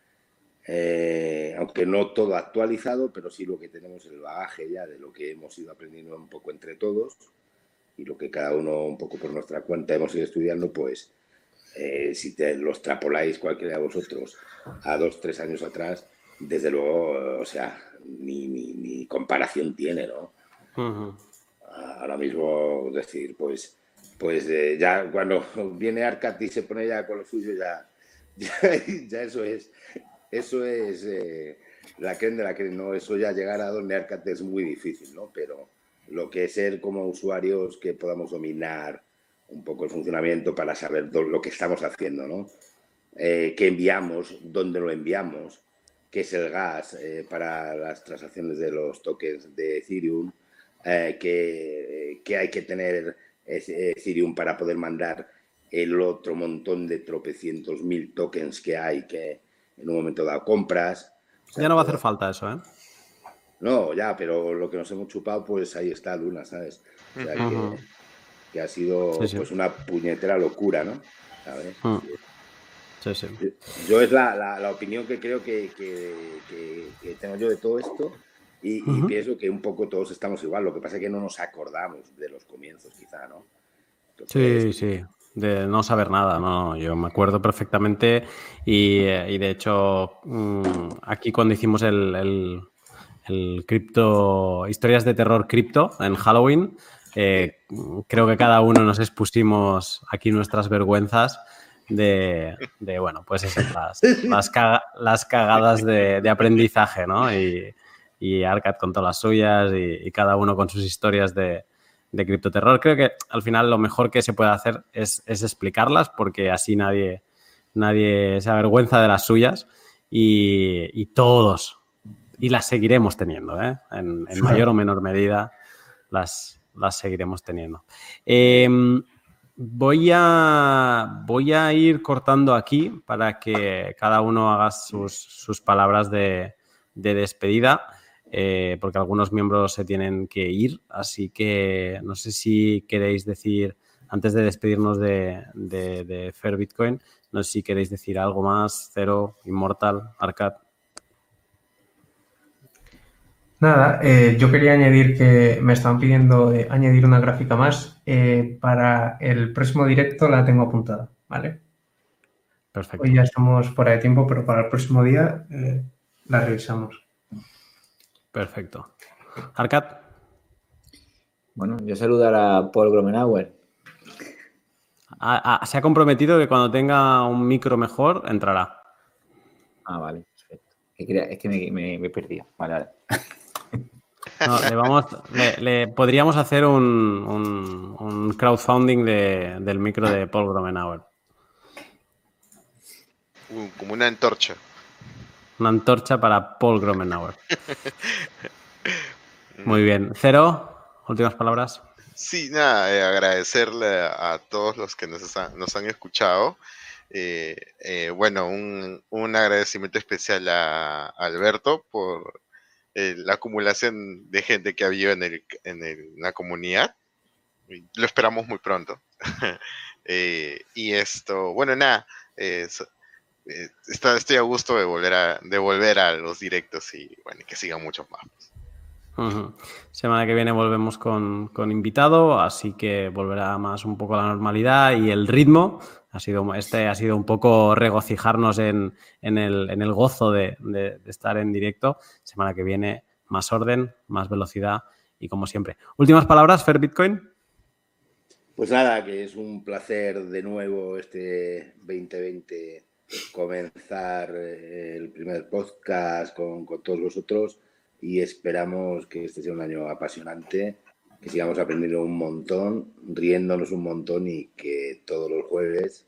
eh, aunque no todo actualizado, pero sí lo que tenemos el bagaje ya de lo que hemos ido aprendiendo un poco entre todos y lo que cada uno un poco por nuestra cuenta hemos ido estudiando, pues eh, si te los extrapoláis cualquiera de vosotros a dos, tres años atrás, desde luego, o sea, ni, ni, comparación tiene, ¿no? Ahora mismo, decir, pues, pues eh, ya cuando <laughs> viene Arcat y se pone ya con lo suyo, <laughs> ya, ya, eso es, eso es eh, la creen de la creen, ¿no? Eso ya llegar a donde Arcat es muy difícil, ¿no? Pero lo que es ser como usuarios que podamos dominar un poco el funcionamiento para saber lo que estamos haciendo, ¿no? Eh, qué enviamos, dónde lo enviamos, que es el gas eh, para las transacciones de los tokens de Ethereum, eh, que, hay que tener Ethereum para poder mandar el otro montón de tropecientos mil tokens que hay que en un momento dado compras.
Ya no va a hacer falta eso, ¿eh?
No, ya, pero lo que nos hemos chupado, pues ahí está Luna, ¿sabes? O sea, que, ha sido pues una puñetera locura, ¿no? Yo es la, opinión que creo que, tengo yo de todo esto y, pienso que un poco todos estamos igual. Lo que pasa es que no nos acordamos de los comienzos, quizá, ¿no?
sí, sí. De no saber nada, no, yo me acuerdo perfectamente y, de hecho mm, aquí cuando hicimos el, el, cripto, historias de terror cripto en Halloween, eh, creo que cada uno nos expusimos aquí nuestras vergüenzas de, bueno, pues las, <laughs> las, cagadas de, aprendizaje, ¿no? Y, y Arcad con todas las suyas y, cada uno con sus historias de, de criptoterror. Creo que al final lo mejor que se puede hacer es, explicarlas porque así nadie, nadie se avergüenza de las suyas y, todos, y las seguiremos teniendo, ¿eh? en, mayor o menor medida, las, las seguiremos teniendo. Em, Voy a, voy a ir cortando aquí para que cada uno haga sus, palabras de, despedida, eh, porque algunos miembros se tienen que ir. Así que no sé si queréis decir, antes de despedirnos de, de, Fair Bitcoin, no sé si queréis decir algo más, Cero, Immortal, Arcad.
Nada, eh, yo quería añadir que me estaban pidiendo eh, añadir una gráfica más. Eh, para el próximo directo la tengo apuntada, ¿vale? Perfecto. Hoy ya estamos fuera de tiempo, pero para el próximo día la revisamos.
Perfecto. Arcad.
Bueno, yo saludar a Paul Gromenauer.
Ah, ah, se ha comprometido que cuando tenga un micro mejor entrará.
Ah, vale, perfecto. Es que me, he perdido. Vale, vale. <laughs>
le, vamos, le, podríamos hacer un, crowdfunding del micro de Paul Gromenauer.
como una antorcha.
Una antorcha para Paul Gromenauer. <laughs> Muy bien. Cero, últimas palabras.
Sí, nada, eh, agradecerle a todos los que nos, nos han escuchado. Eh, bueno, un, agradecimiento especial a, Alberto por la acumulación de gente que ha habido en, el, en la comunidad. Lo esperamos muy pronto. <laughs> y esto, bueno, nada, estoy a gusto de volver a, de volver a los directos y bueno, que sigan muchos más.
Semana que viene volvemos con, invitado, así que volverá más un poco la normalidad y el ritmo. Ha sido, este ha sido un poco regocijarnos en, el, gozo de, estar en directo. Semana que viene más orden, más velocidad y como siempre. Últimas palabras, Fer Bitcoin.
Pues nada, que es un placer de nuevo este 2020 comenzar eh, el primer podcast con, con todos vosotros y esperamos que este sea un año apasionante, que sigamos aprendiendo un montón, riéndonos un montón y que todos los jueves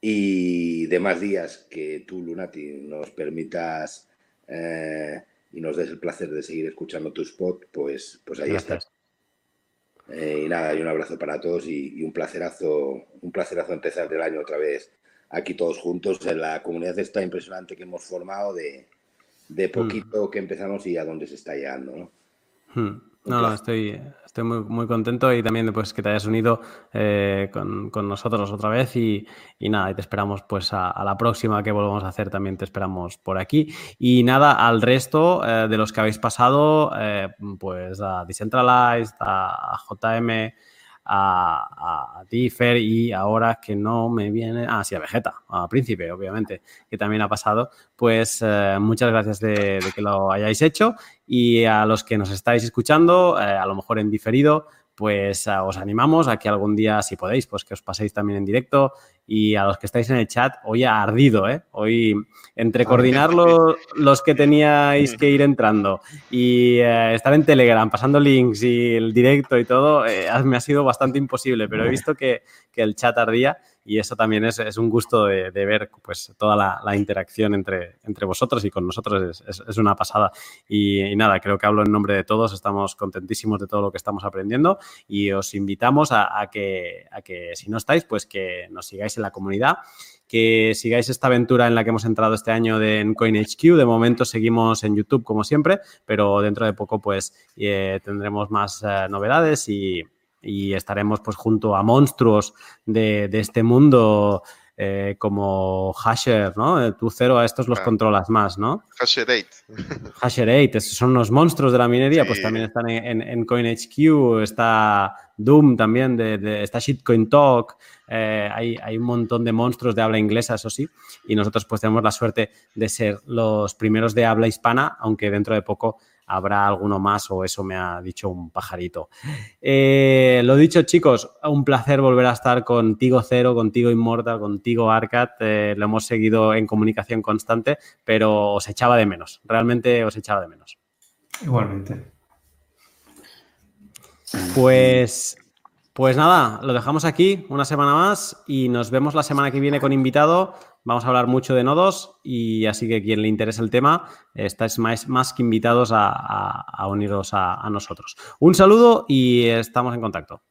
y demás días que tú, Lunati, nos permitas eh, y nos des el placer de seguir escuchando tu spot, pues, pues ahí estás. Eh, y nada, y un abrazo para todos y, y, un placerazo, un placerazo empezar el año otra vez aquí todos juntos en la comunidad esta impresionante que hemos formado de, de hmm. poquito que empezamos y a dónde se está llegando, ¿no?
Hmm. No, estoy, estoy muy, muy, contento y también pues, que te hayas unido eh, con, nosotros otra vez y, nada, y te esperamos pues a, la próxima que volvamos a hacer también te esperamos por aquí. Y nada, al resto eh, de los que habéis pasado, eh, pues a Decentralized, a JM, a, a Differ y ahora que no me viene, ah, sí, a Vegeta, a Príncipe, obviamente, que también ha pasado, pues eh, muchas gracias de, que lo hayáis hecho y a los que nos estáis escuchando, eh, a lo mejor en diferido, pues eh, os animamos a que algún día, si podéis, pues que os paséis también en directo. Y a los que estáis en el chat, hoy ha ardido, ¿eh? Hoy, entre coordinar los, que teníais que ir entrando y eh, estar en Telegram, pasando links y el directo y todo, eh, me ha sido bastante imposible, pero he visto que, que el chat ardía y eso también es, es un gusto de, ver pues, toda la, interacción entre, entre, vosotros y con nosotros, es, es, una pasada. Y, nada, creo que hablo en nombre de todos, estamos contentísimos de todo lo que estamos aprendiendo y os invitamos a, a, que, a que si no estáis, pues que nos sigáis en la comunidad que sigáis esta aventura en la que hemos entrado este año de, en CoinHQ. De momento seguimos en YouTube como siempre, pero dentro de poco pues eh, tendremos más eh, novedades y, y estaremos pues junto a monstruos de, este mundo eh, como Hasher, ¿no? Eh, tú cero a estos los controlas más, ¿no?
Hasher 8. <laughs> <laughs>
Hasher 8, esos son los monstruos de la minería, pues también están en, en, CoinHQ, está Doom también, de, está Shitcoin Talk, eh, hay, hay, un montón de monstruos de habla inglesa, eso sí, y nosotros pues tenemos la suerte de ser los primeros de habla hispana, aunque dentro de poco habrá alguno más o eso me ha dicho un pajarito. Eh, lo dicho, chicos, un placer volver a estar contigo Cero, contigo Immortal, contigo Arcat. Eh, lo hemos seguido en comunicación constante, pero os echaba de menos. Realmente os echaba de menos.
Igualmente.
Pues pues nada, lo dejamos aquí una semana más y nos vemos la semana que viene con invitado. Vamos a hablar mucho de nodos y así que quien le interese el tema, estáis más, más que invitados a, uniros a nosotros. Un saludo y estamos en contacto.